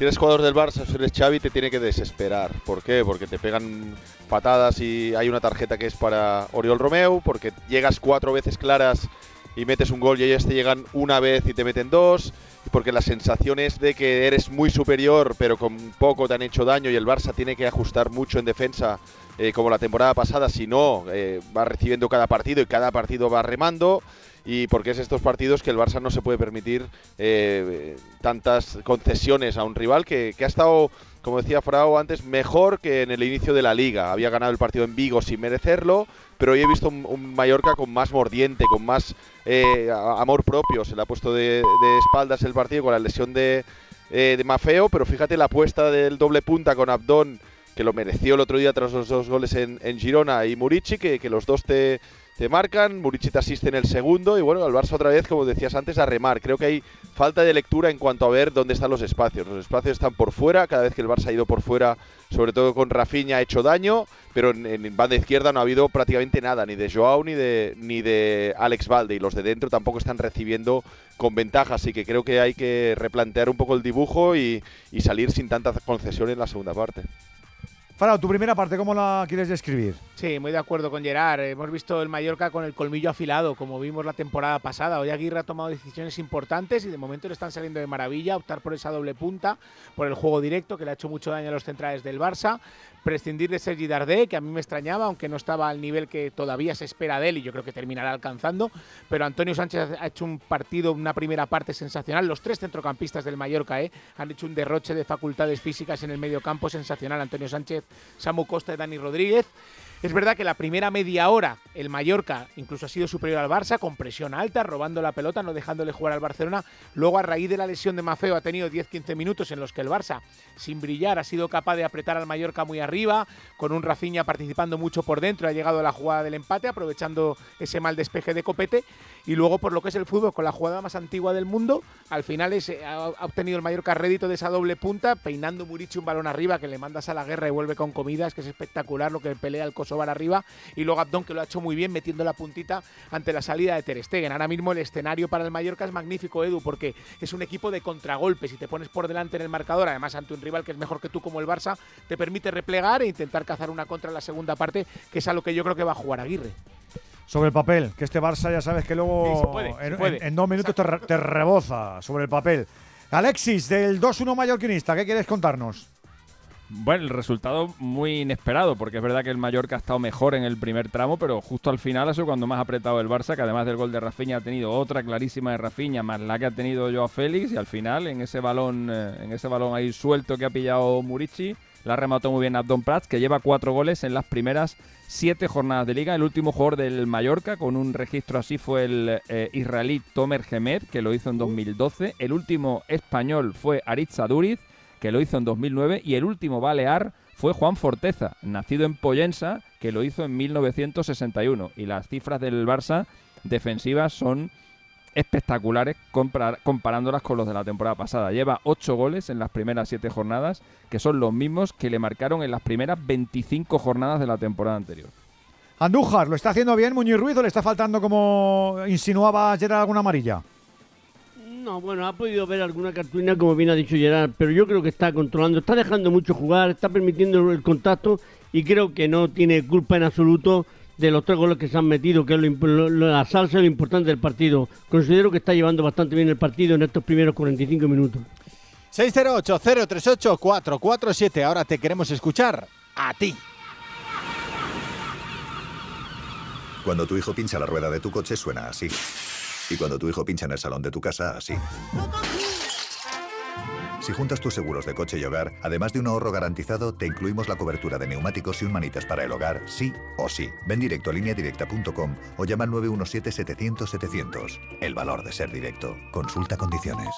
S33: si eres jugador del Barça, si eres Xavi, te tiene que desesperar. ¿Por qué? Porque te pegan patadas y hay una tarjeta que es para Oriol Romeu, porque llegas cuatro veces claras y metes un gol y ellos te llegan una vez y te meten dos, porque la sensación es de que eres muy superior, pero con poco te han hecho daño y el Barça tiene que ajustar mucho en defensa, eh, como la temporada pasada, si no, eh, va recibiendo cada partido y cada partido va remando y porque es estos partidos que el Barça no se puede permitir eh, tantas concesiones a un rival que, que ha estado, como decía Frao antes, mejor que en el inicio de la liga. Había ganado el partido en Vigo sin merecerlo, pero hoy he visto un, Mallorca con más mordiente, con más eh, amor propio. Se le ha puesto de, espaldas el partido con la lesión de, eh, de Mafeo, pero fíjate la apuesta del doble punta con Abdón, que lo mereció el otro día tras los dos goles en, en Girona, y Murici, que, que los dos te, te marcan, Murici te asiste en el segundo y bueno, al Barça otra vez, como decías antes, a remar. Creo que hay falta de lectura en cuanto a ver dónde están los espacios. Los espacios están por fuera, cada vez que el Barça ha ido por fuera, sobre todo con Rafinha, ha hecho daño, pero en, banda izquierda no ha habido prácticamente nada, ni de Joao ni de, ni de Alex Valde, y los de dentro tampoco están recibiendo con ventaja, así que creo que hay que replantear un poco el dibujo y, y salir sin tanta concesión en la segunda parte.
S1: Farao, tu primera parte, ¿cómo la quieres describir?
S31: Sí, muy de acuerdo con Gerard. Hemos visto el Mallorca con el colmillo afilado, como vimos la temporada pasada. Hoy Aguirre ha tomado decisiones importantes y de momento le están saliendo de maravilla. Optar por esa doble punta, por el juego directo, que le ha hecho mucho daño a los centrales del Barça. Prescindir de Sergi Dardé, que a mí me extrañaba, aunque no estaba al nivel que todavía se espera de él y yo creo que terminará alcanzando. Pero Antonio Sánchez ha hecho un partido, una primera parte sensacional. Los tres centrocampistas del Mallorca ¿eh? han hecho un derroche de facultades físicas en el medio campo sensacional. Antonio Sánchez, Samu Costa y Dani Rodríguez. Es verdad que la primera media hora el Mallorca incluso ha sido superior al Barça, con presión alta, robando la pelota, no dejándole jugar al Barcelona. Luego, a raíz de la lesión de Mafeo, ha tenido 10-15 minutos en los que el Barça, sin brillar, ha sido capaz de apretar al Mallorca muy arriba, con un Rafinha participando mucho por dentro. Ha llegado a la jugada del empate, aprovechando ese mal despeje de Copete. Y luego, por lo que es el fútbol, con la jugada más antigua del mundo, al final es- ha ha obtenido el Mallorca rédito de esa doble punta, peinando Murici un balón arriba que le mandas a la guerra y vuelve con comidas, que es espectacular lo que pelea el Kosovar arriba. Y luego Abdón, que lo ha hecho muy bien, metiendo la puntita ante la salida de Ter Stegen. Ahora mismo el escenario para el Mallorca es magnífico, Edu, porque es un equipo de contragolpes. Si te pones por delante en el marcador, además ante un rival que es mejor que tú como el Barça, te permite replegar e intentar cazar una contra en la segunda parte, que es a lo que yo creo que va a jugar Aguirre.
S1: Sobre el papel, que este Barça ya sabes que luego
S31: Sí, se puede, se
S1: en,
S31: puede.
S1: en- en dos minutos te, te reboza sobre el papel. Alexis, del 2-1 mallorquinista, ¿qué quieres contarnos?
S25: Bueno, el resultado muy inesperado, porque es verdad que el Mallorca ha estado mejor en el primer tramo, pero justo al final ha sido cuando más ha apretado el Barça, que además del gol de Rafinha ha tenido otra clarísima de Rafinha, más la que ha tenido Joao Félix, y al final en ese balón, eh, en ese balón ahí suelto que ha pillado Murici, la ha rematado muy bien Abdon Prats, que lleva cuatro goles en las primeras siete jornadas de liga. El último jugador del Mallorca con un registro así fue el eh, israelí Tomer Gemed, que lo hizo en 2012. El último español fue Aritz Aduriz, que lo hizo en 2009, y el último balear fue Juan Forteza, nacido en Pollensa, que lo hizo en 1961. Y las cifras del Barça defensivas son espectaculares comparándolas con los de la temporada pasada. Lleva 8 goles en las primeras 7 jornadas, que son los mismos que le marcaron en las primeras 25 jornadas de la temporada anterior.
S1: Andújar, ¿lo está haciendo bien Muñiz Ruiz o le está faltando, como insinuaba Gerard, alguna amarilla?
S34: No, bueno, ha podido ver alguna cartulina, como bien ha dicho Gerard, pero yo creo que está controlando, está dejando mucho jugar, está permitiendo el contacto y creo que no tiene culpa en absoluto de los tres goles que se han metido, que es la salsa y lo importante del partido. Considero que está llevando bastante bien el partido en estos primeros 45 minutos.
S3: 608-038-447. Ahora te queremos escuchar a ti.
S37: Cuando tu hijo pincha la rueda de tu coche suena así. Y cuando tu hijo pincha en el salón de tu casa, así. Si juntas tus seguros de coche y hogar, además de un ahorro garantizado, te incluimos la cobertura de neumáticos y un manitas para el hogar, sí o sí. Ven directo a lineadirecta.com o llama al 917-700-700. El valor de ser directo. Consulta condiciones.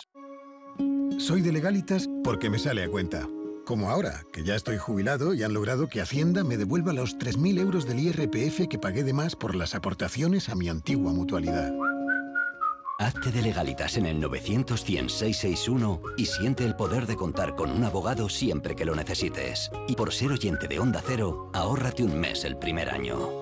S38: Soy de legalitas porque me sale a cuenta. Como ahora, que ya estoy jubilado y han logrado que Hacienda me devuelva los 3.000 euros del IRPF que pagué de más por las aportaciones a mi antigua mutualidad.
S39: Hazte de legalitas en el 900 y siente el poder de contar con un abogado siempre que lo necesites. Y por ser oyente de Onda Cero, ahórrate un mes el primer año.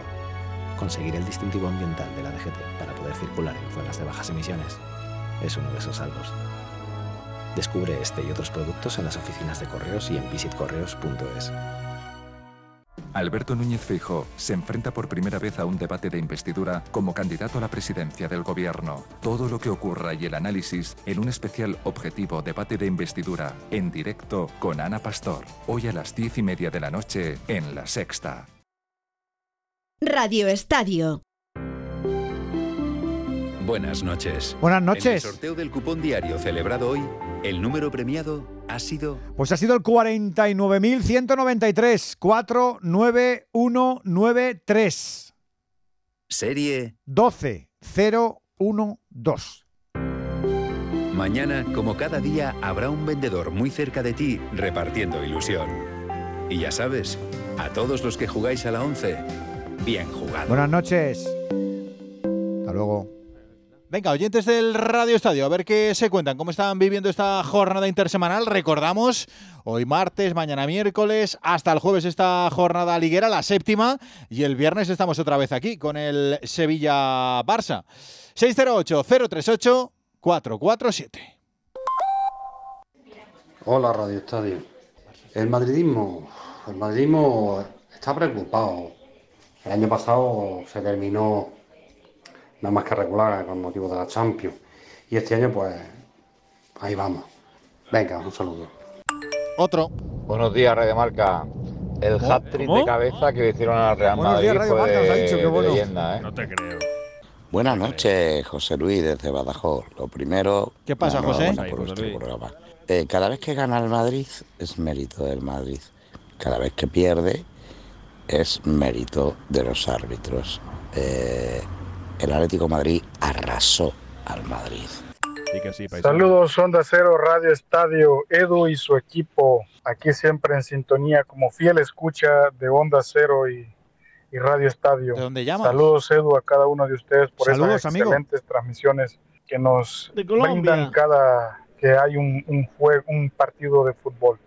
S40: conseguir el distintivo ambiental de la DGT para poder circular en zonas de bajas emisiones es uno de esos saldos. Descubre este y otros productos en las oficinas de correos y en visitcorreos.es.
S41: Alberto Núñez Fijo se enfrenta por primera vez a un debate de investidura como candidato a la presidencia del gobierno. Todo lo que ocurra y el análisis en un especial objetivo debate de investidura en directo con Ana Pastor. Hoy a las diez y media de la noche en La Sexta.
S6: Radio Estadio.
S42: Buenas noches.
S1: Buenas noches. En el
S42: sorteo del cupón diario celebrado hoy, el número premiado ha sido.
S1: Pues ha sido el 49.193. 49193.
S42: Serie
S1: 12012.
S42: Mañana, como cada día, habrá un vendedor muy cerca de ti repartiendo ilusión. Y ya sabes, a todos los que jugáis a la 11 bien jugado.
S1: Buenas noches. Hasta luego.
S3: Venga, oyentes del Radio Estadio, a ver qué se cuentan, cómo están viviendo esta jornada intersemanal. Recordamos, hoy martes, mañana miércoles, hasta el jueves esta jornada liguera, la séptima, y el viernes estamos otra vez aquí con el Sevilla-Barça. 608-038-447.
S43: Hola Radio Estadio. El madridismo, el madridismo está preocupado el año pasado se terminó nada más que regular con motivo de la Champions. Y este año, pues, ahí vamos. Venga, un saludo.
S3: Otro.
S44: Buenos días, Radio Marca. El hat-trick de cabeza que hicieron al Real Madrid
S1: días, Radio Marca, ha dicho, qué bueno.
S44: leyenda, ¿eh?
S25: No te creo.
S43: Buenas noches, José Luis, desde Badajoz. Lo primero...
S3: ¿Qué pasa, José?
S43: Por programa. Eh, cada vez que gana el Madrid es mérito del Madrid. Cada vez que pierde es mérito de los árbitros. Eh, el Atlético Madrid arrasó al Madrid.
S45: Saludos, Onda Cero, Radio Estadio, Edu y su equipo, aquí siempre en sintonía como fiel escucha de Onda Cero y, Radio Estadio.
S3: ¿De dónde llamas?
S45: Saludos, Edu, a cada uno de ustedes por
S1: Saludos,
S45: esas
S1: amigo.
S45: excelentes transmisiones que nos brindan cada que hay un, un, juego, un partido de fútbol.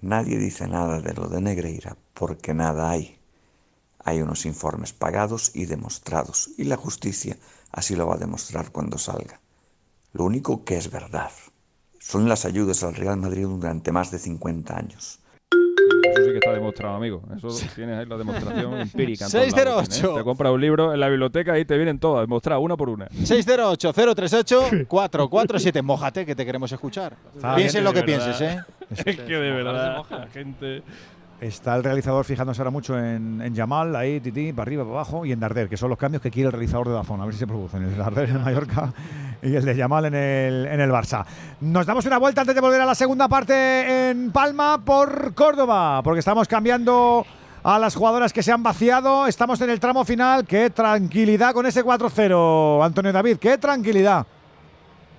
S46: Nadie dice nada de lo de Negreira porque nada hay. Hay unos informes pagados y demostrados y la justicia así lo va a demostrar cuando salga. Lo único que es verdad son las ayudas al Real Madrid durante más de 50 años.
S25: Eso sí que está demostrado, amigo. Eso tienes ahí la demostración <laughs> empírica. en todos lados,
S3: 608.
S25: ¿eh? Te compras un libro en la biblioteca y te vienen todas, demostradas, una por una.
S3: 608-038-447. Mójate, que te queremos escuchar.
S25: Bien,
S3: lo que
S25: verdad.
S3: pienses, ¿eh? <laughs>
S25: Es que de verdad, la gente.
S1: Está el realizador fijándose ahora mucho en, en Yamal, ahí, Titi, para arriba, para abajo, y en Darder, que son los cambios que quiere el realizador de Dazón. A ver si se producen. El de Darder en Mallorca <laughs> y el de Yamal en el, en el Barça. Nos damos una vuelta antes de volver a la segunda parte en Palma por Córdoba, porque estamos cambiando a las jugadoras que se han vaciado. Estamos en el tramo final. Qué tranquilidad con ese 4-0, Antonio David, qué tranquilidad.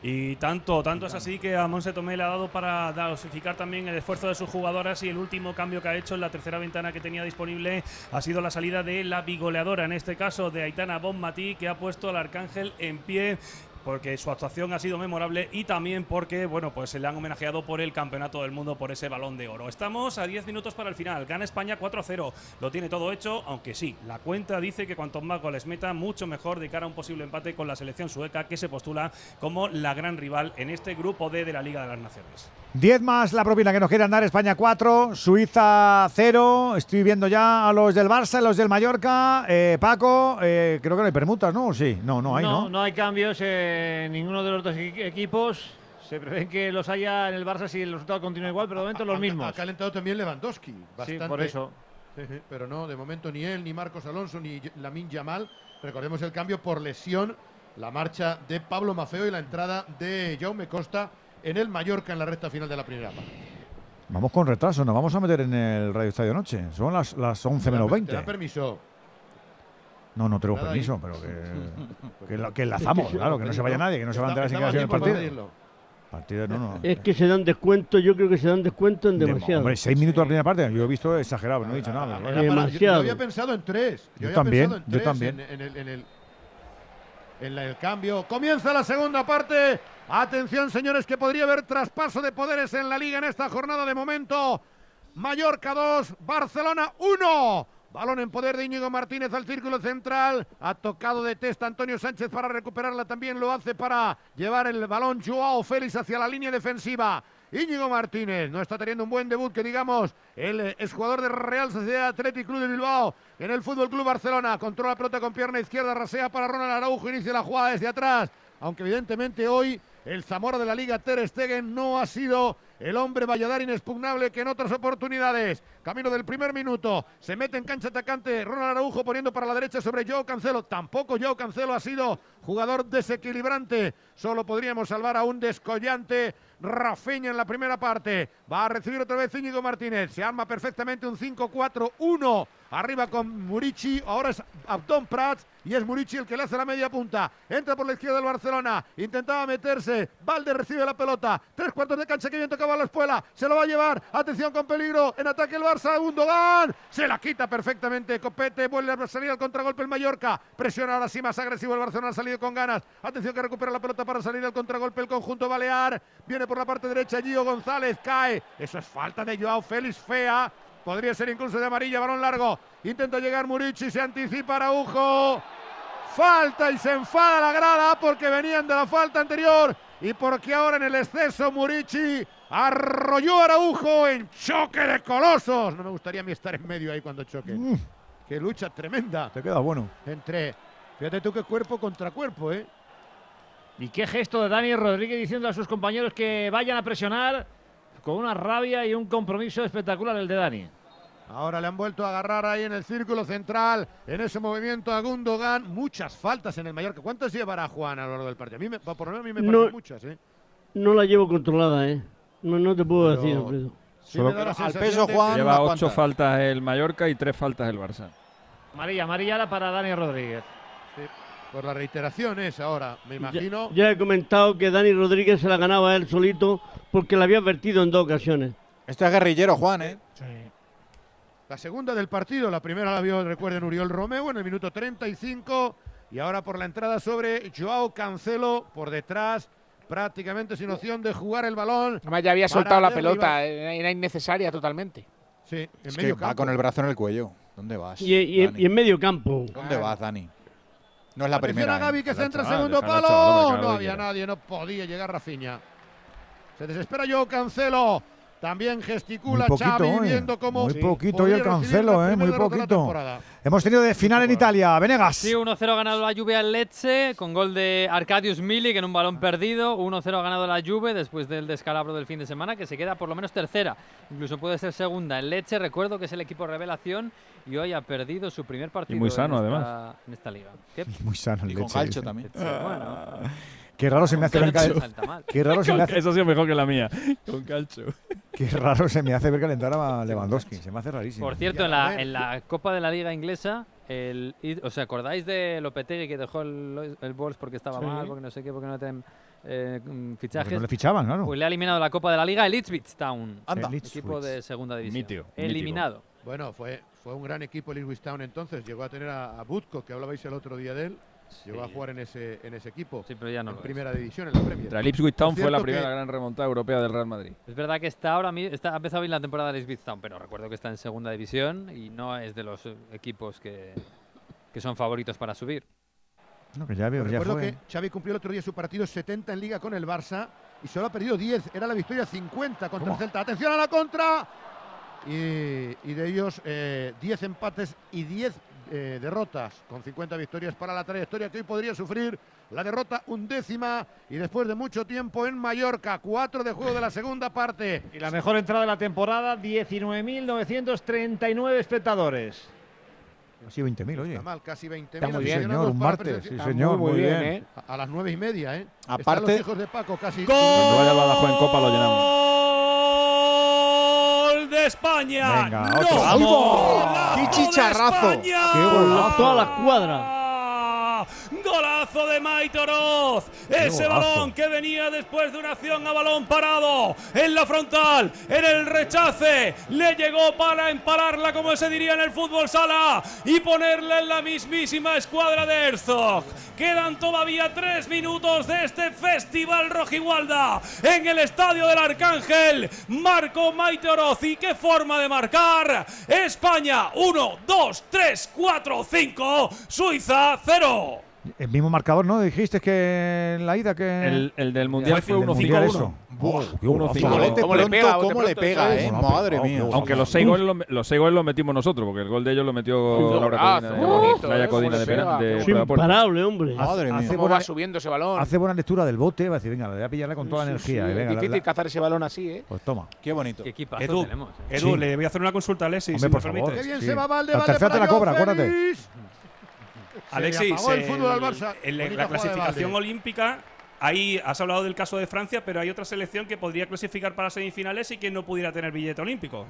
S18: Y tanto, tanto es así que a Monse Tomé le ha dado para dosificar también el esfuerzo de sus jugadoras y el último cambio que ha hecho en la tercera ventana que tenía disponible ha sido la salida de la bigoleadora, en este caso de Aitana Bonmatí, que ha puesto al Arcángel en pie porque su actuación ha sido memorable y también porque, bueno, pues se le han homenajeado por el Campeonato del Mundo por ese balón de oro. Estamos a 10 minutos para el final. Gana España 4-0. Lo tiene todo hecho, aunque sí, la cuenta dice que cuantos más goles meta, mucho mejor de cara a un posible empate con la selección sueca que se postula como la gran rival en este grupo D de la Liga de las Naciones.
S1: 10 más la propina que nos quiere dar España 4, Suiza 0. Estoy viendo ya a los del Barça, los del Mallorca. Eh, Paco, eh, creo que no hay permutas, ¿no? Sí, no, no hay, ¿no?
S4: No, hay cambios ninguno de los dos equipos. Se prevé que los haya en el Barça si el resultado continúa igual, pero de momento los mismos.
S2: Ha calentado también Lewandowski. Bastante.
S4: Sí, por eso.
S2: Pero no, de momento ni él, ni Marcos Alonso, ni Lamin Yamal. Recordemos el cambio por lesión, la marcha de Pablo Mafeo y la entrada de Jaume Costa en el Mallorca en la recta final de la primera parte.
S1: Vamos con retraso, nos vamos a meter en el Radio Estadio Noche. Son las, las 11 menos 20.
S2: ¿Te da permiso?
S1: No, no tengo
S2: Nada
S1: permiso,
S2: ahí.
S1: pero que, <laughs> que, la- que enlazamos, claro, que no se vaya nadie, que no se va a enterar sin que sido el partido. Partido, no, no.
S34: Es que se dan descuento, yo creo que se dan descuento en
S1: De-
S34: demasiado.
S1: hombre, seis minutos la primera parte, yo he visto exagerado, no he dicho nada. pero
S2: Era
S1: bueno.
S2: para- yo- Yo, había pensado en tres.
S1: Yo
S2: había
S1: también,
S2: pensado en
S1: yo
S2: tres
S1: también.
S2: En, en el, en el- en la- el cambio. Comienza la segunda parte. Atención, señores, que podría haber traspaso de poderes en la liga en esta jornada de momento. Mallorca 2, Barcelona 1. Balón en poder de Íñigo Martínez al círculo central. Ha tocado de testa Antonio Sánchez para recuperarla. También lo hace para llevar el balón Joao Félix hacia la línea defensiva. Íñigo Martínez no está teniendo un buen debut, que digamos, el eh, exjugador de Real Sociedad Athletic Club de Bilbao en el Fútbol Club Barcelona. Controla la pelota con pierna izquierda, rasea para Ronald Araujo, inicia la jugada desde atrás. Aunque evidentemente hoy el Zamora de la Liga Ter Stegen no ha sido el hombre Valladar inexpugnable que en otras oportunidades. Camino del primer minuto. Se mete en cancha atacante Ronald Araujo poniendo para la derecha sobre Joao Cancelo. Tampoco Joao Cancelo ha sido jugador desequilibrante. Solo podríamos salvar a un descollante Rafeña en la primera parte. Va a recibir otra vez Íñigo Martínez. Se arma perfectamente un 5-4-1. Arriba con Murici. Ahora es Abdón Prats. Y es Murici el que le hace la media punta. Entra por la izquierda del Barcelona. Intentaba meterse. Valde recibe la pelota. Tres cuartos de cancha que bien tocaba la espuela. Se lo va a llevar. Atención con peligro. En ataque el Barça. Gundogan. Se la quita perfectamente. Copete. Vuelve a salir al contragolpe el Mallorca. Presiona ahora sí más agresivo el Barcelona. Ha salido con ganas. Atención que recupera la pelota para salir al contragolpe el conjunto balear. Viene por la parte derecha Gio González. Cae. Eso es falta de Joao Félix. Fea. Podría ser incluso de amarilla. Balón largo. Intenta llegar Murici. Se anticipa Araujo. Falta y se enfada la grada porque venían de la falta anterior y porque ahora en el exceso Murici arrolló a Araujo en choque de colosos. No me gustaría a mí estar en medio ahí cuando choquen.
S1: Mm.
S2: Qué lucha tremenda.
S1: Te queda bueno.
S2: Entre, fíjate tú qué cuerpo contra cuerpo, ¿eh?
S4: Y qué gesto de Dani Rodríguez diciendo a sus compañeros que vayan a presionar con una rabia y un compromiso espectacular el de Dani.
S2: Ahora le han vuelto a agarrar ahí en el círculo central, en ese movimiento a Gundogan. Muchas faltas en el Mallorca. ¿Cuántas llevará Juan a lo largo del partido? A mí me, por lo menos a mí me
S34: No.
S2: parecen muchas, ¿eh?
S34: No la llevo controlada, ¿eh? No, no te puedo
S2: Pero-
S34: decir, Alfredo.
S2: Sí sensación de que-
S25: Lleva ocho faltas el Mallorca y tres faltas el Barça.
S4: Amarilla, amarilla para Dani Rodríguez.
S2: Sí, por las reiteraciones ahora, me imagino.
S34: Ya he comentado que Dani Rodríguez se la ganaba él solito porque la había advertido en dos ocasiones.
S3: Este es guerrillero, Juan, ¿eh?
S2: La segunda del partido, la primera la vio, recuerden, Uriol Romeo en el minuto 35. Y ahora por la entrada sobre Joao Cancelo, por detrás, prácticamente sin opción de jugar el balón.
S31: Además, ya había soltado la pelota, era era innecesaria totalmente.
S2: Sí, en
S3: Es que
S2: medio
S3: va
S2: campo.
S3: con el brazo en el cuello. ¿Dónde vas?
S34: Y, y-
S3: Dani?
S34: y en medio campo.
S3: ¿Dónde vas, Dani? No es la
S2: Atención
S3: primera.
S2: a
S3: ¿eh?
S2: Gaby que
S3: Déjala,
S2: centra
S3: chaval,
S2: segundo palo. no había nadie, no podía llegar Rafinha. Se desespera Joao Cancelo. También gesticula
S1: Muy poquito,
S2: Xavi
S1: eh.
S2: viendo cómo
S1: Muy poquito
S2: podría
S1: y el cancelo, eh, muy poquito. Hemos tenido de final en Italia. Venegas.
S16: Sí, 1-0 ha ganado la Juve al Lecce con gol de Arkadiusz Milik en un balón perdido. 1-0 ha ganado la Juve después del descalabro del fin de semana, que se queda por lo menos tercera. Incluso puede ser segunda. El Lecce, recuerdo que es el equipo revelación y hoy ha perdido su primer partido
S25: muy sano,
S16: en, esta,
S25: además.
S16: en esta liga. ¿Qué? <laughs>
S1: Muy sano el
S3: Y con
S1: leche,
S3: calcio
S1: dice.
S3: también.
S16: Bueno.
S1: Qué raro se me hace ver
S16: Calcio.
S1: cal-
S16: Salta mal.
S1: Qué raro se me hace
S25: Eso ha sido mejor que la mía. <laughs> Con calcio.
S1: Qué raro se me hace ver calentar a Lewandowski. Se me hace rarísimo.
S16: Por cierto, en la, en la Copa de la Liga Inglesa, el, y- ¿os acordáis de Lopetegui que dejó el, el Wolves porque estaba
S1: Sí.
S16: mal, porque no sé qué, porque no tienen eh, mm, fichajes?
S1: Porque no le fichaban, claro.
S16: Pues le ha eliminado la Copa de la Liga el Ipswich Town,
S2: Anda.
S16: el equipo de segunda división.
S2: Mítico,
S16: Eliminado.
S2: Bueno, fue, fue un gran equipo el Ipswich Town entonces. Llegó a tener a, a Butko, que hablabais el otro día de él. Llegó a jugar en ese, en ese equipo.
S16: Sí, pero ya no
S2: en
S16: lo es.
S2: primera división, en la Premier.
S25: El Ipswich Town fue la primera
S2: que-
S25: gran remontada europea del Real Madrid.
S16: Es verdad que está ahora está, ha empezado bien la temporada del Ipswich Town, pero recuerdo que está en segunda división y no es de los equipos que, que son favoritos para subir.
S1: No, que ya veo, ya
S2: Recuerdo
S1: fue.
S2: que Xavi cumplió el otro día su partido 70 en Liga con el Barça y solo ha perdido 10. Era la victoria 50 contra el Celta. ¡Atención a la contra! Y, y de ellos eh, 10 empates y 10 eh, derrotas, con 50 victorias para la trayectoria que hoy podría sufrir la derrota undécima y después de mucho tiempo en Mallorca, 4 de juego de la segunda parte.
S4: Y la mejor entrada de la temporada, 19.939 espectadores.
S1: Casi 20.000, oye.
S2: Está mal, casi 20.000
S1: Está muy bien. Señor, un martes, sí, señor, muy, muy bien, bien. ¿eh?
S2: A, a las nueve y media, ¿eh? Están
S3: Aparte-
S2: los hijos de Paco casi.
S25: Cuando vaya al Badajoz en Copa lo llenamos.
S18: ¡Gol de España!
S1: Venga,
S18: ¡No!
S1: otro.
S18: ¡Golazo
S3: ¡Qué
S18: de
S3: chicharrazo!
S1: ¡Qué golazo!
S34: Toda la cuadra.
S18: Golazo de Maite Oroz. Ese balón que venía después de una acción a balón parado en la frontal, en el rechace, le llegó para empalarla, como se diría en el fútbol sala, y ponerla en la mismísima escuadra de Herzog. Quedan todavía tres minutos de este festival rojigualda en el estadio del Arcángel. Marco Maite Oroz. ¿Y qué forma de marcar? España 1, 2, 3, 4, 5. Suiza 0.
S1: El mismo marcador, ¿no? Dijiste que en la ida que.
S25: El, el del Mundial fue
S1: El del
S25: 1-5-1.
S1: Mundial, eso.
S25: Buah, cinco.
S31: ¿Cómo le pega,
S3: cómo le pega, eh. Madre mía.
S25: Aunque los seis, goles lo, los seis goles los metimos nosotros, porque el gol de ellos lo metió
S31: Un
S25: Laura Codina,
S31: eh, cómo
S25: de,
S31: le
S25: pena-
S31: pega,
S25: de
S31: qué
S25: fuera de puerta.
S34: Imparable, hombre.
S3: Madre
S1: Hace
S3: mía.
S31: ¿Cómo
S1: buena-
S31: va subiendo ese balón?
S1: Hace buena lectura del bote, va a decir, venga, le voy a pillarle con toda la energía. venga,
S31: es difícil cazar ese balón así, ¿eh?
S1: pues toma.
S3: Qué bonito.
S16: Qué equipazo
S18: Edu,
S16: tenemos. eh.
S18: Edu, le voy a hacer una consulta a Alexis,
S1: Hombre,
S18: si me
S1: favor.
S18: permites.
S2: Qué bien se va Valde,
S1: La
S2: Valde
S1: tercera te
S2: para
S1: la cobra, acuérdate.
S18: Alexis,
S2: el fútbol al
S18: el-
S2: Barça.
S18: en la- clasificación olímpica, ahí has hablado del caso de Francia, pero hay otra selección que podría clasificar para semifinales y que no pudiera tener billete olímpico.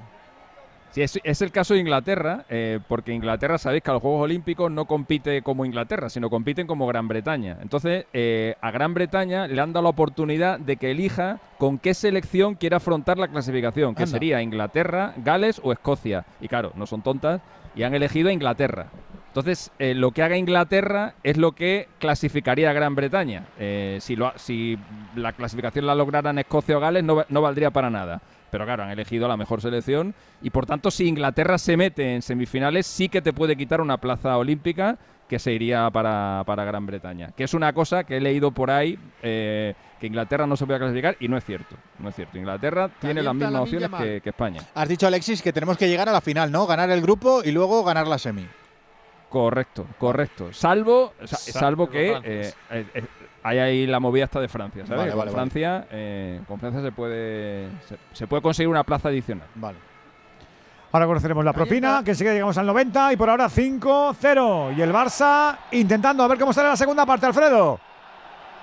S25: Sí, es, es el caso de Inglaterra, eh, porque Inglaterra sabéis que a los Juegos Olímpicos no compite como Inglaterra, sino compiten como Gran Bretaña. Entonces, eh, a Gran Bretaña le han dado la oportunidad de que elija con qué selección quiere afrontar la clasificación, que
S3: Anda.
S25: sería Inglaterra, Gales o Escocia. Y claro, no son tontas, y han elegido a Inglaterra. Entonces, eh, lo que haga Inglaterra es lo que clasificaría a Gran Bretaña. Eh, si, lo ha- si la clasificación la lograran Escocia o Gales, no, no valdría para nada. Pero claro, han elegido a la mejor selección y por tanto, si Inglaterra se mete en semifinales, sí que te puede quitar una plaza olímpica que se iría para, para Gran Bretaña. Que es una cosa que he leído por ahí, eh, que Inglaterra no se puede clasificar y no es cierto. No es cierto. Inglaterra tiene las mismas opciones que España.
S3: Has dicho, Alexis, que tenemos que llegar a la final, ¿no? Ganar el grupo y luego ganar la semi.
S25: Correcto, correcto. Salvo, sa-
S16: Sa-
S25: salvo que eh, eh, eh, hay ahí la movida hasta de Francia, ¿sabes?
S3: Vale,
S25: con,
S3: vale, vale.
S25: Francia, eh, con Francia se puede se, se puede conseguir una plaza adicional.
S3: Vale.
S1: Ahora conoceremos la propina, que enseguida llegamos al 90 y por ahora 5-0. Y el Barça intentando a ver cómo sale la segunda parte, Alfredo.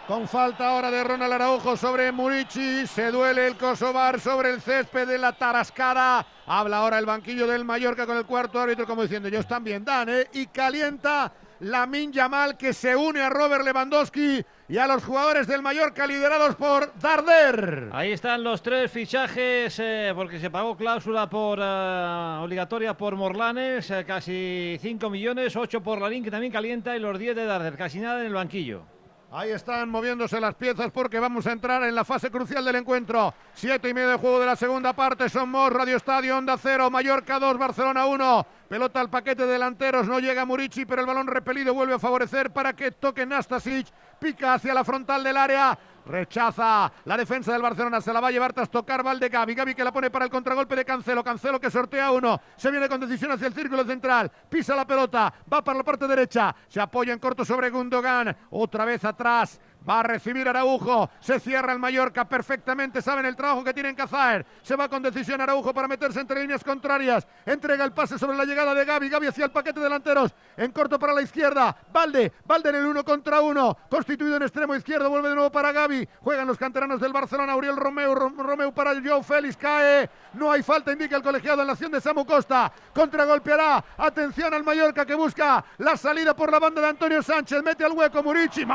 S2: Con falta ahora de Ronald Araujo sobre Murici. Se duele el Kosovar sobre el césped de la Tarascada. Habla ahora el banquillo del Mallorca con el cuarto árbitro, como diciendo, ellos también dan, ¿eh? Y calienta Lamin Yamal, que se une a Robert Lewandowski y a los jugadores del Mallorca liderados por Darder.
S4: Ahí están los tres fichajes, eh, porque se pagó cláusula por eh, obligatoria por Morlanes, eh, casi 5 millones, 8 por Larín, que también calienta, y los 10 de Darder, casi nada en el banquillo.
S2: Ahí están moviéndose las piezas porque vamos a entrar en la fase crucial del encuentro. Siete y medio de juego de la segunda parte. Somos Radio Estadio, Onda Cero, Mallorca 2, Barcelona 1. Pelota al paquete de delanteros, no llega Murici, pero el balón repelido vuelve a favorecer para que toque Nastasic. Pica hacia la frontal del área. Rechaza la defensa del Barcelona. Se la va a llevar tras tocar Valde. Gavi que la pone para el contragolpe de Cancelo. Cancelo que sortea uno. Se viene con decisión hacia el círculo central. Pisa la pelota. Va para la parte derecha. Se apoya en corto sobre Gundogan. Otra vez atrás. Va a recibir Araujo. Se cierra el Mallorca perfectamente. Saben el trabajo que tienen que hacer. Se va con decisión Araujo para meterse entre líneas contrarias. Entrega el pase sobre la llegada de Gaby. Gaby hacia el paquete delanteros. En corto para la izquierda. Valde. Valde en el uno contra uno. Constituido en extremo izquierdo. Vuelve de nuevo para Gaby. Juegan los canteranos del Barcelona. Auriel Romeo. Romeo para Joe Félix. Cae. No hay falta. Indica el colegiado en la acción de Samu Costa. Contragolpeará. Atención al Mallorca que busca la salida por la banda de Antonio Sánchez. Mete al hueco Murici.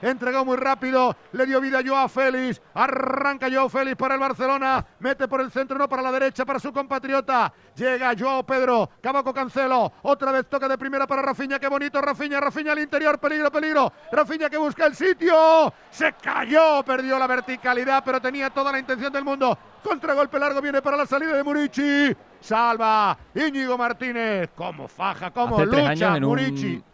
S2: Entregó muy rápido, le dio vida a Joao Félix. Arranca Joao Félix para el Barcelona. Mete por el centro, no para la derecha, para su compatriota. Llega Joao Pedro. Cabaco Cancelo. Otra vez toca de primera para Rafiña. Qué bonito Rafiña. Rafiña al interior. Peligro, peligro. Rafiña que busca el sitio. Se cayó. Perdió la verticalidad, pero tenía toda la intención del mundo. Contragolpe largo viene para la salida de Murici. Salva Íñigo Martínez. Como faja, como
S25: Hace
S2: lucha Murici.
S25: un,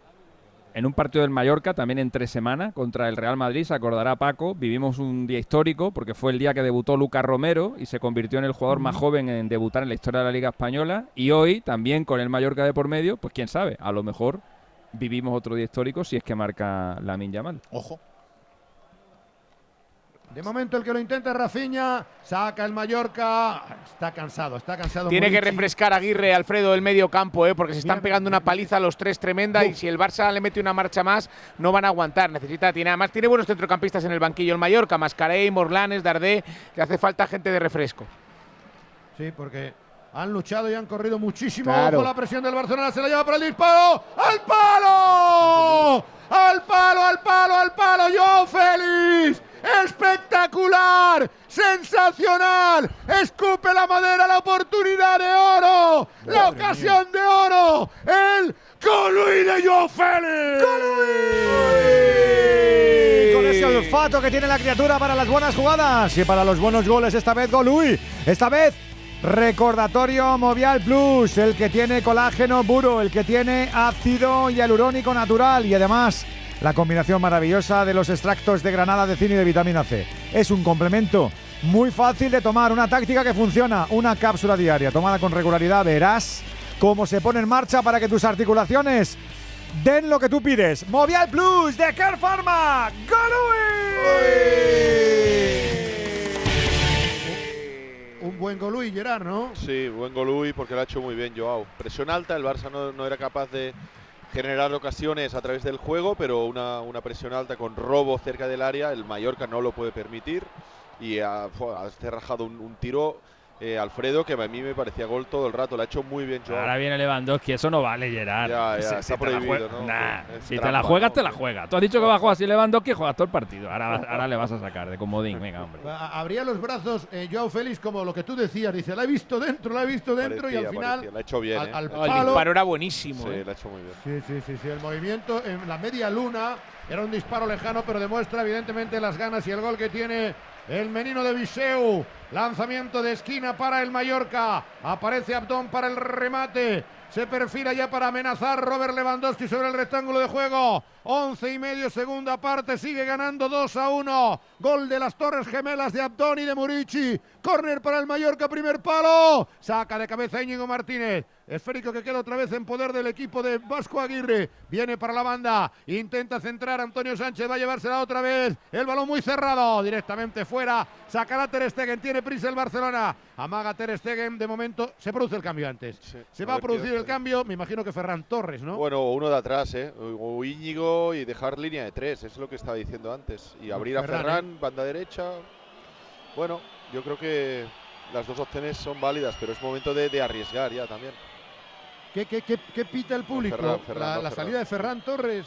S25: en un partido del Mallorca, también en tres semanas, contra el Real Madrid, se acordará Paco, vivimos un día histórico porque fue el día que debutó Lucas Romero y se convirtió en el jugador más joven en debutar en la historia de la Liga Española. Y hoy, también con el Mallorca de por medio, pues quién sabe, a lo mejor vivimos otro día histórico si es que marca la Yamal.
S47: Ojo.
S2: De momento el que lo intenta es Rafiña, saca el Mallorca, está cansado, está cansado.
S31: Tiene que refrescar Aguirre, Alfredo, el medio campo, ¿eh? porque se están pegando una paliza a los tres tremenda y si el Barça le mete una marcha más, no van a aguantar. Necesita, tiene, además tiene buenos centrocampistas en el banquillo el Mallorca, Mascarey, Morlanes, Dardé, le hace falta gente de refresco.
S2: Sí, porque han luchado y han corrido muchísimo.
S31: Claro.
S2: Ojo la presión del Barcelona, se la lleva para el disparo. ¡Al palo! ¡Al palo, al palo, al palo! ¡Joao Félix! ¡Espectacular! ¡Sensacional! ¡Escupe la madera, la oportunidad de oro! ¡La ocasión de oro! ¡El Colui de Joao Félix!
S1: Con ese olfato que tiene la criatura para las buenas jugadas y para los buenos goles, esta vez Golui. Esta vez recordatorio Movial Plus, el que tiene colágeno puro, el que tiene ácido hialurónico natural y además la combinación maravillosa de los extractos de granada de zinc y de vitamina C. Es un complemento muy fácil de tomar, una táctica que funciona, una cápsula diaria tomada con regularidad, verás cómo se pone en marcha para que tus articulaciones den lo que tú pides. Movial Plus de Care Pharma.
S2: Un buen Golui, Gerard, ¿no?
S48: Sí, buen Golui porque lo ha hecho muy bien Joao. Presión alta, el Barça no, no era capaz de generar ocasiones a través del juego, pero una, una presión alta con robo cerca del área, el Mallorca no lo puede permitir y ha, ha cerrajado un tiro eh, Alfredo que a mí me parecía gol todo el rato, lo ha hecho muy bien Joao.
S25: Ahora viene Lewandowski, eso no vale, Gerard.
S48: Ya, ya,
S25: Si-
S48: está
S25: si te la
S48: prohibido,
S25: juegas-
S48: ¿no?
S25: Nah,
S48: Es
S25: si te
S48: trampa,
S25: la juegas,
S48: ¿no?
S25: te la juegas. Tú has dicho que va a jugar así Lewandowski, juegas todo el partido. Ahora, <laughs> ahora le vas a sacar de comodín, venga, hombre.
S2: Abría los brazos eh, Joao Félix como lo que tú decías. Dice, la he visto dentro, la he visto dentro y al
S48: Parecía,
S2: final.
S48: parecía. Lo ha hecho bien,
S2: al,
S48: ¿eh?
S2: al
S48: No, el
S2: palo.
S31: disparo era buenísimo.
S48: Sí,
S31: ¿eh?
S48: lo ha hecho muy bien.
S2: Sí, sí, sí, sí. El movimiento en la media luna era un disparo lejano, pero demuestra evidentemente las ganas y el gol que tiene el menino de Viseu. Lanzamiento de esquina para el Mallorca. Aparece Abdón para el remate. Se perfila ya para amenazar Robert Lewandowski sobre el rectángulo de juego. 11 y medio, segunda parte. Sigue ganando 2 a 1. Gol de las Torres Gemelas de Abdón y de Murici. Córner para el Mallorca, primer palo. Saca de cabeza Íñigo Martínez. Esférico que queda otra vez en poder del equipo de Vasco Aguirre. Viene para la banda. Intenta centrar Antonio Sánchez. Va a llevársela otra vez. El balón muy cerrado. Directamente fuera. Sacará Ter Stegen. Tiene prisa el Barcelona. Amaga Ter Stegen. De momento se produce el cambio antes. Se
S48: a
S2: va a
S48: ver
S2: producir
S48: quién
S2: el cambio. Me imagino que Ferran Torres, ¿no?
S48: Bueno, uno de atrás, ¿eh? O Íñigo y dejar línea de tres, es lo que estaba diciendo antes. Y abrir a
S2: Ferran,
S48: Ferran, banda derecha. Bueno, yo creo que las dos opciones son válidas, pero es momento de, de arriesgar ya también.
S2: ¿Qué, qué, qué- qué pita el público?
S48: Ferran, Ferran,
S2: la
S48: no,
S2: la
S48: Ferran.
S2: salida de Ferran Torres.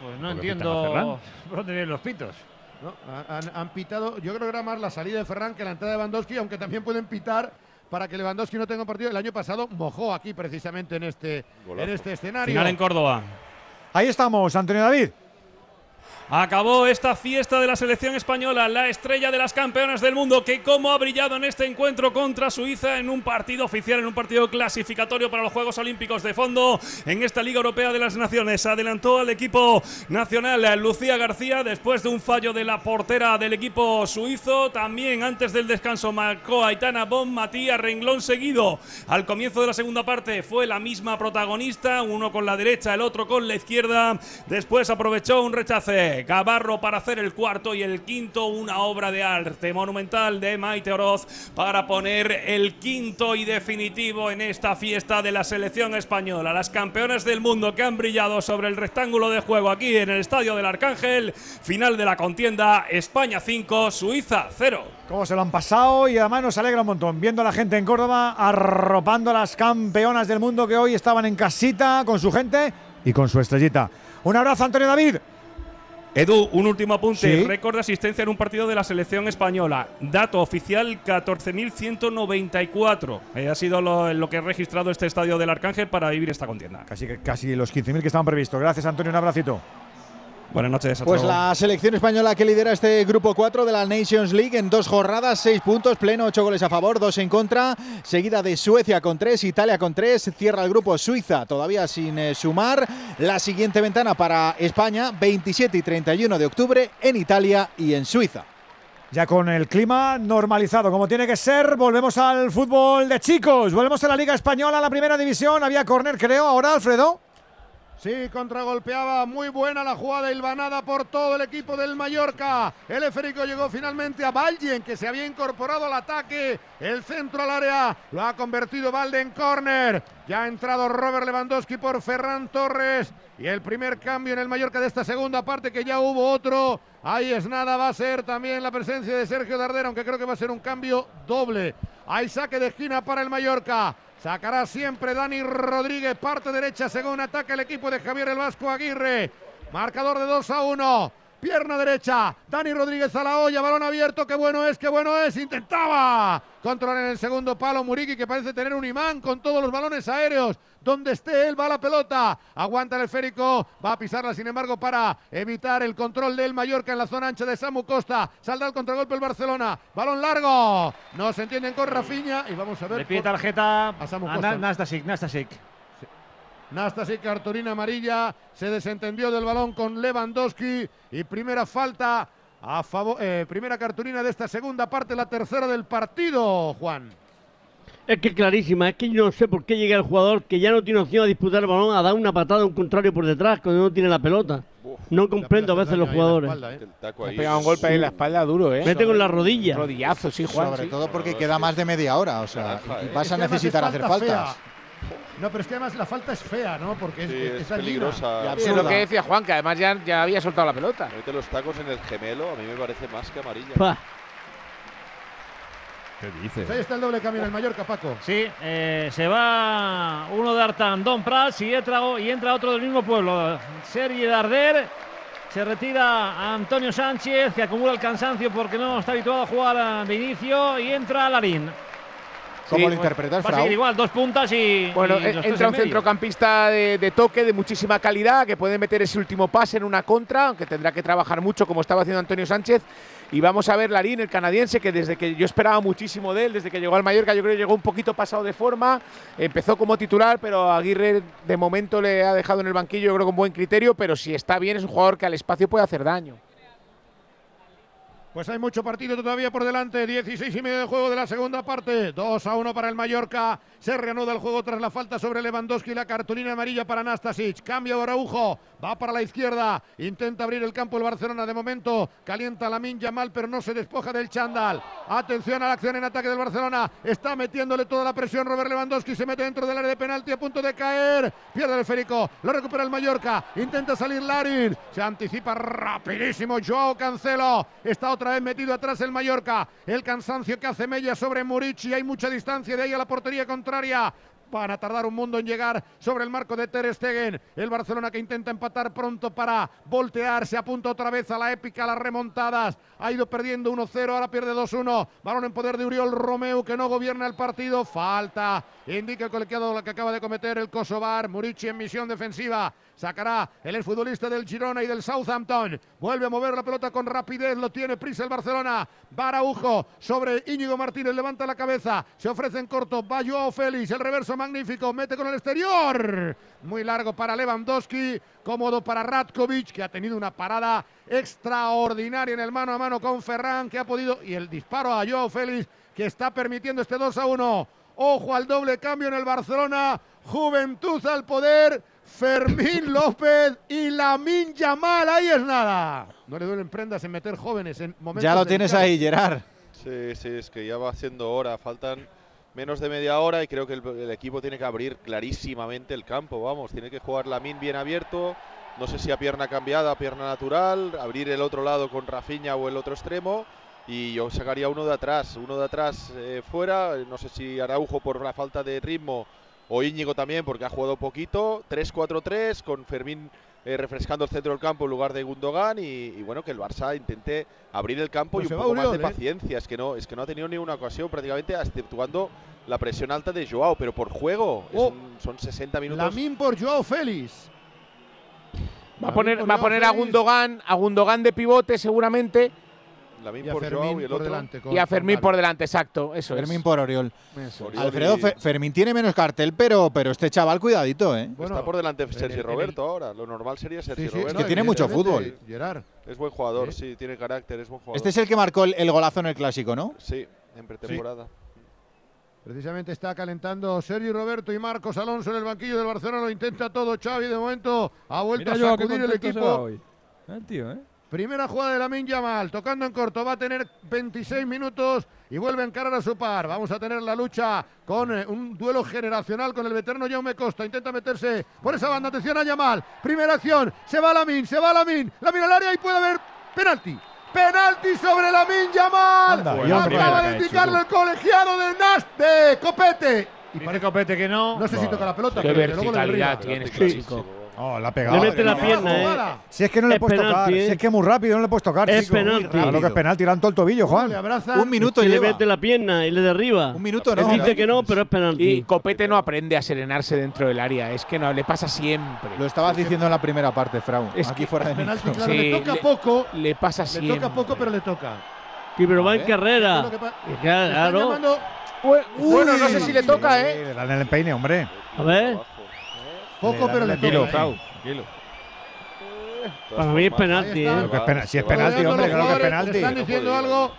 S49: Pues no
S2: ¿Por qué
S49: entiendo
S2: pitan a Ferran?
S49: por dónde vienen los pitos.
S2: No, han, han pitado, yo creo que era más la salida de Ferran que la entrada de Lewandowski, aunque también pueden pitar para que Lewandowski no tenga un partido. El año pasado mojó aquí precisamente en este, en este escenario.
S50: Final en Córdoba.
S1: Ahí estamos, Antonio David.
S18: Acabó esta fiesta de la selección española, la estrella de las campeonas del mundo, que como ha brillado en este encuentro contra Suiza en un partido oficial, en un partido clasificatorio para los Juegos Olímpicos de fondo en esta Liga Europea de las Naciones. Adelantó al equipo nacional Lucía García después de un fallo de la portera del equipo suizo. También antes del descanso marcó Aitana Bon Matías Renglón seguido. Al comienzo de la segunda parte fue la misma protagonista, uno con la derecha, el otro con la izquierda. Después aprovechó un rechace Gabarro para hacer el cuarto y el quinto, una obra de arte monumental de Maite Oroz para poner el quinto y definitivo en esta fiesta de la selección española. Las campeonas del mundo que han brillado sobre el rectángulo de juego aquí en el Estadio del Arcángel. Final de la contienda, España 5, Suiza 0.
S1: ¿Cómo se lo han pasado? Y además nos alegra un montón viendo a la gente en Córdoba arropando a las campeonas del mundo que hoy estaban en casita con su gente y con su estrellita. Un abrazo, Antonio David.
S18: Edu, un último apunte.
S1: Sí.
S18: Récord de asistencia en un partido de la selección española. Dato oficial 14.194. Eh, ha sido lo, lo que ha registrado este estadio del Arcángel para vivir esta contienda.
S1: Casi, casi los 15.000 que estaban previstos. Gracias, Antonio. Un abracito.
S18: Buenas noches.
S3: Pues la selección española que lidera este grupo 4 de la Nations League en dos jornadas, seis puntos, pleno, ocho goles a favor, dos en contra, seguida de Suecia con tres, Italia con tres, cierra el grupo Suiza todavía sin eh, sumar. La siguiente ventana para España, 27 y 31 de octubre en Italia y en Suiza.
S1: Ya con el clima normalizado, como tiene que ser, volvemos al fútbol de chicos. Volvemos a la Liga Española, la primera división. Había córner, creo, ahora, Alfredo.
S2: Sí, contragolpeaba muy buena la jugada hilvanada por todo el equipo del Mallorca. El esférico llegó finalmente a Valgen, que se había incorporado al ataque. El centro al área lo ha convertido Valde en córner. Ya ha entrado Robert Lewandowski por Ferran Torres. Y el primer cambio en el Mallorca de esta segunda parte, que ya hubo otro. Ahí es nada, va a ser también la presencia de Sergio Dardera, aunque creo que va a ser un cambio doble. Hay saque de esquina para el Mallorca. Sacará siempre Dani Rodríguez, parte derecha, según ataca el equipo de Javier el Vasco Aguirre. Marcador de 2 a 1. Pierna derecha, Dani Rodríguez a la olla, balón abierto, qué bueno es, qué bueno es, intentaba controlar en el segundo palo Muriqui que parece tener un imán con todos los balones aéreos, donde esté él va la pelota, aguanta el esférico, va a pisarla sin embargo para evitar el control del Mallorca en la zona ancha de Samu Costa, saldrá el contragolpe el Barcelona, balón largo, no se entienden con Rafinha. Y vamos a ver.
S4: Le pide tarjeta
S2: a Samu Costa.
S4: Na- Nastasic, Nastasic.
S2: Nastasic, cartulina amarilla, se desentendió del balón con Lewandowski y primera falta a favor, eh, primera cartulina de esta segunda parte, la tercera del partido, Juan.
S34: Es que es clarísima, es que yo no sé por qué llega el jugador que ya no tiene opción a disputar el balón a dar una patada a un contrario por detrás cuando no tiene la pelota. No comprendo a veces los jugadores.
S31: Ha pegado un golpe ahí en la espalda duro, ¿eh?
S34: Vete con la rodilla.
S31: Rodillazo, sí, Juan.
S3: Sobre
S31: sí.
S3: todo porque queda más de media hora, o sea, vas
S2: Es
S3: a necesitar
S2: es
S3: hacer
S2: falta
S3: faltas.
S2: fea. No, pero es que además la falta es fea, ¿no? Porque es,
S33: Sí,
S2: es,
S33: peligrosa.
S31: Es lo que decía Juan, que además ya, ya había soltado la pelota.
S33: Mete los tacos en el gemelo, a mí me parece más que amarilla.
S34: Pa.
S25: ¿Qué dices?
S2: Pues ahí está el doble cambio en el Mallorca, Paco.
S4: Sí, eh, se va uno de Artandón Prats y entra, y entra otro del mismo pueblo. Sergi Darder. Se retira Antonio Sánchez, que acumula el cansancio porque no está habituado a jugar de inicio. Y entra Larín.
S3: ¿Cómo
S31: Sí,
S3: lo interpretas,
S4: Va a
S3: Frau?
S4: igual, dos puntas y.
S31: Bueno,
S4: y
S31: eh, entra
S4: en
S31: un centrocampista de, de toque de muchísima calidad que puede meter ese último pase en una contra, aunque tendrá que trabajar mucho como estaba haciendo Antonio Sánchez. Y vamos a ver Larín, el canadiense, que desde que yo esperaba muchísimo de él, desde que llegó al Mallorca, yo creo que llegó un poquito pasado de forma. Empezó como titular, pero Aguirre de momento le ha dejado en el banquillo, yo creo con buen criterio, pero si está bien es un jugador que al espacio puede hacer daño.
S2: Pues hay mucho partido todavía por delante. 16 y medio de juego de la segunda parte. 2 a 1 para el Mallorca. Se reanuda el juego tras la falta sobre Lewandowski. La cartulina amarilla para Nastasic. Cambia Araujo. Va para la izquierda. Intenta abrir el campo el Barcelona. De momento calienta la minja mal, pero no se despoja del chándal. Atención a la acción en ataque del Barcelona. Está metiéndole toda la presión Robert Lewandowski. Se mete dentro del área de penalti a punto de caer. Pierde el esférico. Lo recupera el Mallorca. Intenta salir Larin. Se anticipa rapidísimo Joao Cancelo. Está otra otra metido atrás el Mallorca. El cansancio que hace Mella sobre Murici. Hay mucha distancia de ahí a la portería contraria. Van a tardar un mundo en llegar sobre el marco de Ter Stegen. El Barcelona que intenta empatar pronto para voltear. Se apunta otra vez a la épica, a las remontadas. Ha ido perdiendo 1-0, ahora pierde 2-1. Balón en poder de Uriol Romeu que no gobierna el partido. Falta. Indica el colegiado la que acaba de cometer el Kosovar. Murici en misión defensiva. Sacará el exfutbolista del Girona y del Southampton. Vuelve a mover la pelota con rapidez. Lo tiene prisa el Barcelona. Baraujo sobre Íñigo Martínez. Levanta la cabeza. Se ofrece en corto. Va Joao Félix. El reverso magnífico. Mete con el exterior. Muy largo para Lewandowski. Cómodo para Ratkovic, que ha tenido una parada extraordinaria en el mano a mano con Ferran, que ha podido. Y el disparo a Joao Félix, que está permitiendo este 2 a 1. Ojo al doble cambio en el Barcelona. Juventud al poder Fermín López y Lamin Yamal. Ahí es nada. No le duelen prendas en meter jóvenes en momentos.
S3: Ya lo tienes ahí, Gerard.
S33: Sí, sí, es que ya va haciendo hora. Faltan menos de media hora y creo que el, el, equipo tiene que abrir clarísimamente el campo. Vamos, tiene que jugar Lamin bien abierto. No sé si a pierna cambiada, pierna natural, abrir el otro lado con Rafiña o el otro extremo. Y yo sacaría uno de atrás, uno de atrás eh, fuera. No sé si Araujo por la falta de ritmo o Íñigo también, porque ha jugado poquito. 3-4-3, con Fermín eh, refrescando el centro del campo en lugar de Gundogan. Y, bueno, que el Barça intente abrir el campo
S2: pues
S33: y un poco más de
S2: ¿eh?
S33: paciencia. Es, que no, es que no ha tenido ni una ocasión prácticamente, exceptuando la presión alta de Joao, pero por juego.
S2: Oh.
S33: Son 60 minutos.
S2: Lamín por Joao Félix.
S31: Va a poner, va a, poner a, Gundogan, a Gundogan de pivote seguramente
S2: y a Fermín por delante,
S31: exacto. Eso
S3: Fermín por Oriol. Alfredo. Fermín tiene menos cartel, pero, pero este chaval, cuidadito, ¿eh?
S33: Está por delante Sergio Roberto ahora. Lo normal sería Sergio
S2: sí, sí,
S33: Roberto.
S3: Es que tiene mucho fútbol.
S2: Gerard.
S33: Es buen jugador, ¿Eh? sí, tiene carácter, es buen jugador.
S3: Este es el que marcó el, golazo en el clásico, ¿no?
S33: Sí, en pretemporada.
S2: Precisamente está calentando Sergio Roberto y Marcos Alonso en el banquillo del Barcelona. Lo intenta todo Xavi. De momento ha vuelto a sacudir el equipo.
S25: Eh, tío, ¿eh?
S2: Primera jugada de Lamin Yamal, tocando en corto, va a tener 26 minutos y vuelve a encarar a su par. Vamos a tener la lucha con eh, un duelo generacional con el veterano Jaume Costa. Intenta meterse por esa banda, atención a Yamal. Primera acción, se va Lamin, se va Lamin, Lamin al área y puede haber penalti. Penalti sobre Lamin Yamal. Acaba de indicarle el colegiado de Naste, Copete. Y parece
S4: Copete que no.
S2: No sé bueno, si toca la pelota.
S31: Qué
S2: pero
S31: verticalidad tienes, este sí. chico.
S1: Oh, la ha pegado.
S34: Le mete la pierna, eh.
S1: Si es que no le
S34: es
S1: puedes tocar,
S34: eh.
S1: si es que muy rápido no le puedes tocar,
S34: Es
S1: chico.
S34: penalti.
S1: Claro que es penalti, le todo el tobillo, Juan.
S2: Le abraza.
S3: Un minuto
S34: y le mete la pierna y le derriba.
S3: Un minuto no.
S34: Él dice que no, pero es penalti.
S31: Y Copete no aprende a serenarse dentro del área, es que no le pasa siempre.
S3: Lo estabas diciendo en la primera parte, Fraun.
S31: Es
S3: aquí fuera de
S2: penalti, claro,
S31: sí,
S2: le toca poco.
S31: Le pasa siempre.
S2: Le toca poco, pero le toca.
S34: Sí, pero va en carrera. Claro.
S31: Bueno, no sé si le toca, ¿eh?
S1: Dale el empeine, hombre.
S34: A ver.
S2: Poco, pero le
S1: Tranquilo, Frau,
S25: tranquilo.
S34: Para mí es penalti, ¿eh?
S1: Pena- si es penalti, hombre,
S2: los
S1: claro que es penalti.
S2: Están diciendo algo.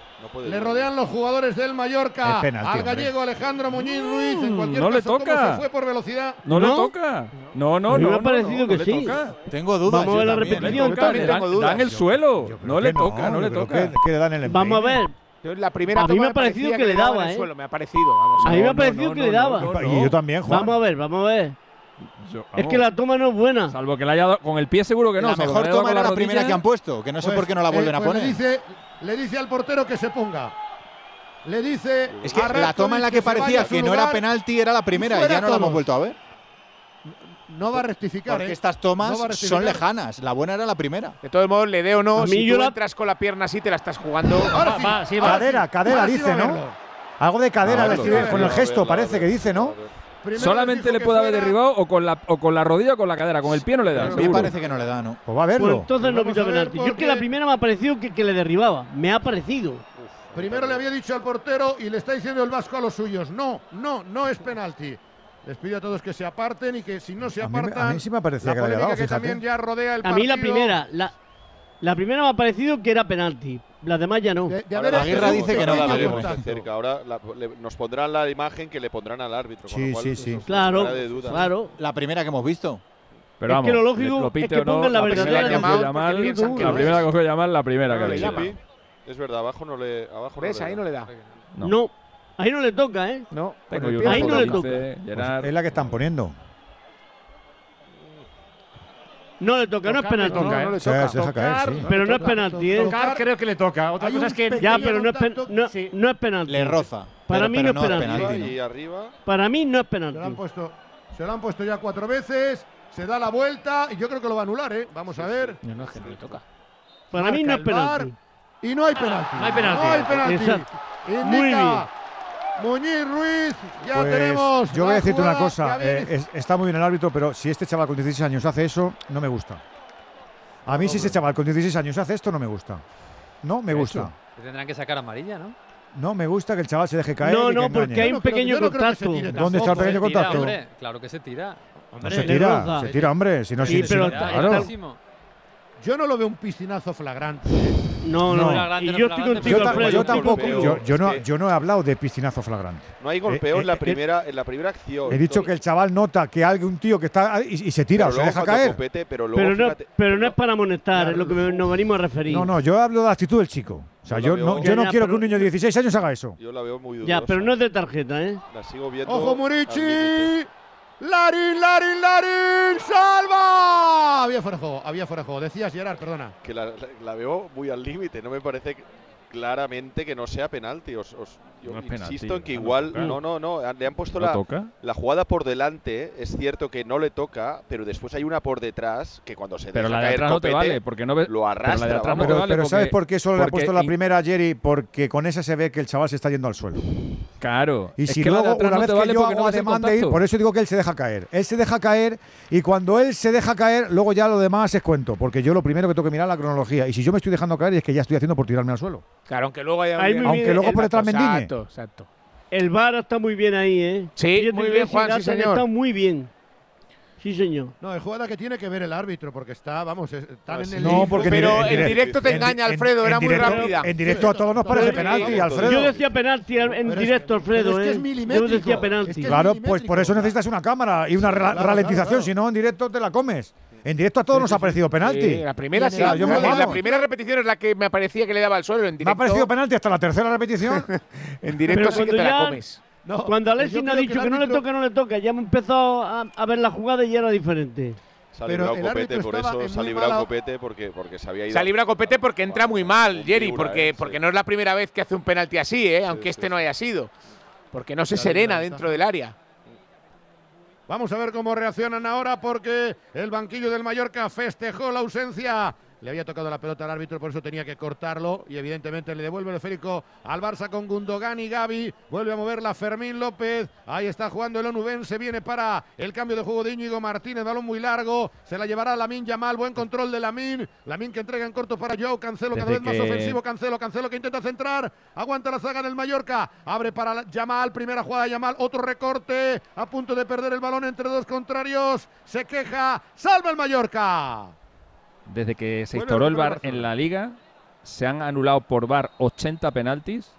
S2: Le rodean los jugadores del Mallorca
S1: Es penalti,
S2: al
S1: hombre.
S2: gallego Alejandro Muñiz Ruiz. En mm, cualquier
S25: no le
S2: caso, como
S25: toca.
S2: se fue por velocidad.
S25: No, le toca. No, no, no.
S34: Me ha
S25: no,
S34: parecido que
S25: le
S34: sí.
S25: toca.
S3: Tengo dudas.
S34: Vamos a ver la repetición,
S31: Yo tengo
S25: Dan,
S31: dudas.
S25: dan el suelo. No le toca, no, le toca.
S34: Vamos a ver.
S31: La primera
S34: A mí me ha parecido
S31: parecía
S34: que le
S31: daba,
S34: ¿eh?
S31: suelo, me ha parecido. vamos.
S34: A mí me ha parecido que le daba. ¿eh?
S1: Y yo también, Juan.
S34: Vamos a ver, vamos a ver. Es que la toma no es buena.
S25: Salvo que la haya dado, con el pie seguro que no.
S3: La mejor toma era la, primera que han puesto, que no sé
S2: pues,
S3: por qué no la
S2: eh,
S3: vuelven a
S2: pues
S3: poner.
S2: Le dice, le dice al portero que se ponga. Le dice.
S3: Es que la toma en la que, parecía que no era penalti era la primera y ya no la hemos vuelto a ver.
S2: No va a rectificar.
S3: Porque
S2: ¿eh?
S3: estas tomas son lejanas. La buena era la primera.
S31: De todos modos, le dé o no. Si
S34: yo
S31: tú
S34: la...
S31: entras con la pierna así, te la estás jugando.
S2: Ahora
S4: va,
S1: cadera, cadera, dice, ¿no? Algo de cadera, con el gesto, parece que dice, ¿no?
S25: Solamente le puede haber derribado o con, la, o con la rodilla o con la cadera, con el pie no le da.
S3: Me parece que no le da, ¿no?
S1: Pues va a verlo.
S34: Pues entonces no pita penalti. Yo es que la primera me ha parecido que, le derribaba. Me ha parecido.
S2: Primero le había dicho al portero y le está diciendo el Vasco a los suyos. No, no, no es penalti. Les pido a todos que se aparten y que si no se
S1: apartan. A mí, sí me
S2: parece
S1: que, la
S2: que también ya rodea el
S34: A mí la primera, la, la primera me ha parecido que era penalti, las demás ya no.
S2: De,
S33: la
S2: guerra
S3: dice que no la
S33: veremos. Cerca. Ahora la, le, nos pondrán la imagen que le pondrán al árbitro.
S1: Sí, con
S33: lo cual,
S1: sí, sí.
S34: Claro, claro.
S3: La primera que hemos visto.
S25: Pero vamos,
S34: que lo lógico
S25: lo
S34: es
S25: no,
S34: la
S25: primera que
S31: llamar,
S25: la primera que llamar, la primera que le
S31: llama.
S33: Es verdad, abajo no le. Abajo
S31: ¿Ves?
S33: No le
S31: ahí no le da.
S25: No.
S34: Ahí no le toca, ¿eh?
S31: No.
S34: Ahí no le toca.
S1: Es la que están poniendo.
S34: No le toca, no es penalti.
S31: No, le toca.
S1: Se deja.
S34: Pero no es penalti, ¿eh?
S4: Tocar creo que le toca. Otra cosa es que.
S34: Ya, pero no es, no, es penalti.
S3: Le roza.
S34: Para mí no es penalti.
S48: y arriba.
S34: Para mí no es penalti.
S2: Se lo, han puesto, ya cuatro veces, se da la vuelta y yo creo que lo va a anular, ¿eh? Vamos a ver.
S51: No, no, que no le toca.
S34: Para mí no es penalti.
S2: Y no hay penalti.
S49: No hay penalti.
S2: No hay penalti.
S34: Muy bien.
S2: Muñiz Ruiz. Ya
S1: Pues,
S2: tenemos.
S1: yo voy a decirte una cosa, eh, es- está muy bien el árbitro, pero si este chaval con 16 años hace eso, no me gusta. A mí si ese chaval con 16 años hace esto, no me gusta. No me gusta.
S52: Le Tendrán que sacar amarilla, ¿no?
S1: No me gusta que el chaval se deje caer.
S34: No,
S1: y que
S34: no,
S1: engañe.
S34: porque hay un
S2: no
S34: pequeño
S2: no que se
S34: contacto.
S1: ¿Dónde está el pequeño
S2: ¿eh?
S1: contacto?
S52: Hombre, claro que se tira.
S1: No
S34: Hombre,
S1: se
S34: le
S1: tira, se tira, hombre. Si no,
S34: Sí,
S1: si- si-
S34: pero
S1: claro.
S34: está-
S52: Clarísimo.
S2: Yo no lo veo un piscinazo flagrante.
S34: No,
S1: No.
S34: no. Y yo estoy
S52: flagrante,
S34: contigo,
S1: Yo, ta-
S34: Alfredo.
S1: yo
S34: estoy
S1: tampoco. Yo, yo no, yo he hablado de piscinazo flagrante.
S48: No hay golpeo
S1: Eh,
S48: en la
S1: eh,
S48: primera en la primera acción.
S1: He dicho que el chaval nota que hay un tío que está y, y se tira
S48: Pero
S1: o se deja caer.
S48: compete, pero luego
S34: Pero no,
S48: fíjate,
S34: pero no es para amonestar, es lo que me- nos venimos a referir.
S1: No, no, yo hablo de la actitud del chico. O sea,
S48: Yo
S1: no,
S34: Ya,
S1: quiero que un niño de 16 años haga eso.
S48: yo la veo muy dudosa.
S34: Ya, pero no es de tarjeta, ¿eh?
S48: La sigo viendo.
S2: ¡Ojo,
S48: límite.
S2: ¡Larín, Larín, Larín! ¡Salva! Había fuera había fuera. Decías, Gerard, perdona.
S48: Que la- la veo muy al límite. No me parece que- claramente que no sea penalti. Os, os- yo
S25: No
S48: insisto
S25: penalti,
S48: en que igual. No, no, no. Le han puesto
S25: ¿No
S48: la,
S25: toca?
S48: la jugada por delante. Es cierto que no le toca, pero después hay una por detrás que cuando se
S25: Pero
S48: deja
S25: la de
S48: caer
S25: atrás no te vale, porque no ves.
S48: lo
S25: pero la
S48: arrastra.
S25: de atrás no
S48: vamos.
S25: te
S1: Pero,
S25: vale
S1: pero ¿sabes
S25: porque-
S1: por qué solo le ha puesto la primera Jerry? Porque con esa se ve que el chaval se está yendo al suelo.
S25: Claro.
S1: Y
S25: es
S1: si luego, una
S25: no
S1: vez que
S25: vale
S1: yo hago
S25: no ves el
S1: ademán de ir, por eso digo que él se deja caer. Él se deja caer y cuando él se deja caer, luego ya lo demás es cuento. Porque yo lo primero que tengo que mirar es la cronología. Y si yo me estoy dejando caer es que ya estoy haciendo por tirarme al suelo.
S31: Claro, aunque luego haya
S34: Ahí
S1: Aunque
S34: bien,
S1: luego
S34: el-
S1: por detrás me endiñe.
S31: Exacto, exacto.
S34: El VAR está muy bien ahí, ¿eh?
S31: Sí, muy bien, Juan, sí, señor.
S34: Está muy bien. Sí, señor.
S2: No, es jugada que tiene que ver el árbitro, porque está, vamos, es- están en el.
S1: No, porque en
S31: Pero en
S1: dire-
S31: directo te
S1: en-
S31: engaña,
S1: en-
S31: Alfredo,
S1: en
S31: era muy
S1: directo-
S31: rápida.
S1: En directo a todos nos parece
S2: Sí,
S1: penalti,
S2: yo
S1: Alfredo.
S34: Yo decía penalti en
S2: Pero es-
S34: directo, Alfredo,
S2: pero es que
S34: ¿eh?
S2: es
S34: Yo
S2: milimétrico,
S34: decía
S2: es
S34: penalti.
S2: que es
S1: Claro, pues por eso necesitas una cámara y una
S2: Claro,
S1: ralentización,
S2: claro, claro.
S1: si no en directo te la comes. En directo a todos nos ha parecido penalti.
S31: Sí, la primera sí.
S1: Claro, yo me-
S31: la, primera repetición es la que me parecía que le daba al suelo en
S1: Me
S31: directo.
S1: ha parecido penalti hasta la tercera repetición. <laughs>
S31: En directo
S34: Pero
S31: sí que
S34: cuando
S31: te la
S34: ya-
S31: comes.
S2: No,
S34: Cuando Alexis ha dicho que no le toca, no le toca, ya hemos empezado a, a ver la jugada y ya era diferente.
S48: Se ha librado Copete, por eso se ha librado Copete porque, porque se había ido.
S31: Se ha librado Copete porque entra muy mal, Jerry, porque,
S48: eh,
S31: porque
S48: sí.
S31: no es la primera vez que hace un penalti así, ¿eh? aunque
S48: sí,
S31: este
S48: sí.
S31: no haya sido. Porque no se serena dentro del área.
S2: Vamos a ver cómo reaccionan ahora porque el banquillo del Mallorca festejó la ausencia. Le había tocado la pelota al árbitro, por eso tenía que cortarlo. Y evidentemente le devuelve el esférico al Barça con Gundogan y Gaby. Vuelve a moverla Fermín López. Ahí está jugando el Onubense. Viene para el cambio de juego de Íñigo Martínez. Balón muy largo. Se la llevará Lamin Yamal. Buen control de Lamin. Lamin que entrega en corto para Joao Cancelo. Cada
S25: Desde
S2: vez más
S25: que-
S2: ofensivo. Cancelo, Cancelo que intenta centrar. Aguanta la zaga del Mallorca. Abre para Yamal. Primera jugada de Yamal. Otro recorte. A punto de perder el balón entre dos contrarios. Se queja. Salva el Mallorca.
S25: Desde que se instauró el VAR en la liga, se han anulado por VAR 80 penaltis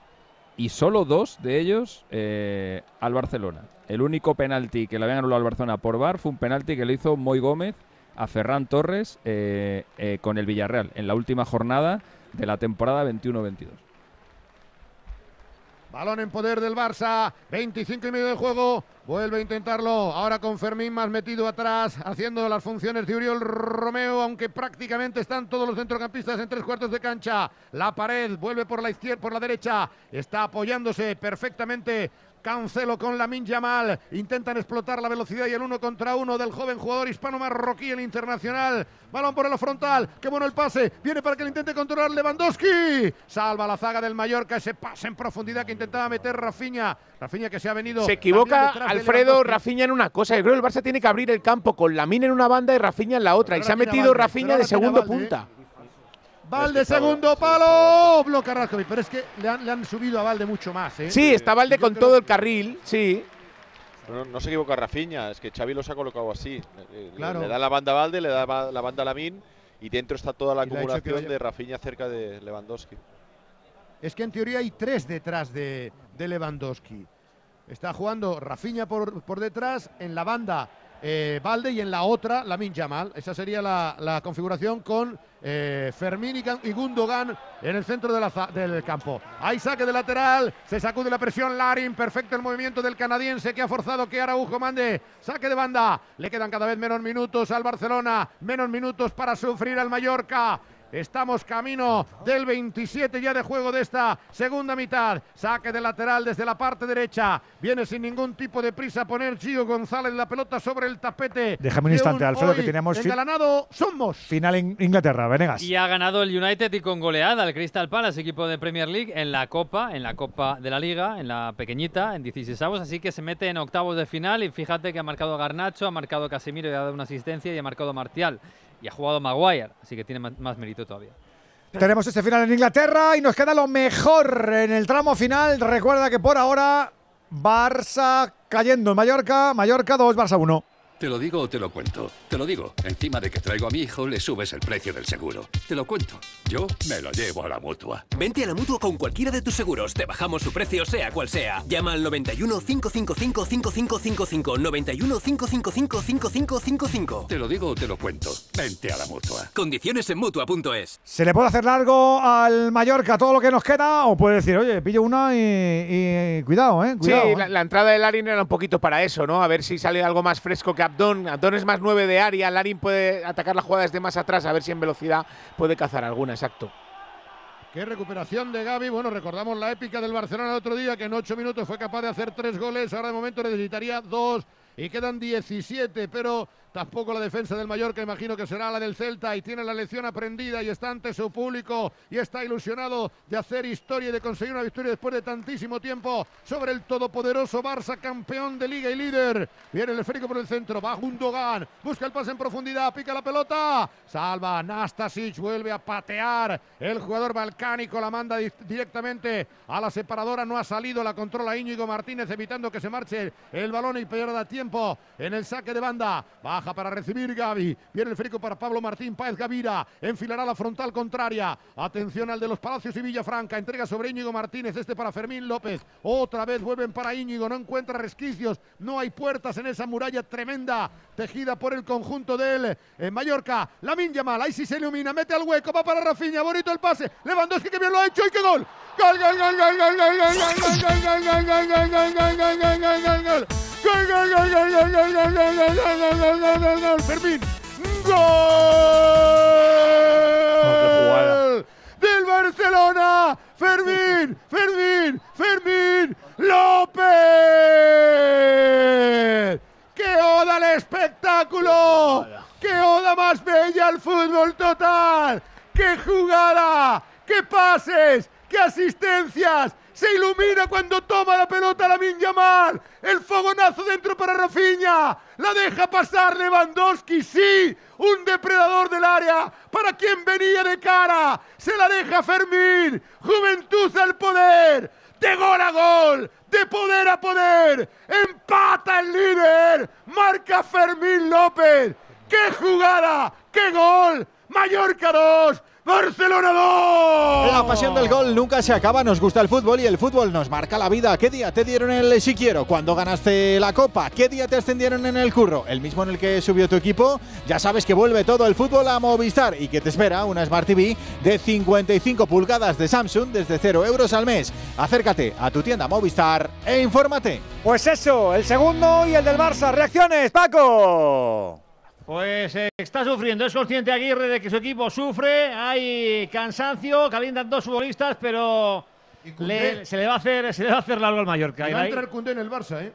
S25: y solo dos de ellos eh, al Barcelona. El único penalti que le habían anulado al Barcelona por VAR fue un penalti que le hizo Moy Gómez a Ferran Torres eh, eh, con el Villarreal en la última jornada de la temporada 21-22.
S2: Balón en poder del Barça. 25 y medio de juego. Vuelve a intentarlo. Ahora con Fermín más metido atrás. Haciendo las funciones de Uriol Romeo. Aunque prácticamente están todos los centrocampistas en tres cuartos de cancha. La pared vuelve por la izquierda, por la derecha. Está apoyándose perfectamente. Cancelo con Lamin Yamal. Intentan explotar la velocidad y el uno contra uno del joven jugador hispano marroquí, el internacional. Balón por el frontal. Qué bueno el pase. Viene para que le intente controlar Lewandowski. Salva la zaga del Mallorca. Ese pase en profundidad que intentaba meter Rafinha. Rafinha que se ha venido.
S31: Se equivoca Alfredo. Rafinha en una cosa. Yo creo que el Barça tiene que abrir el campo con Lamine en una banda y Rafinha en la otra. Y se ha metido Rafinha de segundo
S2: Valde, ¿eh? Valde, segundo palo. Bloca Raskovic. Pero es que le han, le han subido a Valde mucho más. ¿eh?
S31: Sí, está Valde con todo el carril, sí.
S48: No, no se equivoca Rafinha, es que Xavi los ha colocado así. Le- da la banda a Valde, le da la banda a Lamin y dentro está toda la
S2: Y
S48: acumulación
S2: vaya-
S48: de Rafinha cerca de Lewandowski.
S2: Es que en teoría hay tres detrás de, de Lewandowski. Está jugando Rafinha por, por detrás, en la banda eh, Valde y en la otra Lamin Yamal. Esa sería la, configuración con eh, Fermín y, Gan- y Gundogan en el centro del campo. Hay saque de lateral, se sacude la presión Larin, perfecto el movimiento del canadiense que ha forzado que Araujo mande saque de banda. Le quedan cada vez menos minutos al Barcelona, menos minutos para sufrir al Mallorca. Estamos camino del 27 ya de juego de esta segunda mitad. Saque de lateral desde la parte derecha. Viene sin ningún tipo de prisa a poner Gio González la pelota sobre el tapete.
S1: Déjame un instante, Alfredo, que teníamos
S2: engalanado somos.
S1: Final en Inglaterra, Venegas.
S16: Y ha ganado el United y con goleada el Crystal Palace, equipo de Premier League, en la Copa, en la Copa de la Liga, en la pequeñita, en 16 avos, así que se mete en octavos de final y fíjate que ha marcado Garnacho, ha marcado Casemiro y ha dado una asistencia y ha marcado Martial y ha jugado Maguire, así que tiene más, mérito todavía.
S1: Tenemos este final en Inglaterra y nos queda lo mejor en el tramo final. Recuerda que por ahora Barça cayendo en Mallorca, Mallorca 2, Barça 1.
S53: Te lo digo o te lo cuento. Te lo digo. Encima de que traigo a mi hijo, le subes el precio del seguro. Te lo cuento. Yo me lo llevo a la mutua.
S27: Vente a la mutua con cualquiera de tus seguros. Te bajamos su precio, sea cual sea. Llama al 91 555 5555. 91 555 5555.
S53: Te lo digo o te lo cuento. Vente a la mutua.
S27: Condiciones en mutua.es.
S1: ¿Se le puede hacer largo al Mallorca todo lo que nos queda? ¿O puede decir, oye, pillo una y, y cuidado, eh? Cuidado,
S31: sí,
S1: eh?
S31: la, la entrada de Larin era un poquito para eso, ¿no? A ver si sale algo más fresco que Abdón. Abdón es más 9 de área, Larin puede atacar la jugada desde más atrás, a ver si en velocidad puede cazar alguna, exacto.
S2: Qué recuperación de Gaby. Bueno, recordamos la épica del Barcelona el otro día, que en ocho minutos fue capaz de hacer tres goles. Ahora de momento necesitaría dos y quedan 17, pero tampoco la defensa del Mallorca, imagino que será la del Celta. Y tiene la lección aprendida y está ante su público y está ilusionado de hacer historia y de conseguir una victoria después de tantísimo tiempo sobre el todopoderoso Barça, campeón de liga y líder. Viene el esférico por el centro, va Gundogan, busca el pase en profundidad, pica la pelota, salva Nastasic, vuelve a patear. El jugador balcánico, la manda di- directamente a la separadora, no ha salido, la controla Íñigo Martínez evitando que se marche el balón y pierda tiempo en el saque de banda. Baja para recibir Gaby. Viene el frico para Pablo Martín Páez Gavira. Enfilará la frontal contraria. Atención al de los Palacios y Villafranca. Entrega sobre Íñigo Martínez. Este para Fermín López. Otra vez vuelven para Íñigo. No encuentra resquicios. No hay puertas en esa muralla tremenda tejida por el conjunto de él. En Mallorca. La Yamal. Ahí sí se ilumina. Mete al hueco. Va para Rafinha. Bonito el pase. Lewandowski que bien lo ha hecho. ¡Y qué gol! ¡Gol, gol, gol, gol, gol, gol, gol, gol, gol, gol, gol, gol, gol, gol, gol, gol, gol, gol, gol, gol! Gol, gol, gol, gol, gol. Fermín. ¡Gol! Del Barcelona. Fermín, Fermín, Fermín López. ¡Qué oda al espectáculo! ¡Qué oda más bella al fútbol total! ¡Qué jugada! ¡Qué pases! ¡Qué asistencias! Se ilumina cuando toma la pelota la Yamal. El fogonazo dentro para Rafinha. La deja pasar Lewandowski. Sí, un depredador del área. Para quien venía de cara. Se la deja Fermín. Juventud al poder. De gol a gol. De poder a poder. Empata el líder. Marca Fermín López. ¡Qué jugada! ¡Qué gol! Mallorca 2. Barcelona 2.
S3: La pasión del gol nunca se acaba, nos gusta el fútbol y el fútbol nos marca la vida. ¿Qué día te dieron el si quiero? ¿Cuándo ganaste la copa? ¿Qué día te ascendieron en el curro? ¿El mismo en el que subió tu equipo? Ya sabes que vuelve todo el fútbol a Movistar y que te espera una Smart TV de 55 pulgadas de Samsung desde 0 euros al mes. Acércate a tu tienda Movistar e infórmate.
S1: Pues eso, el segundo y el del Barça. ¿Reacciones, Paco?
S4: Pues eh, está sufriendo, es consciente Aguirre de que su equipo sufre, hay cansancio, calientan dos futbolistas, pero le- se le va a hacer se le va a hacer largo al Mallorca.
S2: Y va a entrar Koundé en el Barça, ¿eh?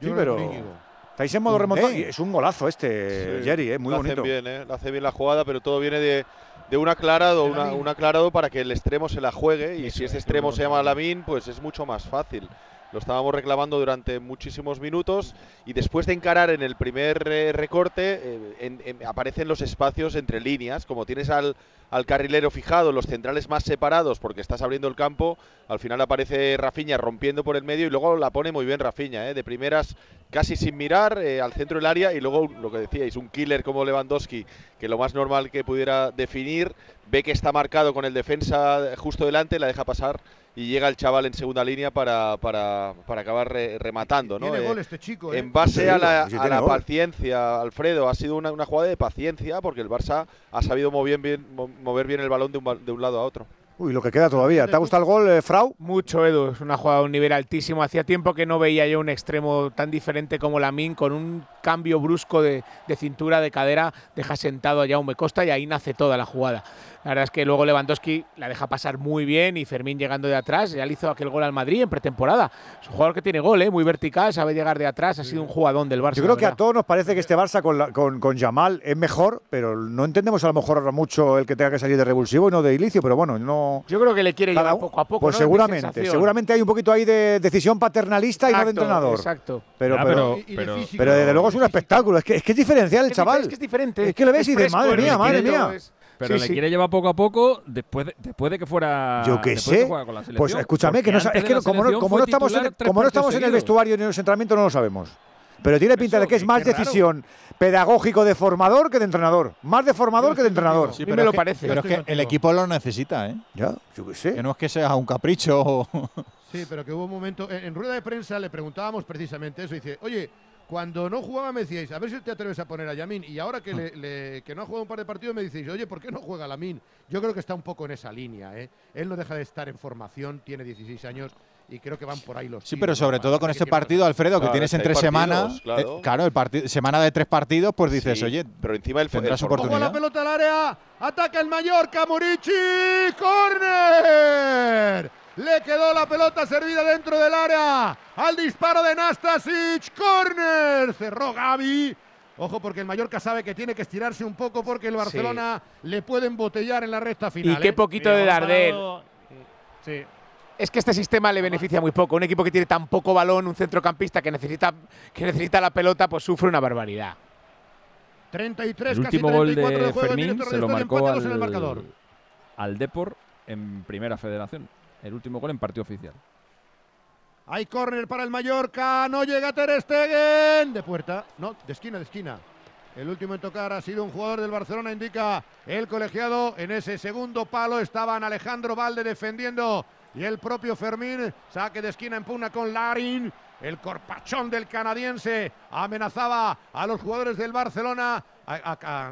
S1: Sí,
S2: Yo
S1: pero
S2: que Íñigo.
S1: estáis en modo
S33: Koundé.
S1: remontón. y Es un golazo este,
S33: Sí,
S1: Jerry, eh, muy
S33: lo
S1: bonito.
S33: Hacen bien, ¿eh? Lo hace bien la jugada, pero todo viene de, de un aclarado, una- un aclarado para que el extremo se la juegue. Y si ese extremo se llama Lamin, pues es mucho más fácil. Lo estábamos reclamando durante muchísimos minutos y después de encarar en el primer eh, recorte eh, en- en- aparecen los espacios entre líneas, como tienes al, carrilero fijado, los centrales más separados porque estás abriendo el campo, al final aparece Rafiña rompiendo por el medio y luego la pone muy bien Rafiña, ¿eh? de primeras casi sin mirar al centro del área y luego lo que decíais, un killer como Lewandowski, que lo más normal que pudiera definir, ve que está marcado con el defensa justo delante, la deja pasar y llega el chaval en segunda línea para, para, para acabar re- rematando. ¿no?
S2: Tiene
S33: Eh,
S2: gol este chico, ¿eh?
S33: En base a la,
S1: Sí,
S33: a la paciencia, Alfredo, ha sido una, una jugada de paciencia porque el Barça ha sabido mover bien, mo- mover bien el balón de un, de un lado a otro.
S1: Uy, lo que queda todavía. ¿Te ha gustado el gol, eh, Frau?
S31: Mucho, Edu. Es una jugada de un nivel altísimo. Hacía tiempo que no veía yo un extremo tan diferente como Lamin, con un cambio brusco de, de cintura, de cadera, deja sentado a Jaume Costa y ahí nace toda la jugada. La verdad es que luego Lewandowski la deja pasar muy bien y Fermín llegando de atrás, ya le hizo aquel gol al Madrid en pretemporada. Es un jugador que tiene gol, ¿eh? muy vertical, sabe llegar de atrás, ha sido un jugadón del Barça.
S1: Yo creo que a todos nos parece que este Barça con, la- con, con Yamal es mejor, pero no entendemos a lo mejor mucho el que tenga que salir de revulsivo y no de ilicio, pero bueno, no.
S31: Yo creo que le quiere llevar
S1: uno-
S31: poco a poco.
S1: Pues seguramente, seguramente hay un poquito ahí de decisión paternalista y no de entrenador.
S31: exacto.
S1: Pero,
S31: Ya,
S1: pero,
S31: pero-
S1: pero desde luego es un espectáculo. Es que es, que es diferencial el
S31: Es
S1: chaval.
S31: es que es diferente.
S1: Es que le ves
S31: Es
S1: y dices, madre mía, madre mía.
S25: Pero
S31: Sí,
S25: le
S31: sí.
S25: quiere llevar poco a poco después de, después de que fuera.
S1: Yo qué sé.
S25: que juega con la selección,
S1: Pues escúchame, que no, es que como no, como no estamos, en, como no estamos en el vestuario ni en los entrenamientos, no lo sabemos. Pero tiene pinta de que es más
S25: qué raro.
S1: decisión pedagógico de formador que de entrenador. Más de formador que de entrenador.
S3: Sí, pero es que- Pero es que el equipo lo necesita, ¿eh?
S1: Ya, yo qué sé.
S3: Que no es que sea un capricho.
S2: Sí, pero que hubo un momento. En, en rueda de prensa le preguntábamos precisamente eso. Dice, oye, cuando no jugaba me decíais, a ver si te atreves a poner a Yamin. Y ahora que, le- le- que no ha jugado un par de partidos me decís, oye, ¿por qué no juega Lamin? Yo creo que está un poco en esa línea. ¿eh? Él no deja de estar en formación, tiene 16 años y creo que van por ahí los
S3: Sí,
S2: tiros,
S3: pero sobre todo con este partido, Alfredo, que
S48: Claro,
S3: tienes entre
S48: hay
S3: semana.
S48: partidos, claro.
S3: eh, claro, el partido, semana de tres partidos, pues dices,
S48: Sí,
S3: oye,
S48: pero encima el,
S3: tendrás
S2: a la
S3: oportunidad.
S2: pelota al área. Ataca el Mallorca, Murici. ¡Corner! Le quedó la pelota servida dentro del área. Al disparo de Nastasic. ¡Corner! Cerró Gaby. Ojo porque el Mallorca sabe que tiene que estirarse un poco porque el Barcelona le puede embotellar en la recta final.
S31: Y qué
S2: ¿eh?
S31: poquito de Dardel.
S49: Sí.
S31: Es que este sistema le beneficia muy poco. Un equipo que tiene tan poco balón, un centrocampista que necesita, que necesita la pelota, pues sufre una barbaridad.
S2: 33,
S25: El
S2: casi
S25: último gol
S2: 34
S25: de
S2: de juego
S25: Fermín se lo marcó
S2: empate a dos en el marcador.
S25: al, al Depor en Primera Federación. El último gol en partido oficial.
S2: Hay córner para el Mallorca, no llega Ter Stegen. De puerta, no, de esquina, de esquina. El último en tocar ha sido un jugador del Barcelona, indica el colegiado. En ese segundo palo estaban Alejandro Valde defendiendo y el propio Fermín. Saque de esquina en pugna con Larin. El corpachón del canadiense amenazaba a los jugadores del Barcelona.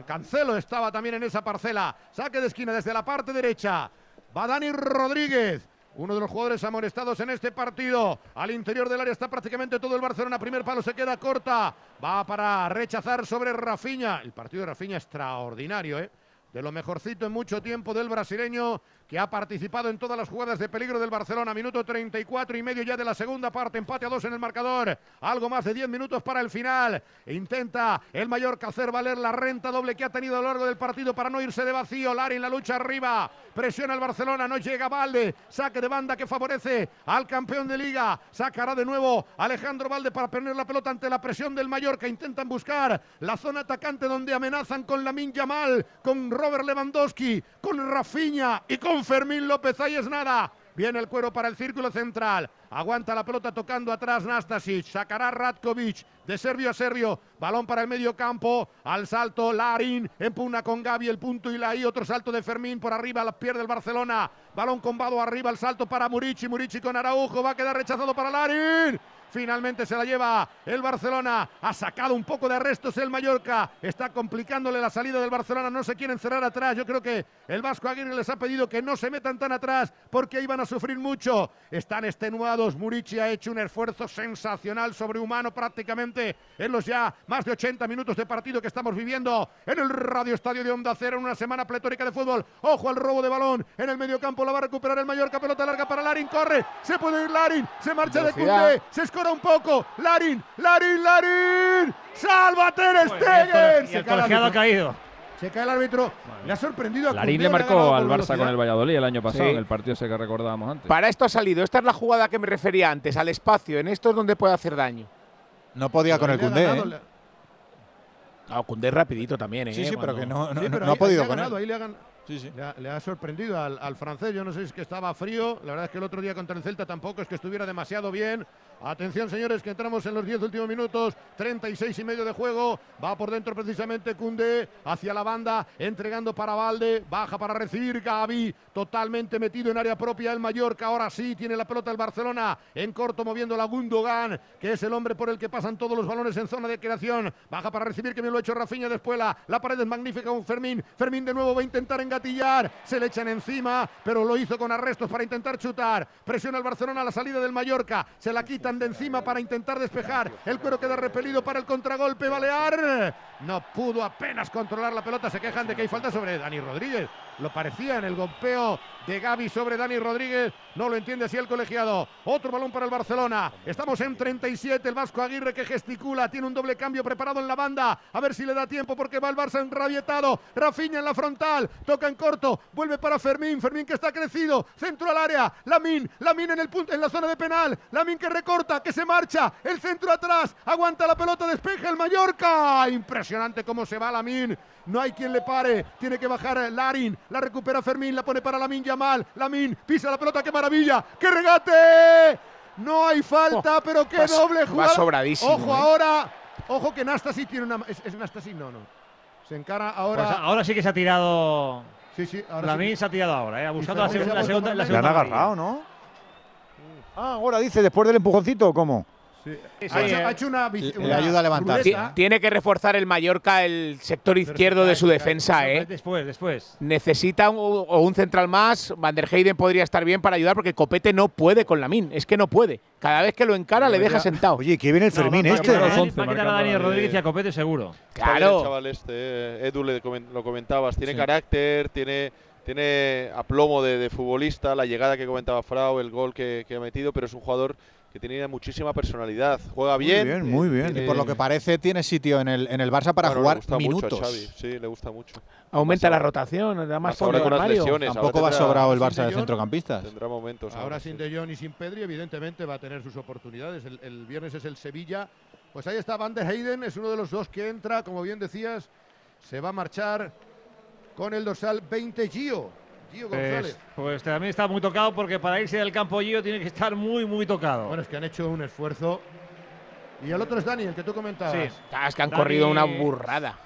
S2: Cancelo estaba también en esa parcela. Saque de esquina desde la parte derecha. Va Dani Rodríguez. Uno de los jugadores amonestados en este partido. Al interior del área está prácticamente todo el Barcelona. Primer palo se queda corta. Va para rechazar sobre Rafinha. El partido de Rafinha extraordinario, ¿eh? De lo mejorcito en mucho tiempo del brasileño que ha participado en todas las jugadas de peligro del Barcelona. Minuto 34 y medio ya de la segunda parte. Empate a dos en el marcador. Algo más de 10 minutos para el final. Intenta el Mallorca hacer valer la renta doble que ha tenido a lo largo del partido para no irse de vacío. Lari en la lucha arriba. Presiona el Barcelona. No llega Valde. Saque de banda que favorece al campeón de liga. Sacará de nuevo Alejandro Valde para poner la pelota ante la presión del Mallorca. Intentan buscar la zona atacante donde amenazan con Lamin Yamal, con Robert Lewandowski, con Rafinha y con Fermín López. Ahí es nada. Viene el cuero para el círculo central. Aguanta la pelota tocando atrás Nastasic. Sacará Ratkovic de serbio a serbio. Balón para el medio campo. Al salto Larin. Empuna con Gaby el punto y la I. Otro salto de Fermín por arriba. La pierde el Barcelona. Balón con Vado arriba. El salto para Murici. Murici con Araujo. Va a quedar rechazado para Larin. Finalmente se la lleva el Barcelona. Ha sacado un poco de arrestos el Mallorca. Está complicándole la salida del Barcelona. No se quieren cerrar atrás. Yo creo que el Vasco Aguirre les ha pedido que no se metan tan atrás porque iban a sufrir mucho. Están extenuados. Murici ha hecho un esfuerzo sensacional, sobrehumano prácticamente en los ya más de 80 minutos de partido que estamos viviendo en el Radio Estadio de Onda Cero en una semana pletórica de fútbol. Ojo al robo de balón en el medio campo. La va a recuperar el Mallorca. Pelota larga para Larin. Corre. Se puede ir Larin. Se marcha de. Cundé. Se un poco. Larin. Larin. Larin. Salva Ter Stegen.
S49: y
S2: Se
S49: el
S2: cae el
S49: colegiado ha caído.
S2: Se cae el árbitro. Le ha sorprendido a
S25: Larín le marcó
S2: ganado
S25: al Barça con el Valladolid el año pasado,
S31: Sí.
S25: en el partido ese que recordábamos antes.
S31: Para esto ha salido. Esta es la jugada que me refería antes, al espacio. En esto es donde puede hacer daño.
S3: No podía con el Cundé,
S2: ganado,
S3: ¿eh?
S31: No, Cundé es rapidito también, ¿eh?
S3: Sí, sí, pero
S31: Cuando-
S3: que no, no,
S2: Sí,
S3: no-
S2: pero
S3: no ha podido
S2: ahí le
S3: con
S2: ganado,
S3: él.
S2: ahí le ha Le, ha, sorprendido al, francés. Yo no sé si es que estaba frío. La verdad es que el otro día contra el Celta tampoco es que estuviera demasiado bien. Atención, señores, que entramos en los 10 últimos minutos. 36 y medio de juego. Va por dentro precisamente Cundé hacia la banda, entregando para Valde. Baja para recibir Gaby. Totalmente metido en área propia el Mallorca. Ahora sí tiene la pelota el Barcelona. En corto moviendo la Gundogan, que es el hombre por el que pasan todos los balones en zona de creación. Baja para recibir, que bien lo ha hecho Rafinha después. La, la pared es magnífica con Fermín. Fermín de nuevo va a intentar enganchar gatillar, se le echan encima, pero lo hizo con arrestos para intentar chutar. Presiona el Barcelona a la salida del Mallorca, se la quitan de encima para intentar despejar. El cuero queda repelido para el contragolpe Balear. No pudo apenas controlar la pelota, se quejan de que hay falta sobre Dani Rodríguez. Lo parecía en el golpeo de Gaby sobre Dani Rodríguez. No lo entiende así el colegiado. Otro balón para el Barcelona. Estamos en 37. El Vasco Aguirre que gesticula. Tiene un doble cambio preparado en la banda. A ver si le da tiempo porque va el Barça enrabietado. Rafiña en la frontal. Toca en corto. Vuelve para Fermín. Fermín que está crecido. Centro al área. Lamin. Lamin en el punto, en la zona de penal. Lamin que recorta, que se marcha. El centro atrás. Aguanta la pelota. Despeja el Mallorca. Impresionante cómo se va Lamin. No hay quien le pare. Tiene que bajar Larin. La recupera Fermín. La pone para Lamin Yamal. Lamin pisa la pelota. ¡Qué maravilla! ¡Qué regate! No hay falta, pero qué
S31: va-
S2: doble
S31: va
S2: jugada.
S31: sobradísimo,
S2: Ojo
S31: ¿eh?
S2: ahora. Ojo que Nastasi tiene una. ¿Es, es Nastasi? No, no. Se encara ahora.
S49: Pues ahora sí que se ha tirado.
S2: Sí, sí, ahora
S49: la
S2: sí que-
S49: se ha tirado ahora, ¿eh? buscando la segunda, la segunda, la
S2: a
S1: Le han
S49: segunda
S1: agarrado, ¿no? Ah, ahora dice, después del empujoncito, ¿o
S2: ha, hecho, ha hecho una, bici-
S3: Le
S2: una
S3: ayuda a levantarse.
S2: ruleta.
S31: Tiene que reforzar el Mallorca el sector izquierdo de su defensa, ¿eh?
S49: Después, después.
S31: Necesita un, o un central más. Van der Heyden podría estar bien para ayudar porque Copete no puede con Lamin. Es que no puede. Cada vez que lo encara le deja sentado.
S1: Oye, que viene el Fermín
S49: va,
S1: este.
S49: va, va,
S1: ¿eh?
S49: va a quitar a Dani Rodríguez y a Copete seguro.
S31: Claro.
S48: el chaval este, eh, Edu, le lo comentabas, tiene
S49: Sí.
S48: carácter, tiene, tiene aplomo de, de futbolista, la llegada que comentaba Frau, el gol que, que ha metido, pero es un jugador que tiene muchísima personalidad. Juega
S1: Muy
S48: bien.
S1: bien, muy bien.
S48: tiene-
S3: Y por lo que parece tiene sitio en el, en el Barça para
S48: Bueno, le
S3: jugar
S48: gusta
S3: minutos.
S48: Mucho a Xavi, sí, le gusta mucho.
S31: Aumenta la rotación, da más fondo
S48: con lesiones.
S3: Tampoco va sobrado el
S2: Sin
S3: Barça de
S2: De
S3: centrocampistas.
S48: Tendrá momentos.
S2: Ahora sin De Jong y sin Pedri, evidentemente va a tener sus oportunidades. El, el viernes es el Sevilla. Pues ahí está Van der Heyden, es uno de los dos que entra, como bien decías, se va a marchar con el dorsal 20 Gio. Gio González.
S49: Pues, pues también está muy tocado porque para irse del campo Gio tiene que estar muy, muy tocado.
S2: Bueno, es que han hecho un esfuerzo. Y el otro es Dani, el que tú comentabas.
S49: Sí.
S31: Es que han
S49: Dani-
S31: corrido una burrada.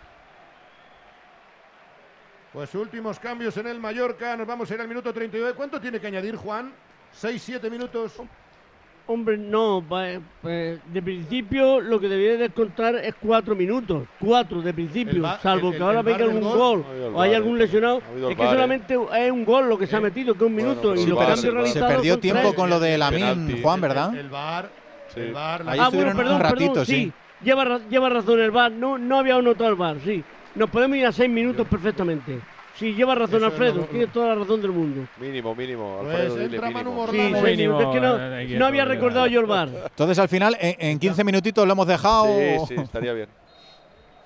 S2: Pues últimos cambios en el Mallorca. Nos vamos a ir al minuto 39. ¿Cuánto tiene que añadir Juan? ¿6, 7 minutos?
S34: Hombre, no, eh, de principio lo que debería descontar es cuatro minutos, cuatro de principio, salvo
S2: el-
S34: que
S2: el-
S34: ahora venga algún
S2: gol.
S34: o hay
S48: VAR,
S34: algún
S48: eh.
S34: lesionado.
S48: Ha
S34: Es que
S48: eh.
S34: solamente es un gol lo que se ha metido, que es un
S48: Bueno,
S34: minuto,
S48: pero
S34: y
S48: VAR.
S3: Se
S34: realizados
S3: perdió tiempo
S34: tres.
S3: con lo de. Lamin, Juan, ¿verdad?
S2: El.
S48: Sí.
S2: El VAR. la-
S3: Ahí
S34: Ah, bueno, perdón,
S3: un ratito,
S34: perdón,
S3: sí.
S34: Lleva, ra- lleva razón el VAR, no, no había notado el VAR, sí. Nos podemos ir a seis minutos perfectamente. Sí, lleva razón
S2: Eso es
S34: Alfredo, tiene toda la razón del mundo.
S48: Mínimo, mínimo.
S2: Pues
S48: dile
S2: entra Manu
S48: mínimo.
S34: Sí,
S2: Morlano.
S34: sí,
S49: mínimo,
S34: es que no,
S49: eh,
S34: no había recordado
S49: ya.
S34: yo el.
S3: Entonces al final en, en 15 minutitos lo hemos dejado.
S48: Sí, sí, estaría bien.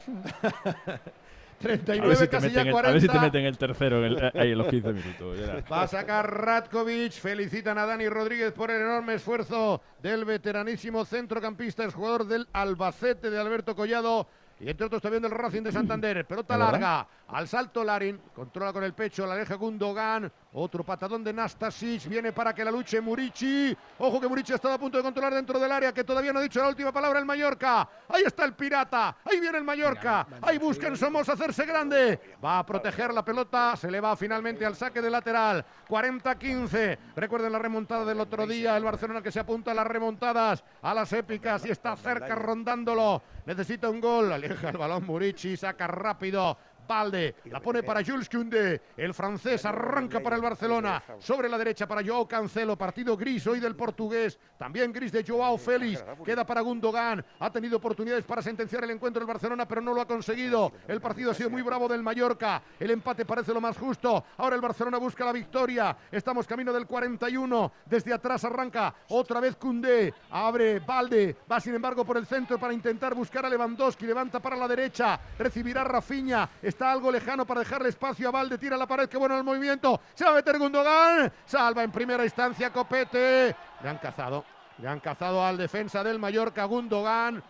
S48: <laughs>
S2: 39, casi ya 40.
S25: el tercero ahí en los 15 minutos.
S2: Va a sacar Ratkovic. Felicitan a Dani Rodríguez por el enorme esfuerzo del veteranísimo centrocampista, el jugador del Albacete de Alberto Collado. Y entre otros también del Racing de <clears throat> Santander. Pelota larga. Al salto Larin. Controla con el pecho. La deja Gundogan. Otro patadón de Nastasic. Viene para que la luche Murici. Ojo que Murici ha estado a punto de controlar dentro del área. Que todavía no ha dicho la última palabra el Mallorca. Ahí está el pirata. Ahí viene el Mallorca. Ahí buscan Somos hacerse grande. Va a proteger la pelota. Se le va finalmente al saque de lateral. 40-15. Recuerden la remontada del otro día. El Barcelona que se apunta a las remontadas, a las épicas y está cerca rondándolo. Necesita un gol. Aleja el balón Murici. Saca rápido. Valde, la pone para Jules Koundé, el francés arranca para el Barcelona, sobre la derecha para Joao Cancelo, partido gris hoy del portugués, también gris de Joao Félix, queda para Gundogan, ha tenido oportunidades para sentenciar el encuentro del Barcelona, pero no lo ha conseguido, el partido ha sido muy bravo del Mallorca, el empate parece lo más justo, ahora el Barcelona busca la victoria, estamos camino del 41, desde atrás arranca otra vez Koundé, abre Valde, va sin embargo por el centro para intentar buscar a Lewandowski, levanta para la derecha, recibirá Rafinha, está algo lejano para dejarle espacio a Valde, tira la pared, qué bueno el movimiento, se va a meter Gundogan, salva en primera instancia Copete, le han cazado, le han cazado al defensa del Mallorca Gundogan,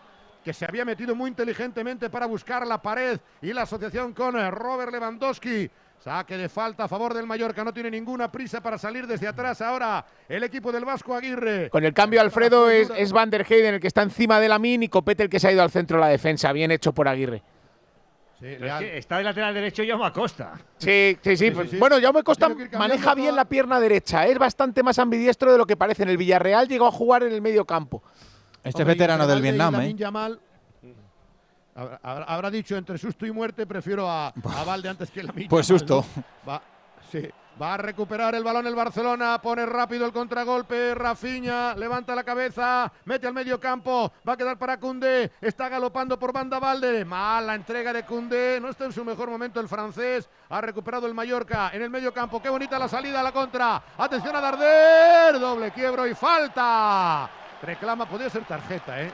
S2: que se había metido muy inteligentemente para buscar la pared y la asociación con Robert Lewandowski. Saque de falta a favor del Mallorca, no tiene ninguna prisa para salir desde atrás ahora el equipo del Vasco Aguirre.
S31: Con el cambio, Alfredo, es, es Van der Heyden el que está encima de Lamin y Copete el que se ha ido al centro de la defensa. Bien hecho por Aguirre.
S2: Sí,
S49: Pero
S2: le
S49: es
S2: han-
S49: que está de lateral derecho Jaume Acosta.
S31: Sí, sí, sí.
S2: Sí,
S31: pues,
S2: sí, sí.
S31: Bueno, Jaume Costa maneja bien la pierna derecha. Es bastante más ambidiestro de lo que parece. En el Villarreal llegó a jugar en el medio campo.
S3: Este es
S2: Hombre,
S3: veterano del Vietnam, ¿eh?
S2: Yamal, Habrá, dicho entre susto y muerte, prefiero a, a Valde antes que la.
S3: Pues susto.
S2: Va, sí, va a recuperar el balón el Barcelona, pone rápido el contragolpe, Rafinha levanta la cabeza, mete al medio campo, va a quedar para Cundé, está galopando por banda Valde, mala entrega de Cundé, no está en su mejor momento el francés, ha recuperado el Mallorca en el medio campo, qué bonita la salida la contra, atención a Darder, doble quiebro y falta, reclama, podría ser tarjeta, ¿eh?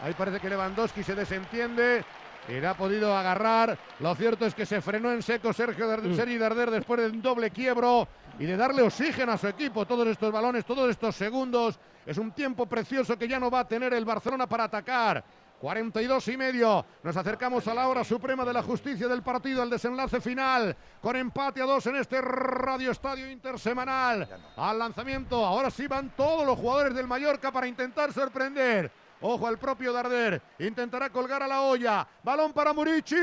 S2: Ahí parece que Lewandowski se desentiende. Y le ha podido agarrar. Lo cierto es que se frenó en seco Sergio Darder, Sergi Darder después de un doble quiebro y de darle oxígeno a su equipo. Todos estos balones, todos estos segundos. Es un tiempo precioso que ya no va a tener el Barcelona para atacar. 42 y medio. Nos acercamos a la hora suprema de la justicia del partido, al desenlace final, con empate a dos en este Radio Estadio Intersemanal. Al lanzamiento, ahora sí van todos los jugadores del Mallorca para intentar sorprender. Ojo al propio Darder. Intentará colgar a la olla. Balón para Murici.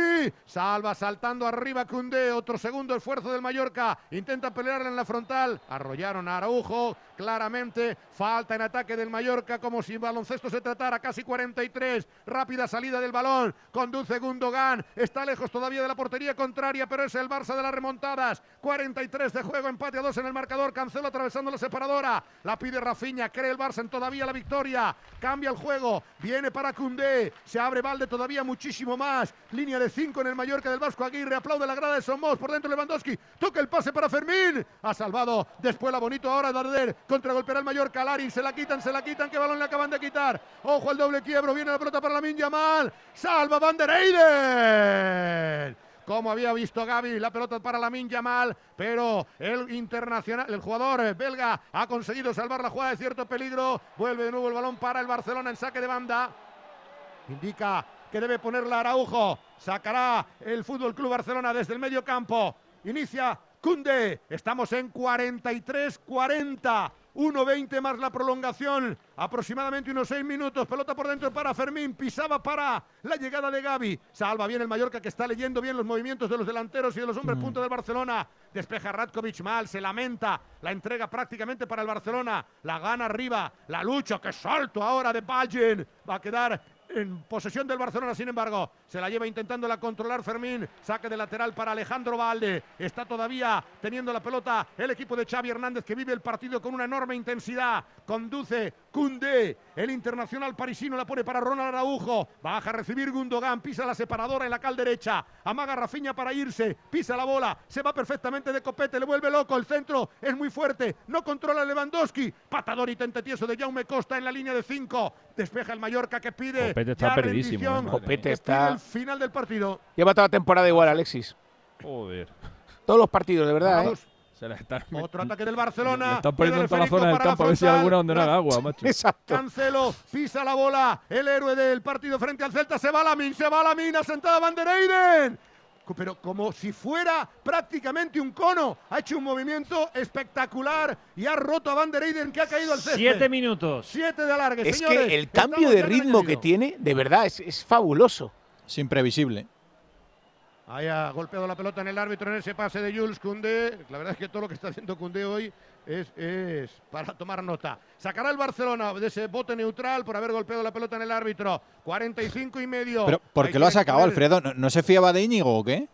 S2: Salva saltando arriba Cundé. Otro segundo esfuerzo del Mallorca. Intenta pelearla en la frontal. Arrollaron a Araujo. Claramente. Falta en ataque del Mallorca como si baloncesto se tratara. Casi 43. Rápida salida del balón. Conduce Gundogan. Está lejos todavía de la portería contraria, pero es el Barça de las remontadas. 43 de juego. Empate a dos en el marcador. Cancelo atravesando la separadora. La pide Rafinha. Cree el Barça en todavía la victoria. Cambia el juego. Viene para Cundé. Se abre Valde todavía muchísimo más. Línea de 5 en el Mallorca del Vasco Aguirre. Aplaude la grada de Somos. Por dentro Lewandowski. Toca el pase para Fermín. Ha salvado. Después la bonito ahora Darder. Contragolpeará el Mallorca. Larin. Se la quitan, se la quitan. ¿Qué balón le acaban de quitar? Ojo al doble quiebro. Viene la pelota para la Minja mal. Salva Van der Eyden como había visto Gaby, la pelota para la Yamal, pero el internacional, el jugador belga ha conseguido salvar la jugada de cierto peligro. Vuelve de nuevo el balón para el Barcelona en saque de banda. Indica que debe ponerla Araujo. Sacará el Fútbol Club Barcelona desde el medio campo. Inicia Kunde. Estamos en 43-40. 1.20 más la prolongación, aproximadamente unos 6 minutos. Pelota por dentro para Fermín, pisaba para la llegada de Gaby. Salva bien el Mallorca que está leyendo bien los movimientos de los delanteros y de los hombres punta del Barcelona. Despeja Ratkovic mal, se lamenta. La entrega prácticamente para el Barcelona. La gana arriba, la lucha, que salto ahora de Ballen. Va a quedar en posesión del Barcelona, sin embargo, se la lleva intentándola controlar Fermín, saque de lateral para Alejandro Valde, está todavía teniendo la pelota el equipo de Xavi Hernández que vive el partido con una enorme intensidad, conduce Cundé, el internacional parisino la pone para Ronald Araujo, baja a recibir Gundogan, pisa la separadora en la cal derecha, amaga Rafinha para irse, pisa la bola, se va perfectamente de copete, le vuelve loco, el centro es muy fuerte, no controla Lewandowski, patador y tentetieso de Jaume Costa en la línea de 5, despeja el Mallorca que pide
S25: Copete está
S2: ya
S25: perdidísimo, eh,
S31: Copete está-
S2: el final del partido.
S31: Lleva toda la temporada igual, Alexis.
S25: Joder.
S31: Todos los partidos, de verdad, ¿eh?
S2: Vamos.
S25: Se la están
S2: Otro ataque del Barcelona.
S25: Le están poniendo
S2: Llega
S25: en toda la zona del campo a ver si hay alguna donde no haga agua, macho.
S31: Exacto.
S2: Cancelo pisa la bola. El héroe del partido frente al Celta. Se va a la min, se va a la mina. Sentada Van der Eyden. Pero como si fuera prácticamente un cono. Ha hecho un movimiento espectacular y ha roto a Van der Eyden que ha caído al césped.
S49: Siete minutos.
S2: Siete de alargue,
S31: Es
S2: señores.
S31: que el cambio de ritmo que tiene, de verdad, es, es fabuloso.
S3: Es imprevisible.
S2: Ahí ha golpeado la pelota en el árbitro en ese pase de Jules Koundé. La verdad es que todo lo que está haciendo Koundé hoy es, es para tomar nota. Sacará el Barcelona de ese bote neutral por haber golpeado la pelota en el árbitro. 45 y medio.
S3: Pero, ¿por qué lo ha sacado Alfredo? ¿No, no se fiaba de Íñigo o qué?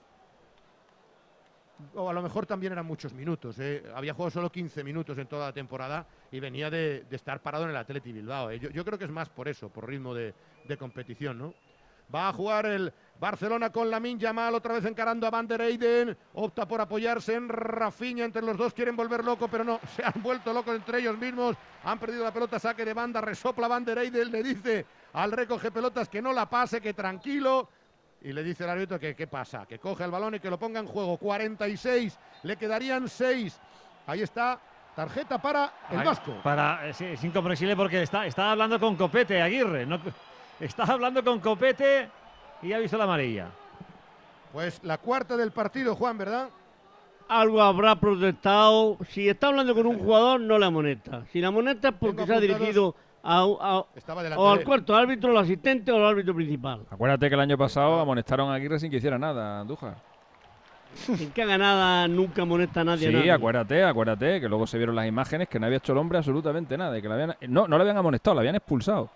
S2: O a lo mejor también eran muchos minutos. ¿eh? Había jugado solo 15 minutos en toda la temporada y venía de, de estar parado en el Atleti Bilbao. ¿eh? Yo, yo creo que es más por eso, por ritmo de, de competición, ¿no? Va a jugar el Barcelona con la Yamal, otra vez encarando a Van der Eyden. Opta por apoyarse en Rafinha. Entre los dos quieren volver loco, pero no. <laughs> Se han vuelto locos entre ellos mismos. Han perdido la pelota, saque de banda. Resopla Van der Eyden. Le dice al recoge pelotas que no la pase, que tranquilo. Y le dice el árbitro que qué pasa, que coge el balón y que lo ponga en juego. 46, le quedarían 6. Ahí está, tarjeta para el Vasco.
S49: Para, es, es incomprensible porque está, está hablando con Copete, Aguirre. No, está hablando con Copete y ha visto la amarilla.
S2: Pues la cuarta del partido, Juan, ¿verdad?
S34: Algo habrá protestado. Si está hablando con un jugador, no la amonesta. Si la amonesta es porque se ha dirigido a,
S2: Estaba
S34: o al cuarto árbitro, al asistente o al árbitro principal.
S25: Acuérdate que el año pasado amonestaron a Aguirre sin que hiciera nada, Andújar.
S34: Sin que haga nada, nunca amonesta a nadie. a
S25: Sí,
S34: nadie.
S25: acuérdate, acuérdate, que luego se vieron las imágenes que no había hecho el hombre absolutamente nada, y que la habían, no, no le habían amonestado, la habían expulsado.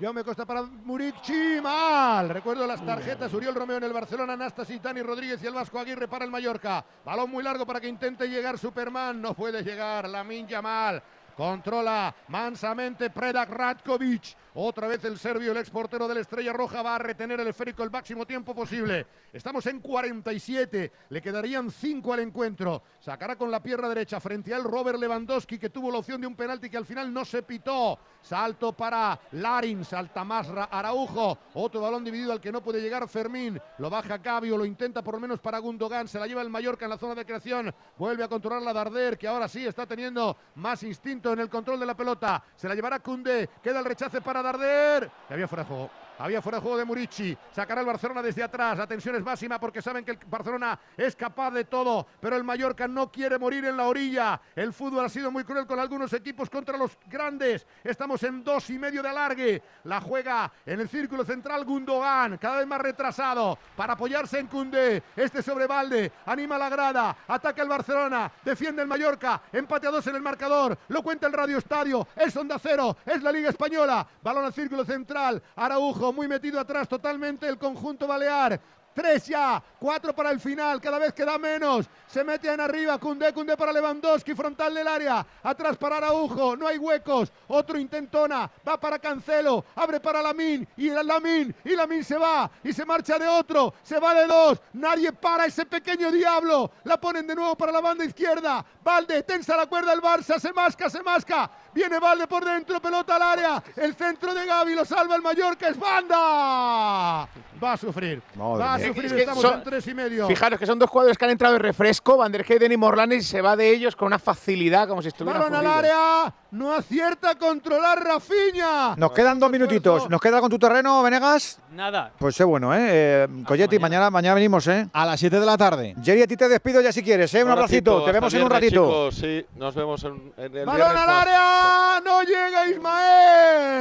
S2: Yo me costa para Murici, mal. Recuerdo las tarjetas, Uriel Romeo en el Barcelona, Nastasi, Dani Rodríguez y el Vasco Aguirre para el Mallorca. Balón muy largo para que intente llegar Superman, no puede llegar, la Minja mal. Controla mansamente Predak Ratkovic. Otra vez el serbio, el exportero de la Estrella Roja, va a retener el esférico el máximo tiempo posible. Estamos en 47, le quedarían 5 al encuentro. Sacará con la pierna derecha frente al Robert Lewandowski, que tuvo la opción de un penalti que al final no se pitó. Salto para Larin, salta más Araujo. Otro balón dividido al que no puede llegar Fermín. Lo baja Cabio, lo intenta por lo menos para Gundogan. Se la lleva el Mallorca en la zona de creación. Vuelve a controlar la Darder, que ahora sí está teniendo más instinto en el control de la pelota. Se la llevará Kunde. Queda el rechace para Darder. Y había fuera de juego. Había fuera de juego de Murici. Sacará el Barcelona desde atrás. La tensión es máxima porque saben que el Barcelona es capaz de todo. Pero el Mallorca no quiere morir en la orilla. El fútbol ha sido muy cruel con algunos equipos contra los grandes. Estamos en dos y medio de alargue. La juega en el círculo central Gundogan. Cada vez más retrasado. Para apoyarse en Cundé. Este sobre Valde. Anima la grada. Ataca el Barcelona. Defiende el Mallorca. Empate a dos en el marcador. Lo cuenta el Radio Estadio. Es onda cero. Es la Liga Española. Balón al círculo central. Araujo muy metido atrás totalmente el conjunto balear. Tres ya, cuatro para el final, cada vez queda menos. Se mete en arriba, Cundé, Cundé para Lewandowski, frontal del área. Atrás para Araujo, no hay huecos. Otro intentona, va para Cancelo, abre para Lamin y Lamin, y Lamin se va y se marcha de otro, se va de dos. Nadie para ese pequeño diablo. La ponen de nuevo para la banda izquierda. Valde, tensa la cuerda el Barça, se masca, se masca. Viene Valde por dentro, pelota al área. El centro de Gaby lo salva el Mallorca, es banda. Va a sufrir. va a sufrir, estamos en tres y medio.
S31: Fijaros que son dos jugadores que han entrado de refresco. Van der Heyden y Morlanes y se va de ellos con una facilidad como si estuvieran
S2: Balón al área. No acierta a controlar Rafiña.
S1: Nos quedan dos minutitos. ¿Nos queda con tu terreno, Venegas?
S52: Nada.
S1: Pues sé bueno, ¿eh? eh Coyetti, mañana. mañana. venimos, ¿eh?
S3: A las 7 de la tarde.
S1: Jerry, a ti te despido ya si quieres, ¿eh? Un abracito. Te vemos en un ratito.
S48: sí, nos vemos en, el
S2: Balón al área. No llega Ismael.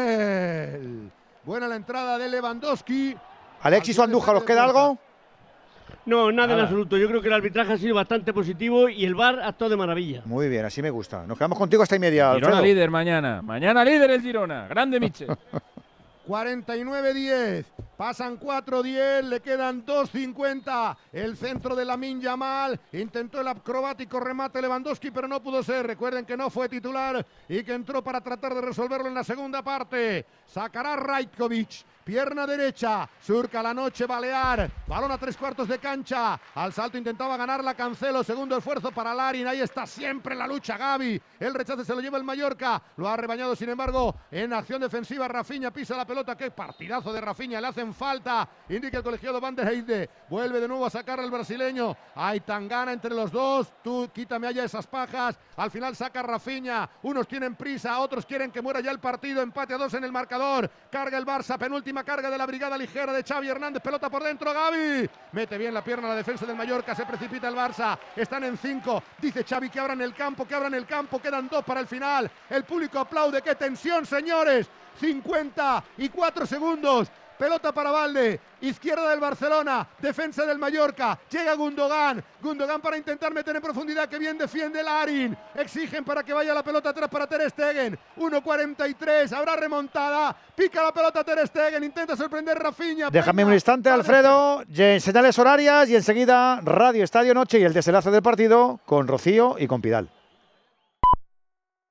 S2: Buena la entrada de Lewandowski.
S1: Alexis o Andújar, ¿os queda algo?
S34: No, nada, en absoluto. Yo creo que el arbitraje ha sido bastante positivo y el VAR ha actuado de maravilla.
S1: Muy bien, así me gusta. Nos quedamos contigo hasta y media.
S25: Girona líder mañana. Mañana líder el Girona. Grande Miche. <laughs>
S2: 49-10. Pasan 4-10, le quedan 2-50. El centro de la Yamal. Intentó el acrobático remate Lewandowski, pero no pudo ser. Recuerden que no fue titular y que entró para tratar de resolverlo en la segunda parte. Sacará Rajkovic. Pierna derecha, surca la noche Balear, balón a tres cuartos de cancha, al salto intentaba ganar la Cancelo, segundo esfuerzo para Larin, ahí está siempre la lucha Gaby, el rechace se lo lleva el Mallorca, lo ha rebañado sin embargo en acción defensiva Rafinha, pisa la pelota, qué partidazo de Rafinha, le hacen falta, indica el colegiado Van der Heide, vuelve de nuevo a sacar al brasileño, hay tangana entre los dos, tú quítame allá esas pajas, al final saca Rafinha, unos tienen prisa, otros quieren que muera ya el partido, empate a dos en el marcador, carga el Barça, carga de la brigada ligera de Xavi Hernández. Pelota por dentro, Gaby. Mete bien la pierna la defensa del Mallorca. Se precipita el Barça. Están en cinco. Dice Xavi que abran el campo, que abran el campo. Quedan dos para el final. El público aplaude. ¡Qué tensión, señores! 54 segundos. Pelota para Valde. Izquierda del Barcelona. Defensa del Mallorca. Llega Gundogan. Gundogan para intentar meter en profundidad. Que bien defiende Larin. Exigen para que vaya la pelota atrás para Ter Stegen. 1.43. Habrá remontada. Pica la pelota Ter Stegen. Intenta sorprender Rafinha.
S1: Déjame un instante, Alfredo. Señales horarias y enseguida Radio Estadio Noche y el desenlace del partido con Rocío y con Pidal.